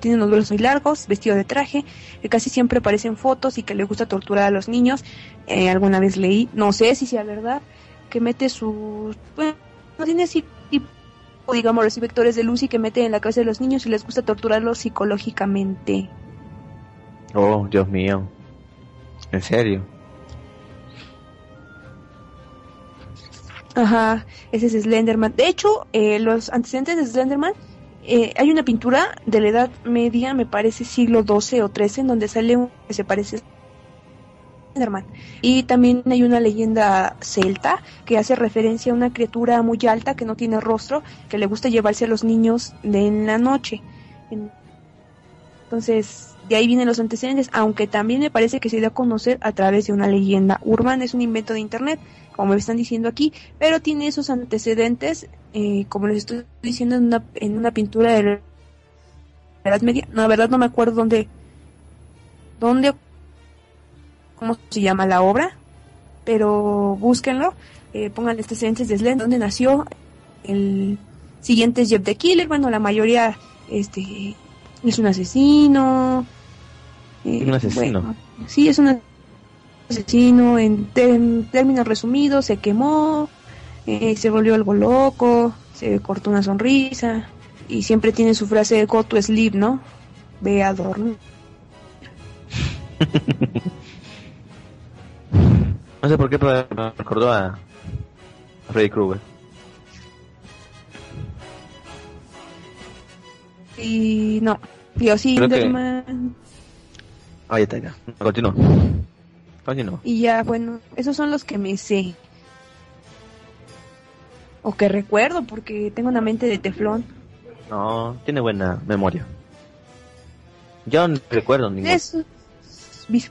tiene unos brazos muy largos, vestido de traje, que casi siempre aparecen fotos y que le gusta torturar a los niños. Eh, alguna vez leí, no sé si sea verdad, que mete sus... Bueno, no tiene así tipo, digamos, los vectores de luz y que mete en la cabeza de los niños y les gusta torturarlos psicológicamente. Oh, Dios mío. ¿En serio? Ajá, ese es Slenderman. De hecho, eh, los antecedentes de Slenderman, eh, hay una pintura de la Edad Media, me parece siglo XII o XIII, en donde sale un que se parece Slenderman. Y también hay una leyenda celta que hace referencia a una criatura muy alta que no tiene rostro, que le gusta llevarse a los niños de en la noche. Entonces, de ahí vienen los antecedentes, aunque también me parece que se dio a conocer a través de una leyenda urbana, es un invento de internet como me están diciendo aquí, pero tiene esos antecedentes, eh, como les estoy diciendo, en una, en una pintura de la Edad Media. No, la verdad no me acuerdo dónde, dónde, cómo se llama la obra, pero búsquenlo, eh, pongan antecedentes de Slend, donde nació. El siguiente es Jeff the Killer, bueno, la mayoría este es un asesino. Eh, un asesino. sí, es un asesino, en, términos resumidos, se quemó, eh, se volvió algo loco, se cortó una sonrisa y siempre tiene su frase go to sleep, ¿no? Ve a dormir. no sé por qué me recordó a Freddy Krueger. Y no, yo sí, que... Ahí está, ya. Continúa. Y ya, bueno, esos son los que me sé. O que recuerdo, porque tengo una mente de teflón. No, tiene buena memoria. Yo no recuerdo ninguno. Esos,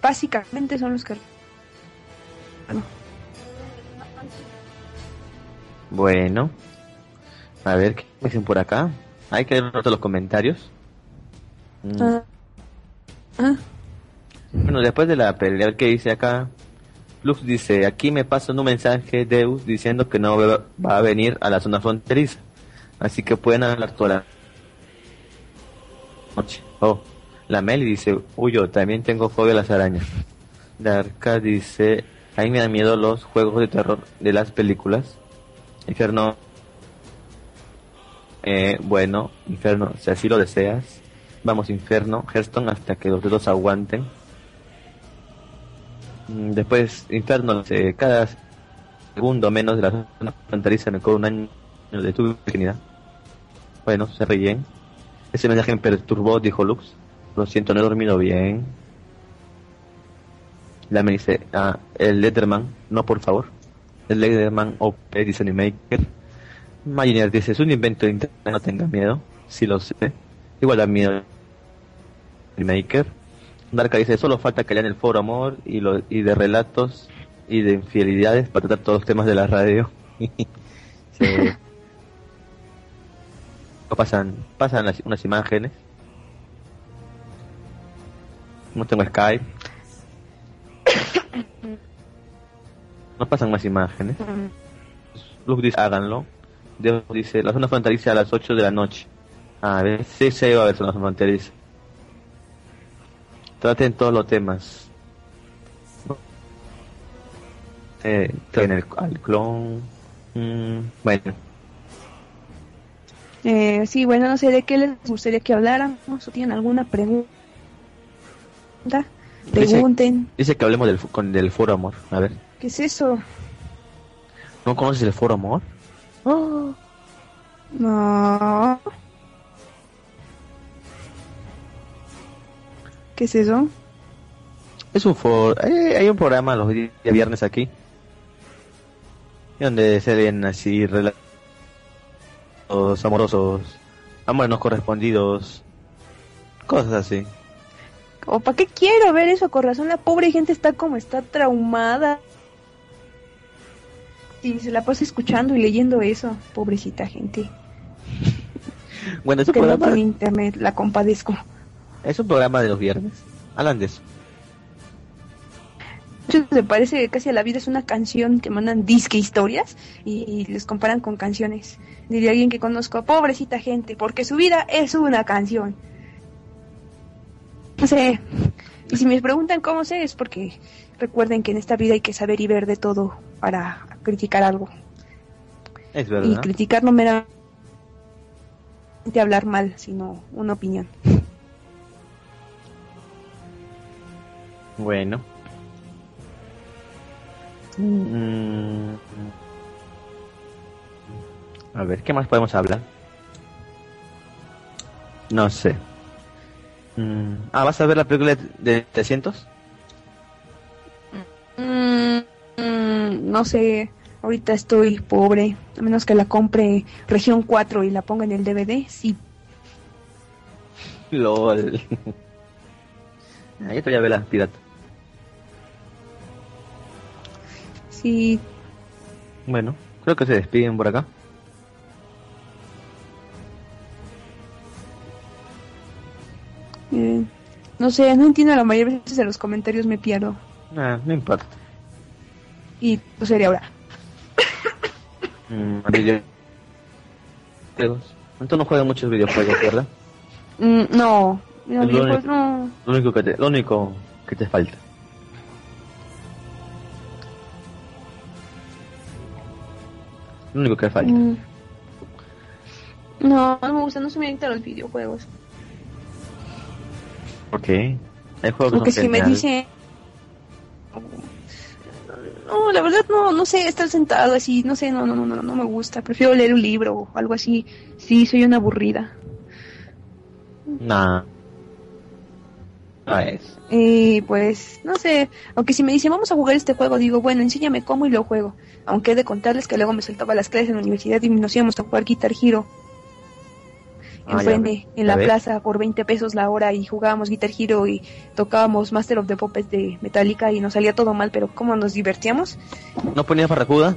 básicamente son los que... Bueno. A ver, ¿qué me dicen por acá? Hay que ver los comentarios. Mm. Ah. ah. Bueno, después de la pelea que dice acá, Lux dice, aquí me pasan un mensaje Deus diciendo que no va a venir a la zona fronteriza. Así que pueden hablar toda la noche. Oh, la Meli dice, uy, yo también tengo fobia a las arañas. Darka dice, a mí me dan miedo los juegos de terror de las películas. Inferno, eh, bueno, Inferno, si así lo deseas, vamos Inferno, Herston, hasta que los dedos aguanten. Mm, después, interno, cada segundo menos de la zona fronteriza me cobra un año de tu virginidad. Bueno, se ríen. Ese mensaje me perturbó, dijo Lux. Lo siento, no he dormido bien. La me dice, ah, el Letterman, no por favor. El Letterman OP dice Animaker. Mariner dice, es un invento de internet, no tenga miedo. Si lo sé. Igual da miedo. Maker Darka dice, solo falta que lean el foro amor y, lo, y de relatos y de infidelidades para tratar todos los temas de la radio. pasan pasan unas imágenes. No tengo Skype. No pasan más imágenes. Luz dice, háganlo. Dios dice, la zona fronteriza a las 8 de la noche. A ver, sí se va a ver zona fronteriza traten todos los temas. Eh, en el clon. Mm, bueno. Eh, sí, bueno, no sé de qué les gustaría que habláramos o tienen alguna pregunta. Pregunten. Dice, que hablemos del, con, del foro amor. A ver. ¿Qué es eso? ¿No conoces el foro amor? Oh. No. ¿Qué es eso? Es un for eh, hay un programa los días viernes aquí donde se ven así relatos amorosos, amores no correspondidos, cosas así. ¿O para qué quiero ver eso? Con razón la pobre gente está como está traumada. Y se la pasa escuchando y leyendo eso, pobrecita gente. Bueno, eso que no internet, la compadezco. Es un programa de los viernes. Hablan de eso. Se parece casi a la vida es una canción que mandan disque historias y, les comparan con canciones. Diría alguien que conozco, pobrecita gente, porque su vida es una canción. Sé. Y si me preguntan cómo sé, es porque recuerden que en esta vida hay que saber y ver de todo para criticar algo. Es Y verdad. criticar no meramente hablar mal, sino una opinión. Bueno. Mm. A ver, ¿qué más podemos hablar? No sé. Mm, Ah, ¿vas a ver la película de 300? Mm, mm, no sé, ahorita estoy pobre, a menos que la compre región 4 y la ponga en el DVD, sí. LOL. Ahí te voy a ver la pirata. Sí, Bueno, creo que se despiden por acá. Eh, no sé, no entiendo la mayoría de veces en los comentarios me pierdo. Ah, no importa. Y pues sería ahora. Mm. Entonces no juegas muchos videojuegos, ¿verdad? Mm, no, lo único. no. Lo único que te, lo único que te falta. Lo único que falta. Mm. No, no me gusta, no se me adicta a los videojuegos. ¿Por qué? Hay juegos Porque si me dice... No, la verdad no, no sé, estar sentado así, no sé, no, no, no, no, no me gusta. Prefiero leer un libro o algo así. Sí, soy una aburrida. Nah. No es. Y pues, no sé, aunque si me dice vamos a jugar este juego, digo, bueno, enséñame cómo y lo juego. Aunque he de contarles que luego me saltaba las clases en la universidad y nos íbamos a jugar Guitar Hero. Ah, Enfrente, en la plaza, por 20 pesos la hora y jugábamos Guitar Hero y tocábamos Master of the Puppets de Metallica y nos salía todo mal, pero cómo nos divertíamos. ¿No ponías Barracuda?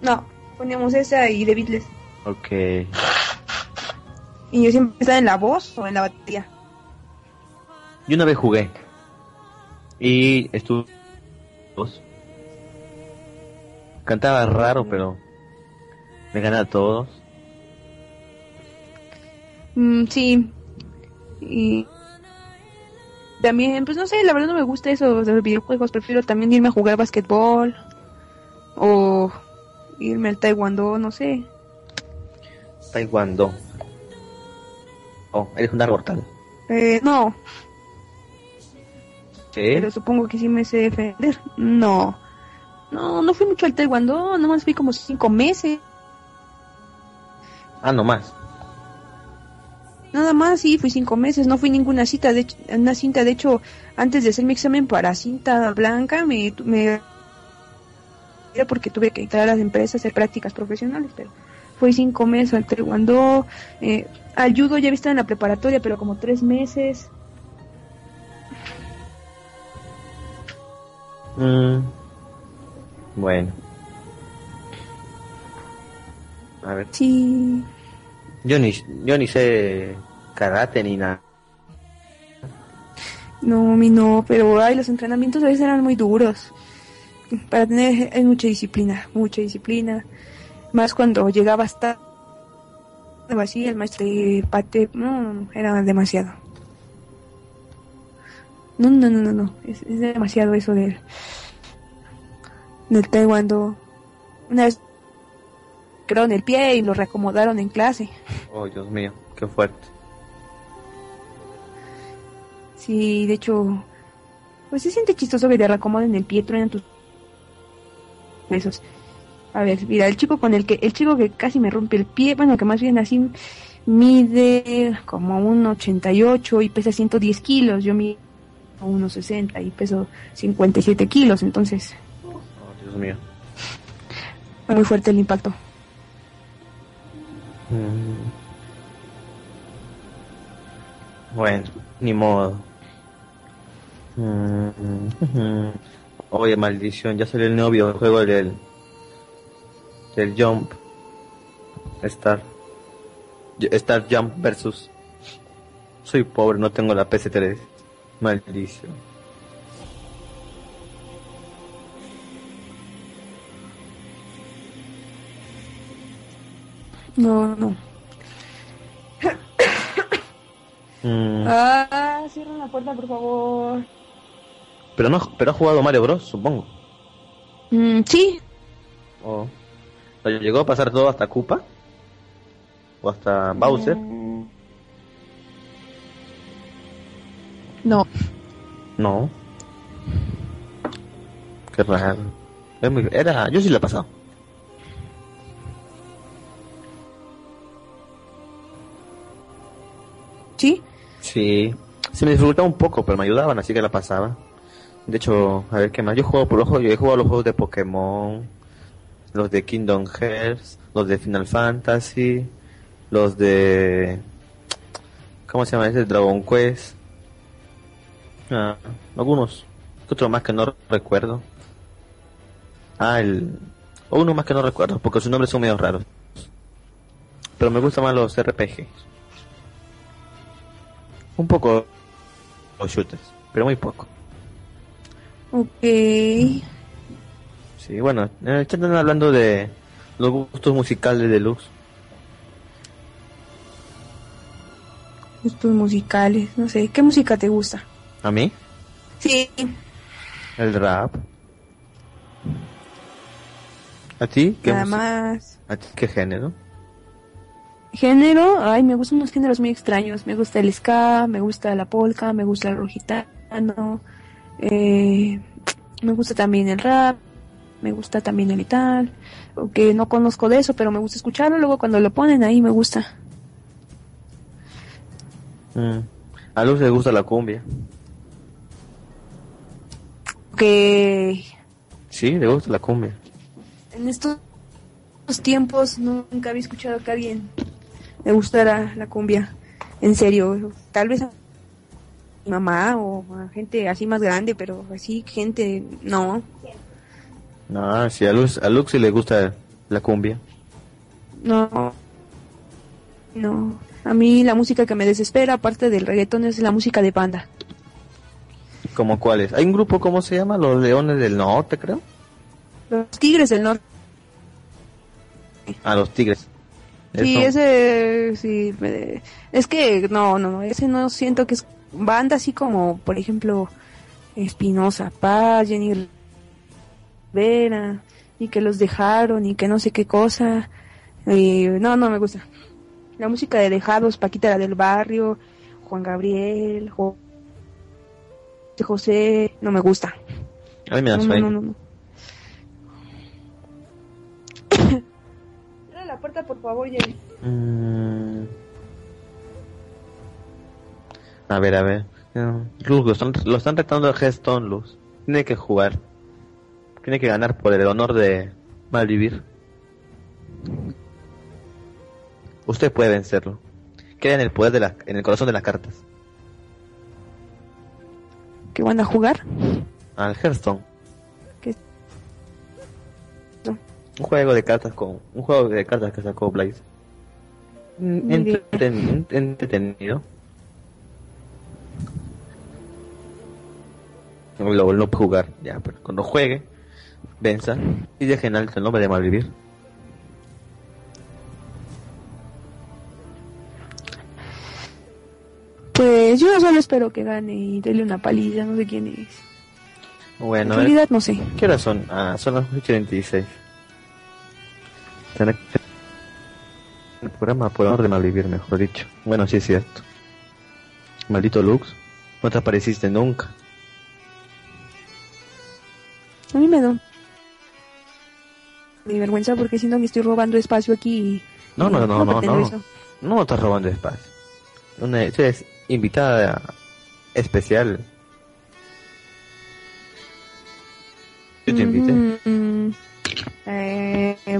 No, poníamos esa y The Beatles. Ok. Y yo siempre estaba en la voz o en la batería. Yo una vez jugué. Y estuve. Cantaba raro, pero. Me ganaba a todos. Mm, sí. Y también, pues no sé, la verdad no me gusta eso de los videojuegos. Prefiero también irme a jugar basquetbol o irme al taekwondo, no sé. Taekwondo. Oh, eres un mortal. Eh, no, pero supongo que sí me sé defender. No, no, no fui mucho al taekwondo, nomás fui como cinco meses. Ah, no más. Nada más, sí, fui cinco meses, no fui ninguna cita, de hecho, una cinta, de hecho, antes de hacer mi examen para cinta blanca, me, me era porque tuve que entrar a las empresas a hacer prácticas profesionales, pero fui cinco meses al taekwondo, eh, al judo ya estado en la preparatoria, pero como tres meses, Mm. Bueno. A ver. sí, Yo ni, yo ni sé karate ni nada. no, mi no, pero ay, los entrenamientos a veces eran muy duros, para tener, hay mucha disciplina, mucha disciplina, más cuando llegaba hasta así, el maestro de pate, no, era demasiado. No, no, no, no, no, es, es demasiado eso del, del taekwondo. Una vez en el pie y lo reacomodaron en clase. Oh, Dios mío, qué fuerte. Sí, de hecho, pues se siente chistoso que te reacomoden el pie, truenan tus besos. A ver, mira, el chico con el que, el chico que casi me rompe el pie, bueno, que más bien así mide como un 88 y pesa 110 kilos, yo mido unos 60 y peso 57 kilos, entonces Oh, Dios mío. muy fuerte el impacto. Mm. Bueno, ni modo. Mm. Oye, maldición, ya salió el nuevo videojuego del. del Jump. Star. Star Jump versus. Soy pobre, no tengo la PS3. Maldición. No, no. Mm, Ah, cierren la puerta, por favor. Pero no, pero ha jugado Mario Bros, supongo. Mm, sí. O o llegó a pasar todo hasta Koopa o hasta Bowser. Mm. No. No. Qué raro. Era, yo sí lo he pasado. ¿Sí? Sí. Se me dificultaba un poco, pero me ayudaban, así que la pasaba. De hecho, a ver qué más. Yo juego por los juegos, yo he jugado los juegos de Pokémon, los de Kingdom Hearts, los de Final Fantasy, los de ¿cómo se llama ese? Dragon Quest. Ah, algunos, otro más que no recuerdo. Ah, el uno más que no recuerdo, porque sus nombres son medio raros. Pero me gustan más los RPG. Un poco shooters, pero muy poco. Ok. Sí, bueno, eh, están hablando de los gustos musicales de Luz. Gustos musicales, no sé. ¿Qué música te gusta? ¿A mí? Sí. El rap. ¿A ti? ¿Qué, Nada más. ¿A ti qué género? Género, ay, me gustan unos géneros muy extraños. Me gusta el ska, me gusta la polka, me gusta el rojitano. Eh, me gusta también el rap, me gusta también el metal. Que no conozco de eso, pero me gusta escucharlo. Luego cuando lo ponen ahí me gusta. Mm. A Luz le gusta la cumbia. Que Sí, le gusta la cumbia. en estos tiempos nunca había escuchado que a alguien le gustara la cumbia. En serio, tal vez a mi mamá o a gente así más grande, pero así gente no. No, sí, a Luz, a Luz sí le gusta la cumbia. No. No. A mí la música que me desespera, aparte del reggaetón, es la música de banda. ¿Como cuáles? Hay un grupo, ¿cómo se llama? Los Leones del Norte, creo. Los Tigres del Norte. Ah, los Tigres. Sí, Eso. ese, sí, me- es que no, no, no, ese no siento que es banda así como, por ejemplo, Espinosa Paz, Jenny Rivera, y que los dejaron, y que no sé qué cosa. Y, no, no me gusta. La música de Dejados, Paquita la del Barrio, Juan Gabriel, Jo- José, no me gusta. A mí me da No, no, no, puerta, por favor, Jenny. Mm. A ver, a ver. No, Luz, lo están, lo están retando Luz. Tiene que jugar. Tiene que ganar por el honor de malvivir. Usted puede vencerlo. Queda en el poder de la, en el corazón de las cartas. ¿Qué van a jugar? Al Hearthstone. Un juego de cartas con un juego de cartas que sacó Blaze. Mm, entreten- entretenido. Lo, puede jugar, ya, pero cuando juegue, venza y deje en alto el nombre de Malvivir. Pues yo solo espero que gane y dele una paliza, no sé quién es. Bueno, en realidad no sé. ¿qué horas son? Ah, son las 8.26. Ser El programa de Malvivir, mejor dicho. Bueno, sí es cierto. Maldito Lux, no te apareciste nunca. A mí me da mi vergüenza porque siento que estoy robando espacio aquí No, no, no, no, no. eso. No estás robando espacio. Una, eres invitada especial.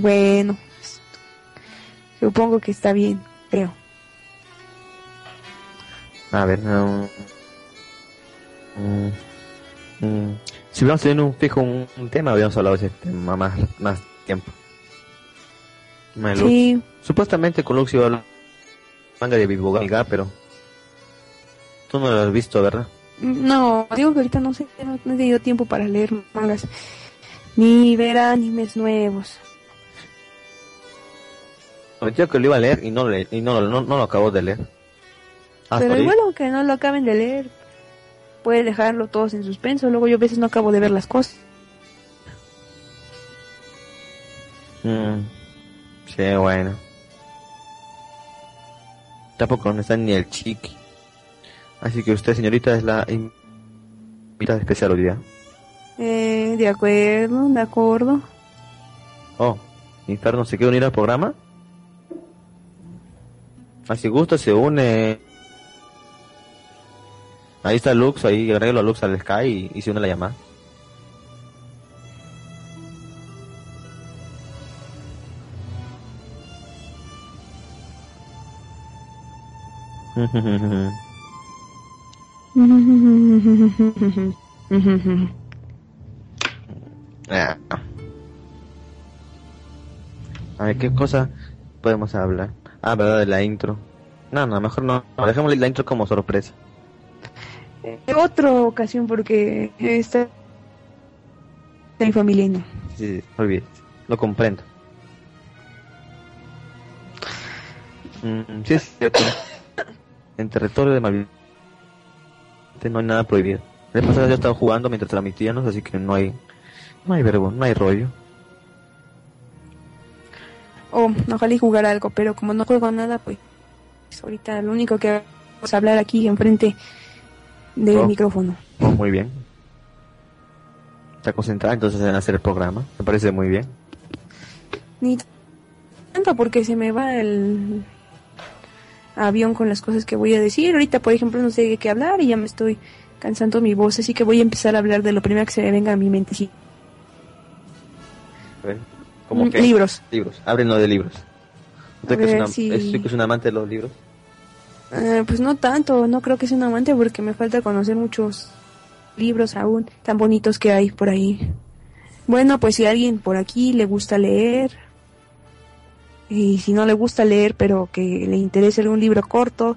Bueno, supongo que está bien, creo. A ver, no. Mm, mm. Si hubiéramos tenido un fijo un, un tema, habíamos hablado de ese tema más, más tiempo. Sí, Supuestamente con Lux iba a hablar manga de Biboga, pero tú no lo has visto, ¿verdad? no, digo que ahorita no sé, no he tenido tiempo para leer mangas, ni ver animes nuevos. Prometió que lo iba a leer y no, le, y no, no, no lo acabó de leer. Hasta Pero igual aunque no lo acaben de leer, puede dejarlo todos en suspenso. Luego yo a veces no acabo de ver las cosas. Mm. Sí, bueno. Tampoco no está ni el chiqui. Así que usted, señorita, es la invitada especial hoy día. Eh, de acuerdo, de acuerdo. Oh, Inferno se quiere unir al programa. Así gusta, se une. Ahí está Lux, ahí agrego a Lux al Sky y, y se une la llamada. Ah. A ver, ¿qué cosa podemos hablar? Ah, verdad, de la intro. No, no, mejor no. Dejémosle la intro como sorpresa. En otra ocasión, porque está de mi familia y no. Sí, sí, olvídate. Lo comprendo. Mm, sí, es cierto. En territorio de Malvin no hay nada prohibido. El pasado yo estaba jugando mientras transmitíamos, así que no hay, no hay verbo, no hay rollo. O ojalá y jugar algo, pero como no juego nada, pues ahorita lo único que vamos a hablar aquí enfrente del Oh. micrófono. Oh, muy bien. Está concentrada entonces en hacer el programa. Me parece muy bien. Ni tanto porque se me va el avión con las cosas que voy a decir. Ahorita, por ejemplo, no sé de qué hablar y ya me estoy cansando mi voz, así que voy a empezar a hablar de lo primero que se me venga a mi mente. Sí. ¿Cómo Mm, que? libros. Libros. Háblenlo de libros. ¿Usted que, es una, sí. es- usted que es un amante de los libros? Eh, pues no tanto, no creo que sea un amante porque me falta conocer muchos libros aún tan bonitos que hay por ahí. Bueno, pues si a alguien por aquí le gusta leer y si no le gusta leer pero que le interese algún libro corto,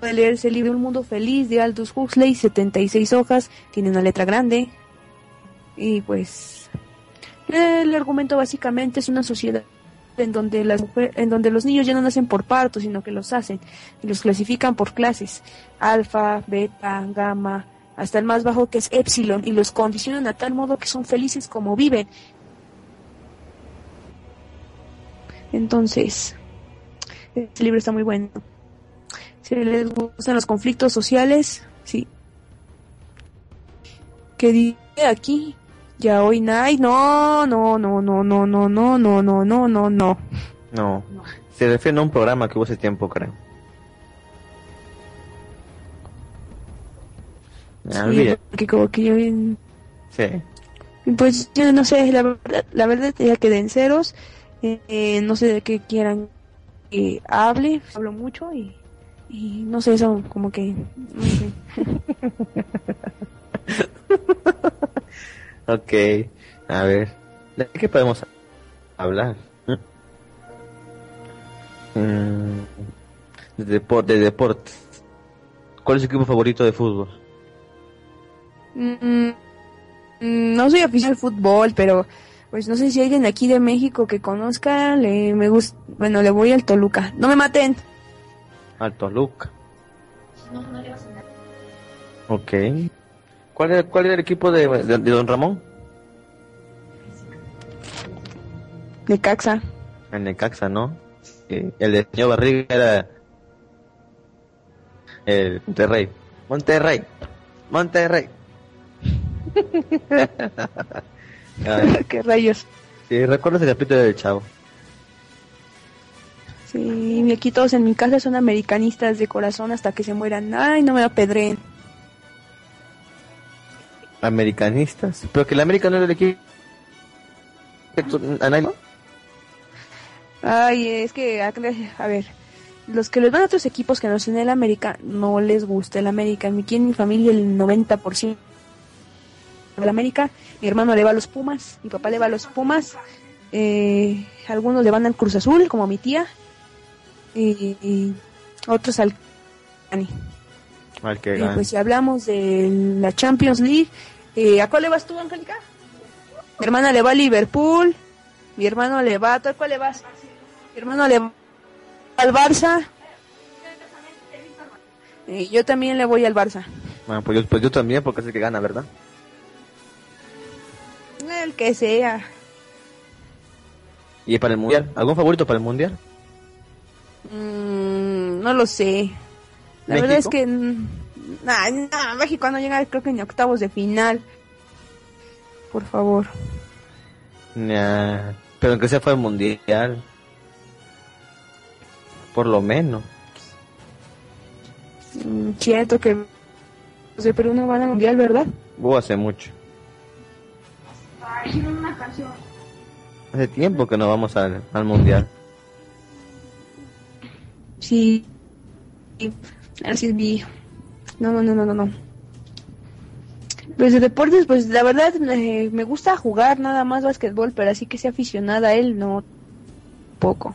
puede leerse el libro Un mundo feliz de Aldous Huxley, 76 hojas, tiene una letra grande y pues el argumento básicamente es una sociedad en donde las mujer- en donde los niños ya no nacen por parto, sino que los hacen y los clasifican por clases, alfa, beta, gamma, hasta el más bajo que es epsilon y los condicionan a tal modo que son felices como viven. Entonces, este libro está muy bueno. Si les gustan los conflictos sociales, sí. ¿Qué dice aquí? Ya hoy night, no, no, no, no, no, no, no, no, no, no, no, no. No. Se refiere a un programa que hubo hace tiempo, creo. Ah, Sí, porque como que yo en- Sí. pues yo no sé, la verdad, la verdad ya quedé en ceros, eh, eh, no sé de qué quieran que hable, hablo mucho y, y no sé, eso como que, no sé. Ok. A ver. ¿De qué podemos hablar? Mm, De, depor- de deportes. ¿Cuál es su equipo favorito de fútbol? Mm, mm, no soy aficionado al fútbol, pero pues no sé si hay alguien aquí de México que conozca, le me gusta, bueno, le voy al Toluca. No me maten. Al Toluca. Ok. ¿Cuál era, cuál era el equipo de, de, de Don Ramón? De Caxa. El Necaxa, ¿no? El de señor Barriga era el Monterrey. Monterrey. Monterrey. ¿Qué rayos? sí, recuerdas el capítulo del Chavo. Sí, aquí todos en mi casa son americanistas de corazón hasta que se mueran. Ay, no me apedreen. Americanistas. Pero que el América no era el equipo. ¿A nadie? Ay, es que, a ver, los que les van a otros equipos que no son el América, no les gusta el América. Aquí en mi familia el 90% del América. Mi hermano le va a los Pumas, mi papá le va a los Pumas. Eh, algunos le van al Cruz Azul, como mi tía. Y, y otros al Cani. Al que Eh, pues si hablamos de la Champions League, eh, ¿a cuál le vas tú, Angélica? Mi hermana le va a Liverpool, mi hermano le va, ¿tú a cuál le vas? Mi hermano le va al Barça. Eh, yo también le voy al Barça. Ah, pues, yo, pues yo también, porque es el que gana, ¿verdad? El que sea. ¿Y para el Mundial? ¿Algún favorito para el Mundial? Mm, no lo sé. La verdad es que... Nah, nah, México no llega creo que ni octavos de final. Por favor. Nah, pero aunque sea fue el Mundial. Por lo menos. Mm, cierto que los de Perú no van al Mundial, ¿verdad? Hubo hace mucho. Ay, una canción. Hace tiempo que no vamos al, al Mundial. Sí. Así es. No, no, no, no, no, no. Pues de deportes, pues la verdad eh, me gusta jugar nada más básquetbol, pero así que sea aficionada a él, no poco.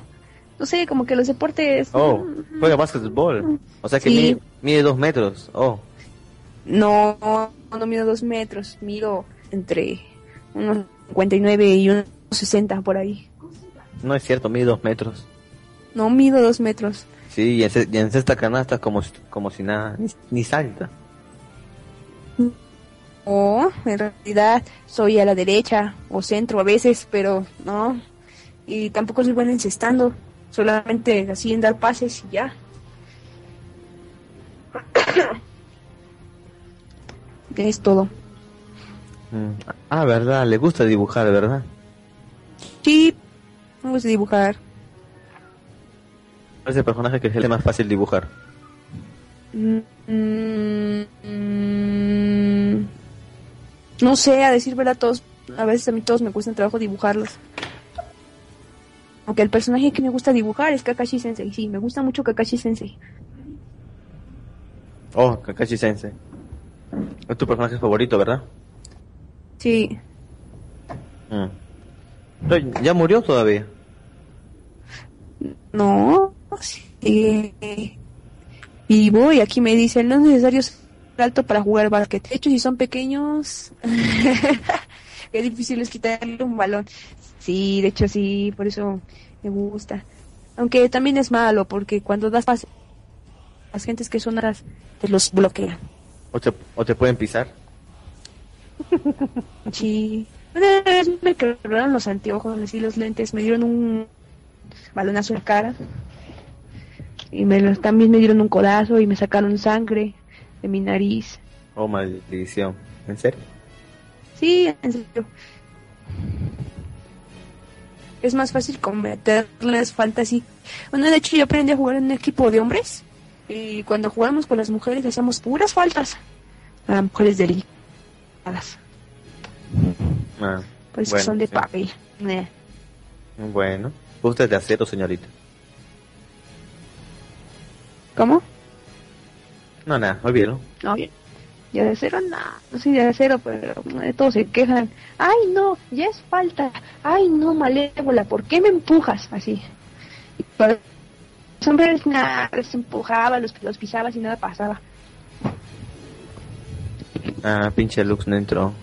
No sé, como que los deportes... Oh, juega básquetbol. O sea que Sí. mide, mide dos metros. Oh, No, no mido dos metros, mido entre unos 59 y unos 60 por ahí. no es cierto, mide dos metros. No mido dos metros. Sí, y en, y en cesta canasta como, si- como si nada, ni, ni salta. O en realidad soy a la derecha o centro a veces, pero no. Y tampoco soy buena encestando, solamente así en dar pases y ya. es todo. Mm. Ah, verdad, le gusta dibujar, ¿verdad? Sí, me gusta dibujar. Es el personaje que es el más fácil dibujar. Mm, mm, no sé, a decir verdad, todos, a veces a mí todos me cuesta trabajo dibujarlos. Aunque el personaje que me gusta dibujar es Kakashi Sensei, sí, me gusta mucho Kakashi Sensei. Oh, Kakashi Sensei. Es tu personaje favorito, ¿verdad? Sí, Mm. ¿Ya murió todavía? no, sí. Vivo y aquí me dicen, no es necesario ser alto para jugar básquet. De hecho, si son pequeños, qué difícil es quitarle un balón. Sí, de hecho sí, por eso me gusta. Aunque también es malo, porque cuando das pases, las gentes que son atrás te los bloquean. ¿O te, o te pueden pisar? Sí. Una vez me quebraron los anteojos, así los lentes, me dieron un balonazo en la cara. Y me los, también me dieron un codazo y me sacaron sangre de mi nariz. Oh, maldición. ¿En serio? Sí, en serio. Es más fácil cometerles falta así. Bueno, de hecho yo aprendí a jugar en un equipo de hombres. Y cuando jugamos con las mujeres hacíamos puras faltas. A mujeres delicadas. Ah, Por eso bueno, son de sí. papel. Bueno. Usted de acero, señorita. ¿Cómo? No, nada, olvídalo. No, bien. Ya de cero, no, no soy de acero, pero de todos se quejan. Ay, no, ya es falta. Ay, no, malévola, ¿por qué me empujas? Así. Y para los hombres, nada, los empujaba, los, los pisabas y nada pasaba. Ah, pinche Lux no entró.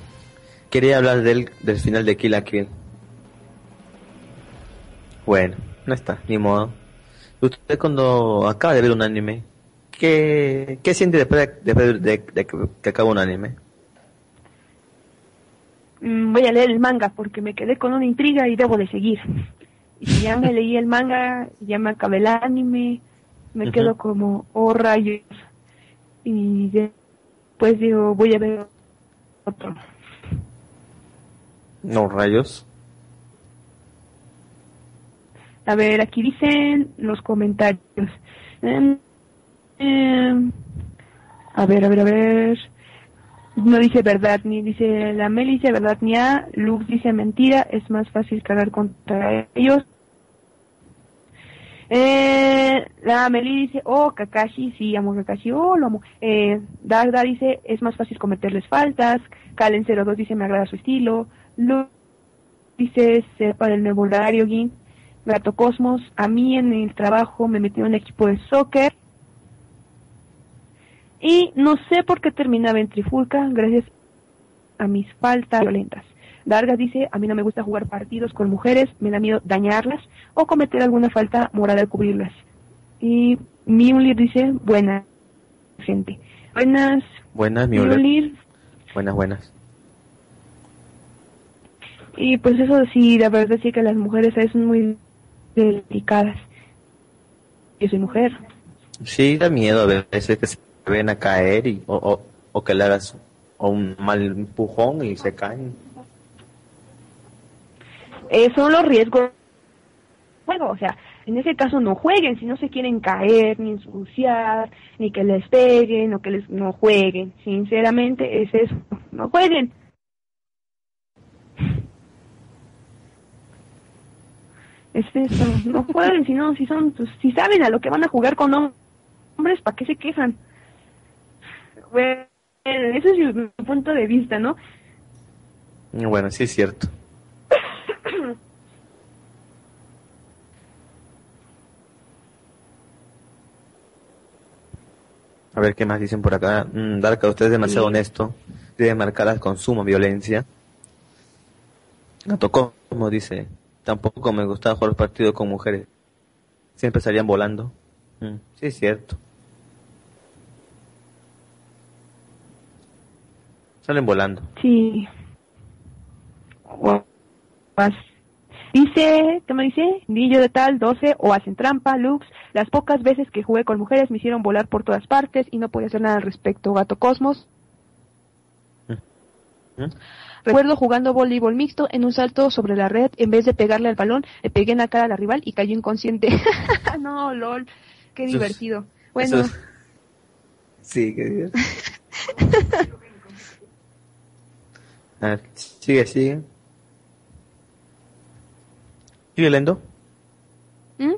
Quería hablar del, del final de Kill la Kill. Bueno, no está, ni modo. Usted cuando acaba de ver un anime, ¿qué, qué siente después de, después de- de que, acaba un anime? Mm, voy a leer el manga porque me quedé con una intriga y debo de seguir. Y si ya me leí el manga, ya me acabé el anime, me quedo como, oh rayos. Y después digo, voy a ver otro. No, rayos. A ver, aquí dicen los comentarios. Em, em, a ver, a ver, a ver. No dice verdad, ni dice la Mel dice verdad ni a. Lux dice mentira, es más fácil cargar contra ellos. Eh, la Meli dice, oh, Kakashi, sí, amo Kakashi, oh, lo amo. Eh, Dagda dice, es más fácil cometerles faltas. Kalen02 dice, me agrada su estilo. Lux dice, sepa del nuevo horario, Gin. Gato Cosmos, a mí en el trabajo me metí en un equipo de soccer. Y no sé por qué terminaba en trifulca, gracias a mis faltas violentas. Dargas dice, a mí no me gusta jugar partidos con mujeres, me da miedo dañarlas o cometer alguna falta moral al cubrirlas. Y Miulir dice, buena. gente. Buenas. Buenas, Buenas, buenas. Y pues eso sí, la verdad sí que las mujeres son muy delicadas. Yo soy mujer. Sí, da miedo a veces que se ven a caer y, o, o, que le hagas un mal empujón y se caen. Eh, son los riesgos. Bueno, o sea, en ese caso no jueguen, si no se quieren caer, ni ensuciar, ni que les peguen, o que les no jueguen. Sinceramente es eso, no jueguen. Es eso, no jueguen, si no, si son, pues, si saben a lo que van a jugar con hombres, ¿para qué se quejan? Bueno, ese es mi punto de vista, ¿no? Bueno, sí es cierto. A ver qué más dicen por acá. Mm, Darka, usted es demasiado honesto. Debe marcar con suma violencia. No tocó, como dice. Tampoco me gustaba jugar los partidos con mujeres. Siempre salían volando. Mm, sí, es cierto. Salen volando. Sí. Dice, ¿qué me dice? Niño de tal, 12, o hacen trampa, Lux. Las pocas veces que jugué con mujeres me hicieron volar por todas partes y no podía hacer nada al respecto. Gato Cosmos. ¿Mm? Recuerdo jugando voleibol mixto en un salto sobre la red, en vez de pegarle al balón, le pegué en la cara a la rival y cayó inconsciente. no, lol, qué divertido. Bueno. Sí, qué divertido. a ver, sigue, sigue. ¿Sigue lendo? ¿Mm?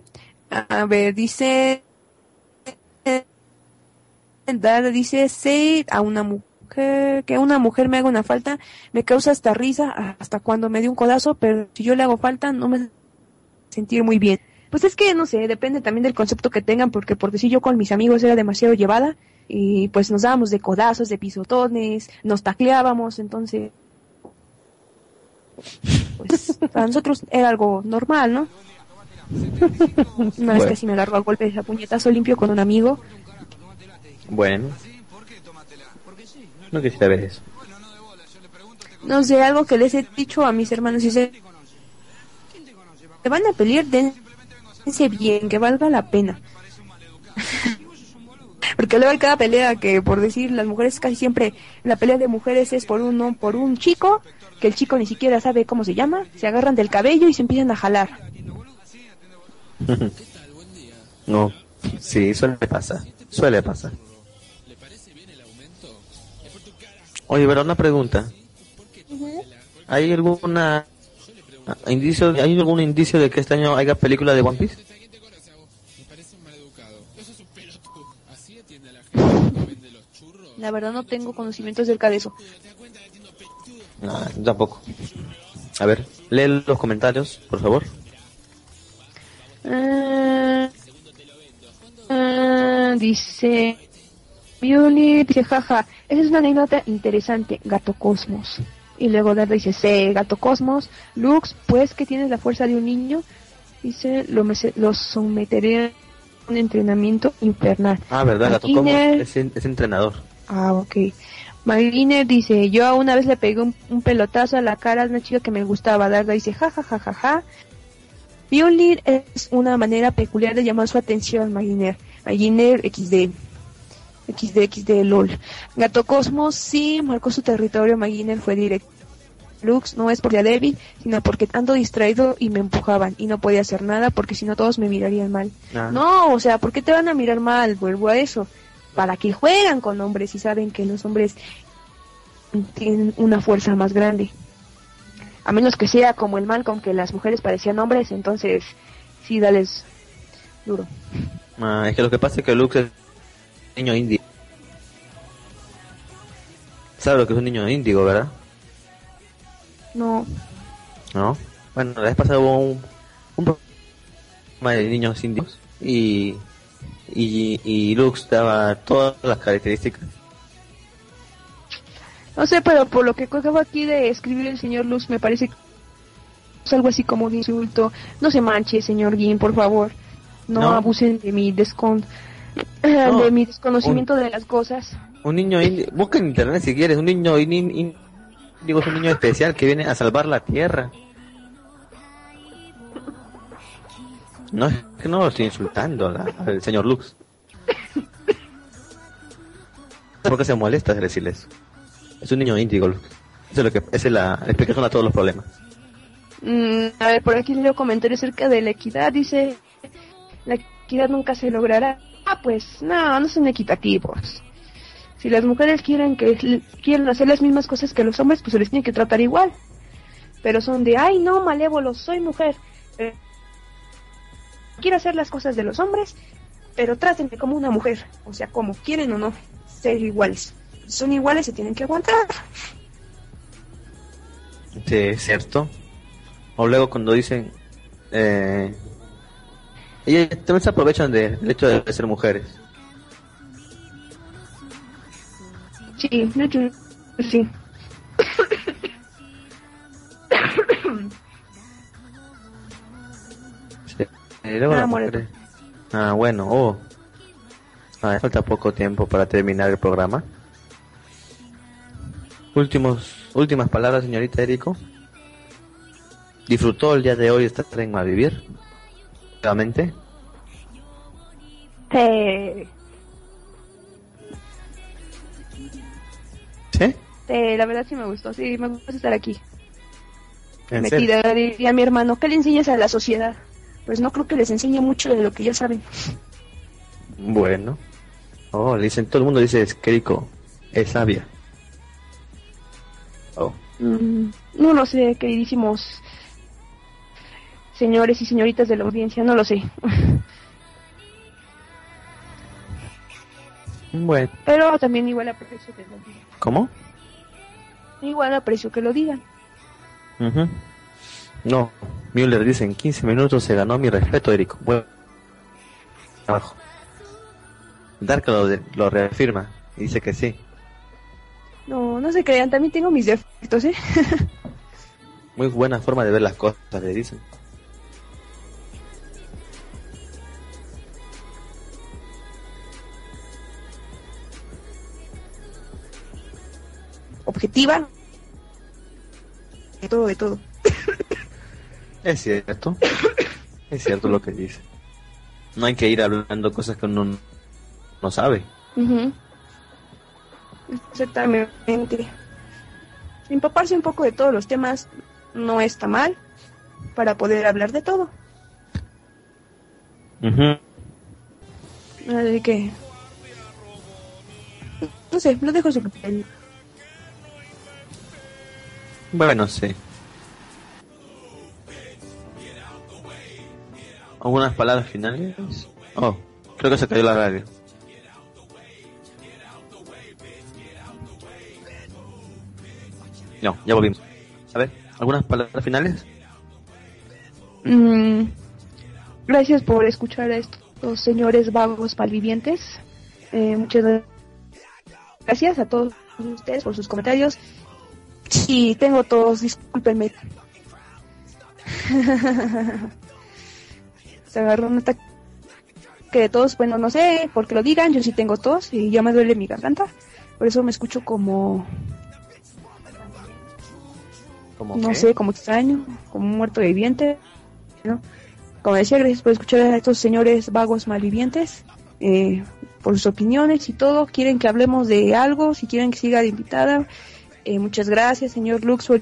A ver, dice... Dar, dice, say a una mujer, que una mujer me haga una falta, me causa hasta risa, hasta cuando me dio un codazo, pero si yo le hago falta, no me sentir muy bien. Pues es que, no sé, depende también del concepto que tengan, porque por decir yo con mis amigos era demasiado llevada, y pues nos dábamos de codazos, de pisotones, nos tacleábamos, entonces pues para nosotros era algo normal, ¿no? Una vez que si me agarró a golpes a puñetazo limpio con un amigo. Bueno. No quisiera ver eso. No sé, algo que les he dicho a mis hermanos y se... Te van a pelear, dense bien, que valga la pena. Porque luego hay cada pelea que, por decir, las mujeres casi siempre, la pelea de mujeres es por uno, por un chico que el chico ni siquiera sabe cómo se llama, se agarran del cabello y se empiezan a jalar. no, sí, suele pasar, suele pasar. Oye, pero una pregunta. ¿Hay alguna indicio, hay algún indicio de que este año haya película de One Piece? La verdad no tengo conocimientos acerca de eso. No, tampoco. A ver, lee los comentarios, por favor. Uh, dice Violi, dice jaja, esa es una anécdota interesante, Gato Cosmos. Y luego Darda dice, sí, Gato Cosmos, Lux, pues que tienes la fuerza de un niño, dice, lo, lo someteré a un entrenamiento infernal. Ah, verdad, Gato Cosmos es, es entrenador. Ah, ok. Mariner dice, yo una vez le pegué un, pelotazo a la cara a una chica que me gustaba. Darda dice, ja, ja, ja, ja, es una manera peculiar de llamar su atención, Mariner. Mariner XD. XD, XD, LOL. Gato Cosmos sí marcó su territorio, Mariner fue directo. Lux no es por ya débil, sino porque ando distraído y me empujaban y no podía hacer nada porque si no todos me mirarían mal. Ah. No, o sea, ¿por qué te van a mirar mal? Vuelvo a eso para que juegan con hombres y saben que los hombres tienen una fuerza más grande. A menos que sea como el mal con que las mujeres parecían hombres, entonces sí, dales duro. Ah, es que lo que pasa es que Luke es niño índigo. ¿Sabes lo que es un niño índigo, verdad? No. ¿No? Bueno, la vez pasada hubo un, un problema de niños índigos y y, y Lux daba todas las características. No sé, pero por lo que acabo aquí de escribir el señor Lux, me parece que es algo así como un insulto. No se manche, señor Gin, por favor. No, abusen de mi descont. No, de mi desconocimiento de las cosas. Un niño índigo, busca en internet si quieres, un niño índigo es un niño especial que viene a salvar la tierra. No es que no lo estoy insultando la- al señor Lux. ¿Por qué se molesta de decirle eso? Es un niño índigo, Lux. Eso es lo que, esa es la explicación a todos los problemas. Mm, a ver, por aquí leo comentarios acerca de la equidad. Dice, la equidad nunca se logrará. Ah, pues no, no son equitativos. Si las mujeres quieren que quieren hacer las mismas cosas que los hombres, pues se les tiene que tratar igual. Pero son de, ay, no, malévolo, soy mujer. Quiero hacer las cosas de los hombres, pero trátenme como una mujer. O sea, como quieren o no, ser iguales. Son iguales, se tienen que aguantar. Sí, es cierto. O luego cuando dicen... Eh, ellas también se aprovechan de- del hecho de ser mujeres. Sí, sí. Sí. Y Ah, Ah, bueno, oh. Ah, falta poco tiempo para terminar el programa. Últimos, últimas palabras, señorita Erico. ¿Disfrutó el día de hoy estar en Malvivir? ¿Realmente? Sí. ¿Sí? Eh, la verdad sí me gustó, sí, me gusta estar aquí. ¿En serio? Metida, diría mi hermano, ¿qué le enseñas a la sociedad? Pues no creo que les enseñe mucho de lo que ya saben. Bueno. Oh, le dicen, todo el mundo dice que Eriko es sabia. Oh. Mm, no lo sé, queridísimos señores y señoritas de la audiencia, no lo sé. Bueno. Pero también igual aprecio que lo digan. ¿Cómo? Igual aprecio que lo digan. Ujú. No, Müller dice en 15 minutos se ganó mi respeto, Eric. Buen trabajo. Dark lo, de- lo reafirma y dice que sí. No, no se crean, también tengo mis defectos, ¿eh? Muy buena forma de ver las cosas, le dicen. De todo, de todo. Es cierto. es cierto lo que dice. No hay que ir hablando cosas que uno no sabe. Ujú. Exactamente. Empaparse un poco de todos los temas no está mal para poder hablar de todo. Ujú. Así que... No sé, lo dejo su papel. Bueno, sí. ¿Algunas palabras finales? Oh, creo que se cayó la radio. No, ya volvimos. A ver, ¿algunas palabras finales? Mm, gracias por escuchar a estos señores vagos malvivientes. Eh, muchas gracias a todos ustedes por sus comentarios. Sí, tengo todos, discúlpenme. Se agarró un ataque de tos, bueno, no sé por qué lo digan, yo sí tengo tos y ya me duele mi garganta. Por eso me escucho como, ¿Cómo no qué? sé, como extraño, como muerto viviente. ¿no? Como decía, gracias por escuchar a estos señores vagos malvivientes, eh, por sus opiniones y todo. Quieren que hablemos de algo, si quieren que siga de invitada. Eh, muchas gracias, señor Lux, por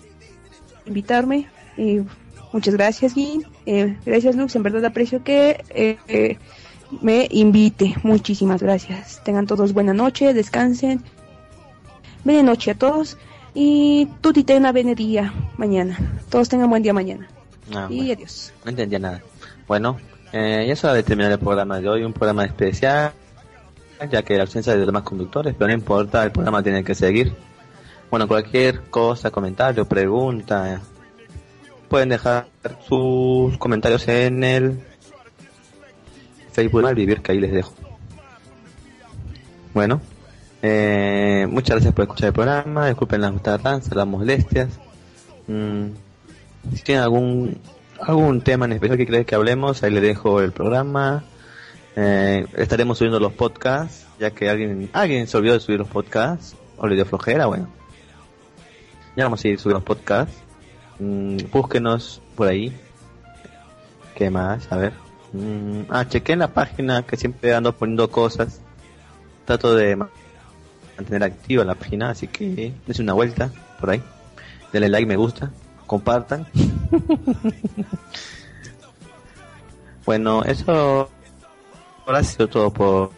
invitarme. Eh, muchas gracias, Gui. Eh, gracias, Lux. En verdad aprecio que eh, me invite. Muchísimas gracias. Tengan todos buena noche, descansen. Buena noche a todos. Y tuti tena bene día mañana. Todos tengan buen día mañana. Ah, Y bueno, adiós. no entendía nada. Bueno, eh, ya es hora de terminar el programa de hoy, un programa especial, ya que la ausencia de los demás conductores, pero no importa, el programa tiene que seguir. Bueno, cualquier cosa, comentario, pregunta, pueden dejar sus comentarios en el Facebook Malvivir, que ahí les dejo. Bueno, eh, muchas gracias por escuchar el programa, disculpen las tardanzas, las molestias. Mm, si tienen algún algún tema en especial que crees que hablemos, ahí le dejo el programa. Eh, estaremos subiendo los podcasts, ya que alguien, alguien se olvidó de subir los podcasts, o le dio flojera, bueno. Ya vamos a ir subiendo los podcasts. Mm, búsquenos por ahí. ¿Qué más? A ver. Mm, ah, chequen la página que siempre ando poniendo cosas. Trato de mantener activa la página, así que dense una vuelta por ahí. Denle like, me gusta, compartan. bueno, eso ahora ha sido todo por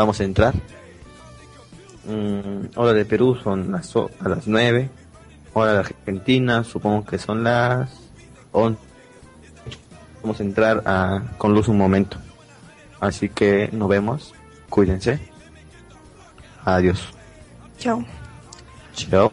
vamos a entrar. Mm, hora de Perú son las a las 9. Hora de Argentina supongo que son las 11. Vamos a entrar a, con luz un momento. Así que nos vemos. Cuídense. Adiós. Chao. Chao.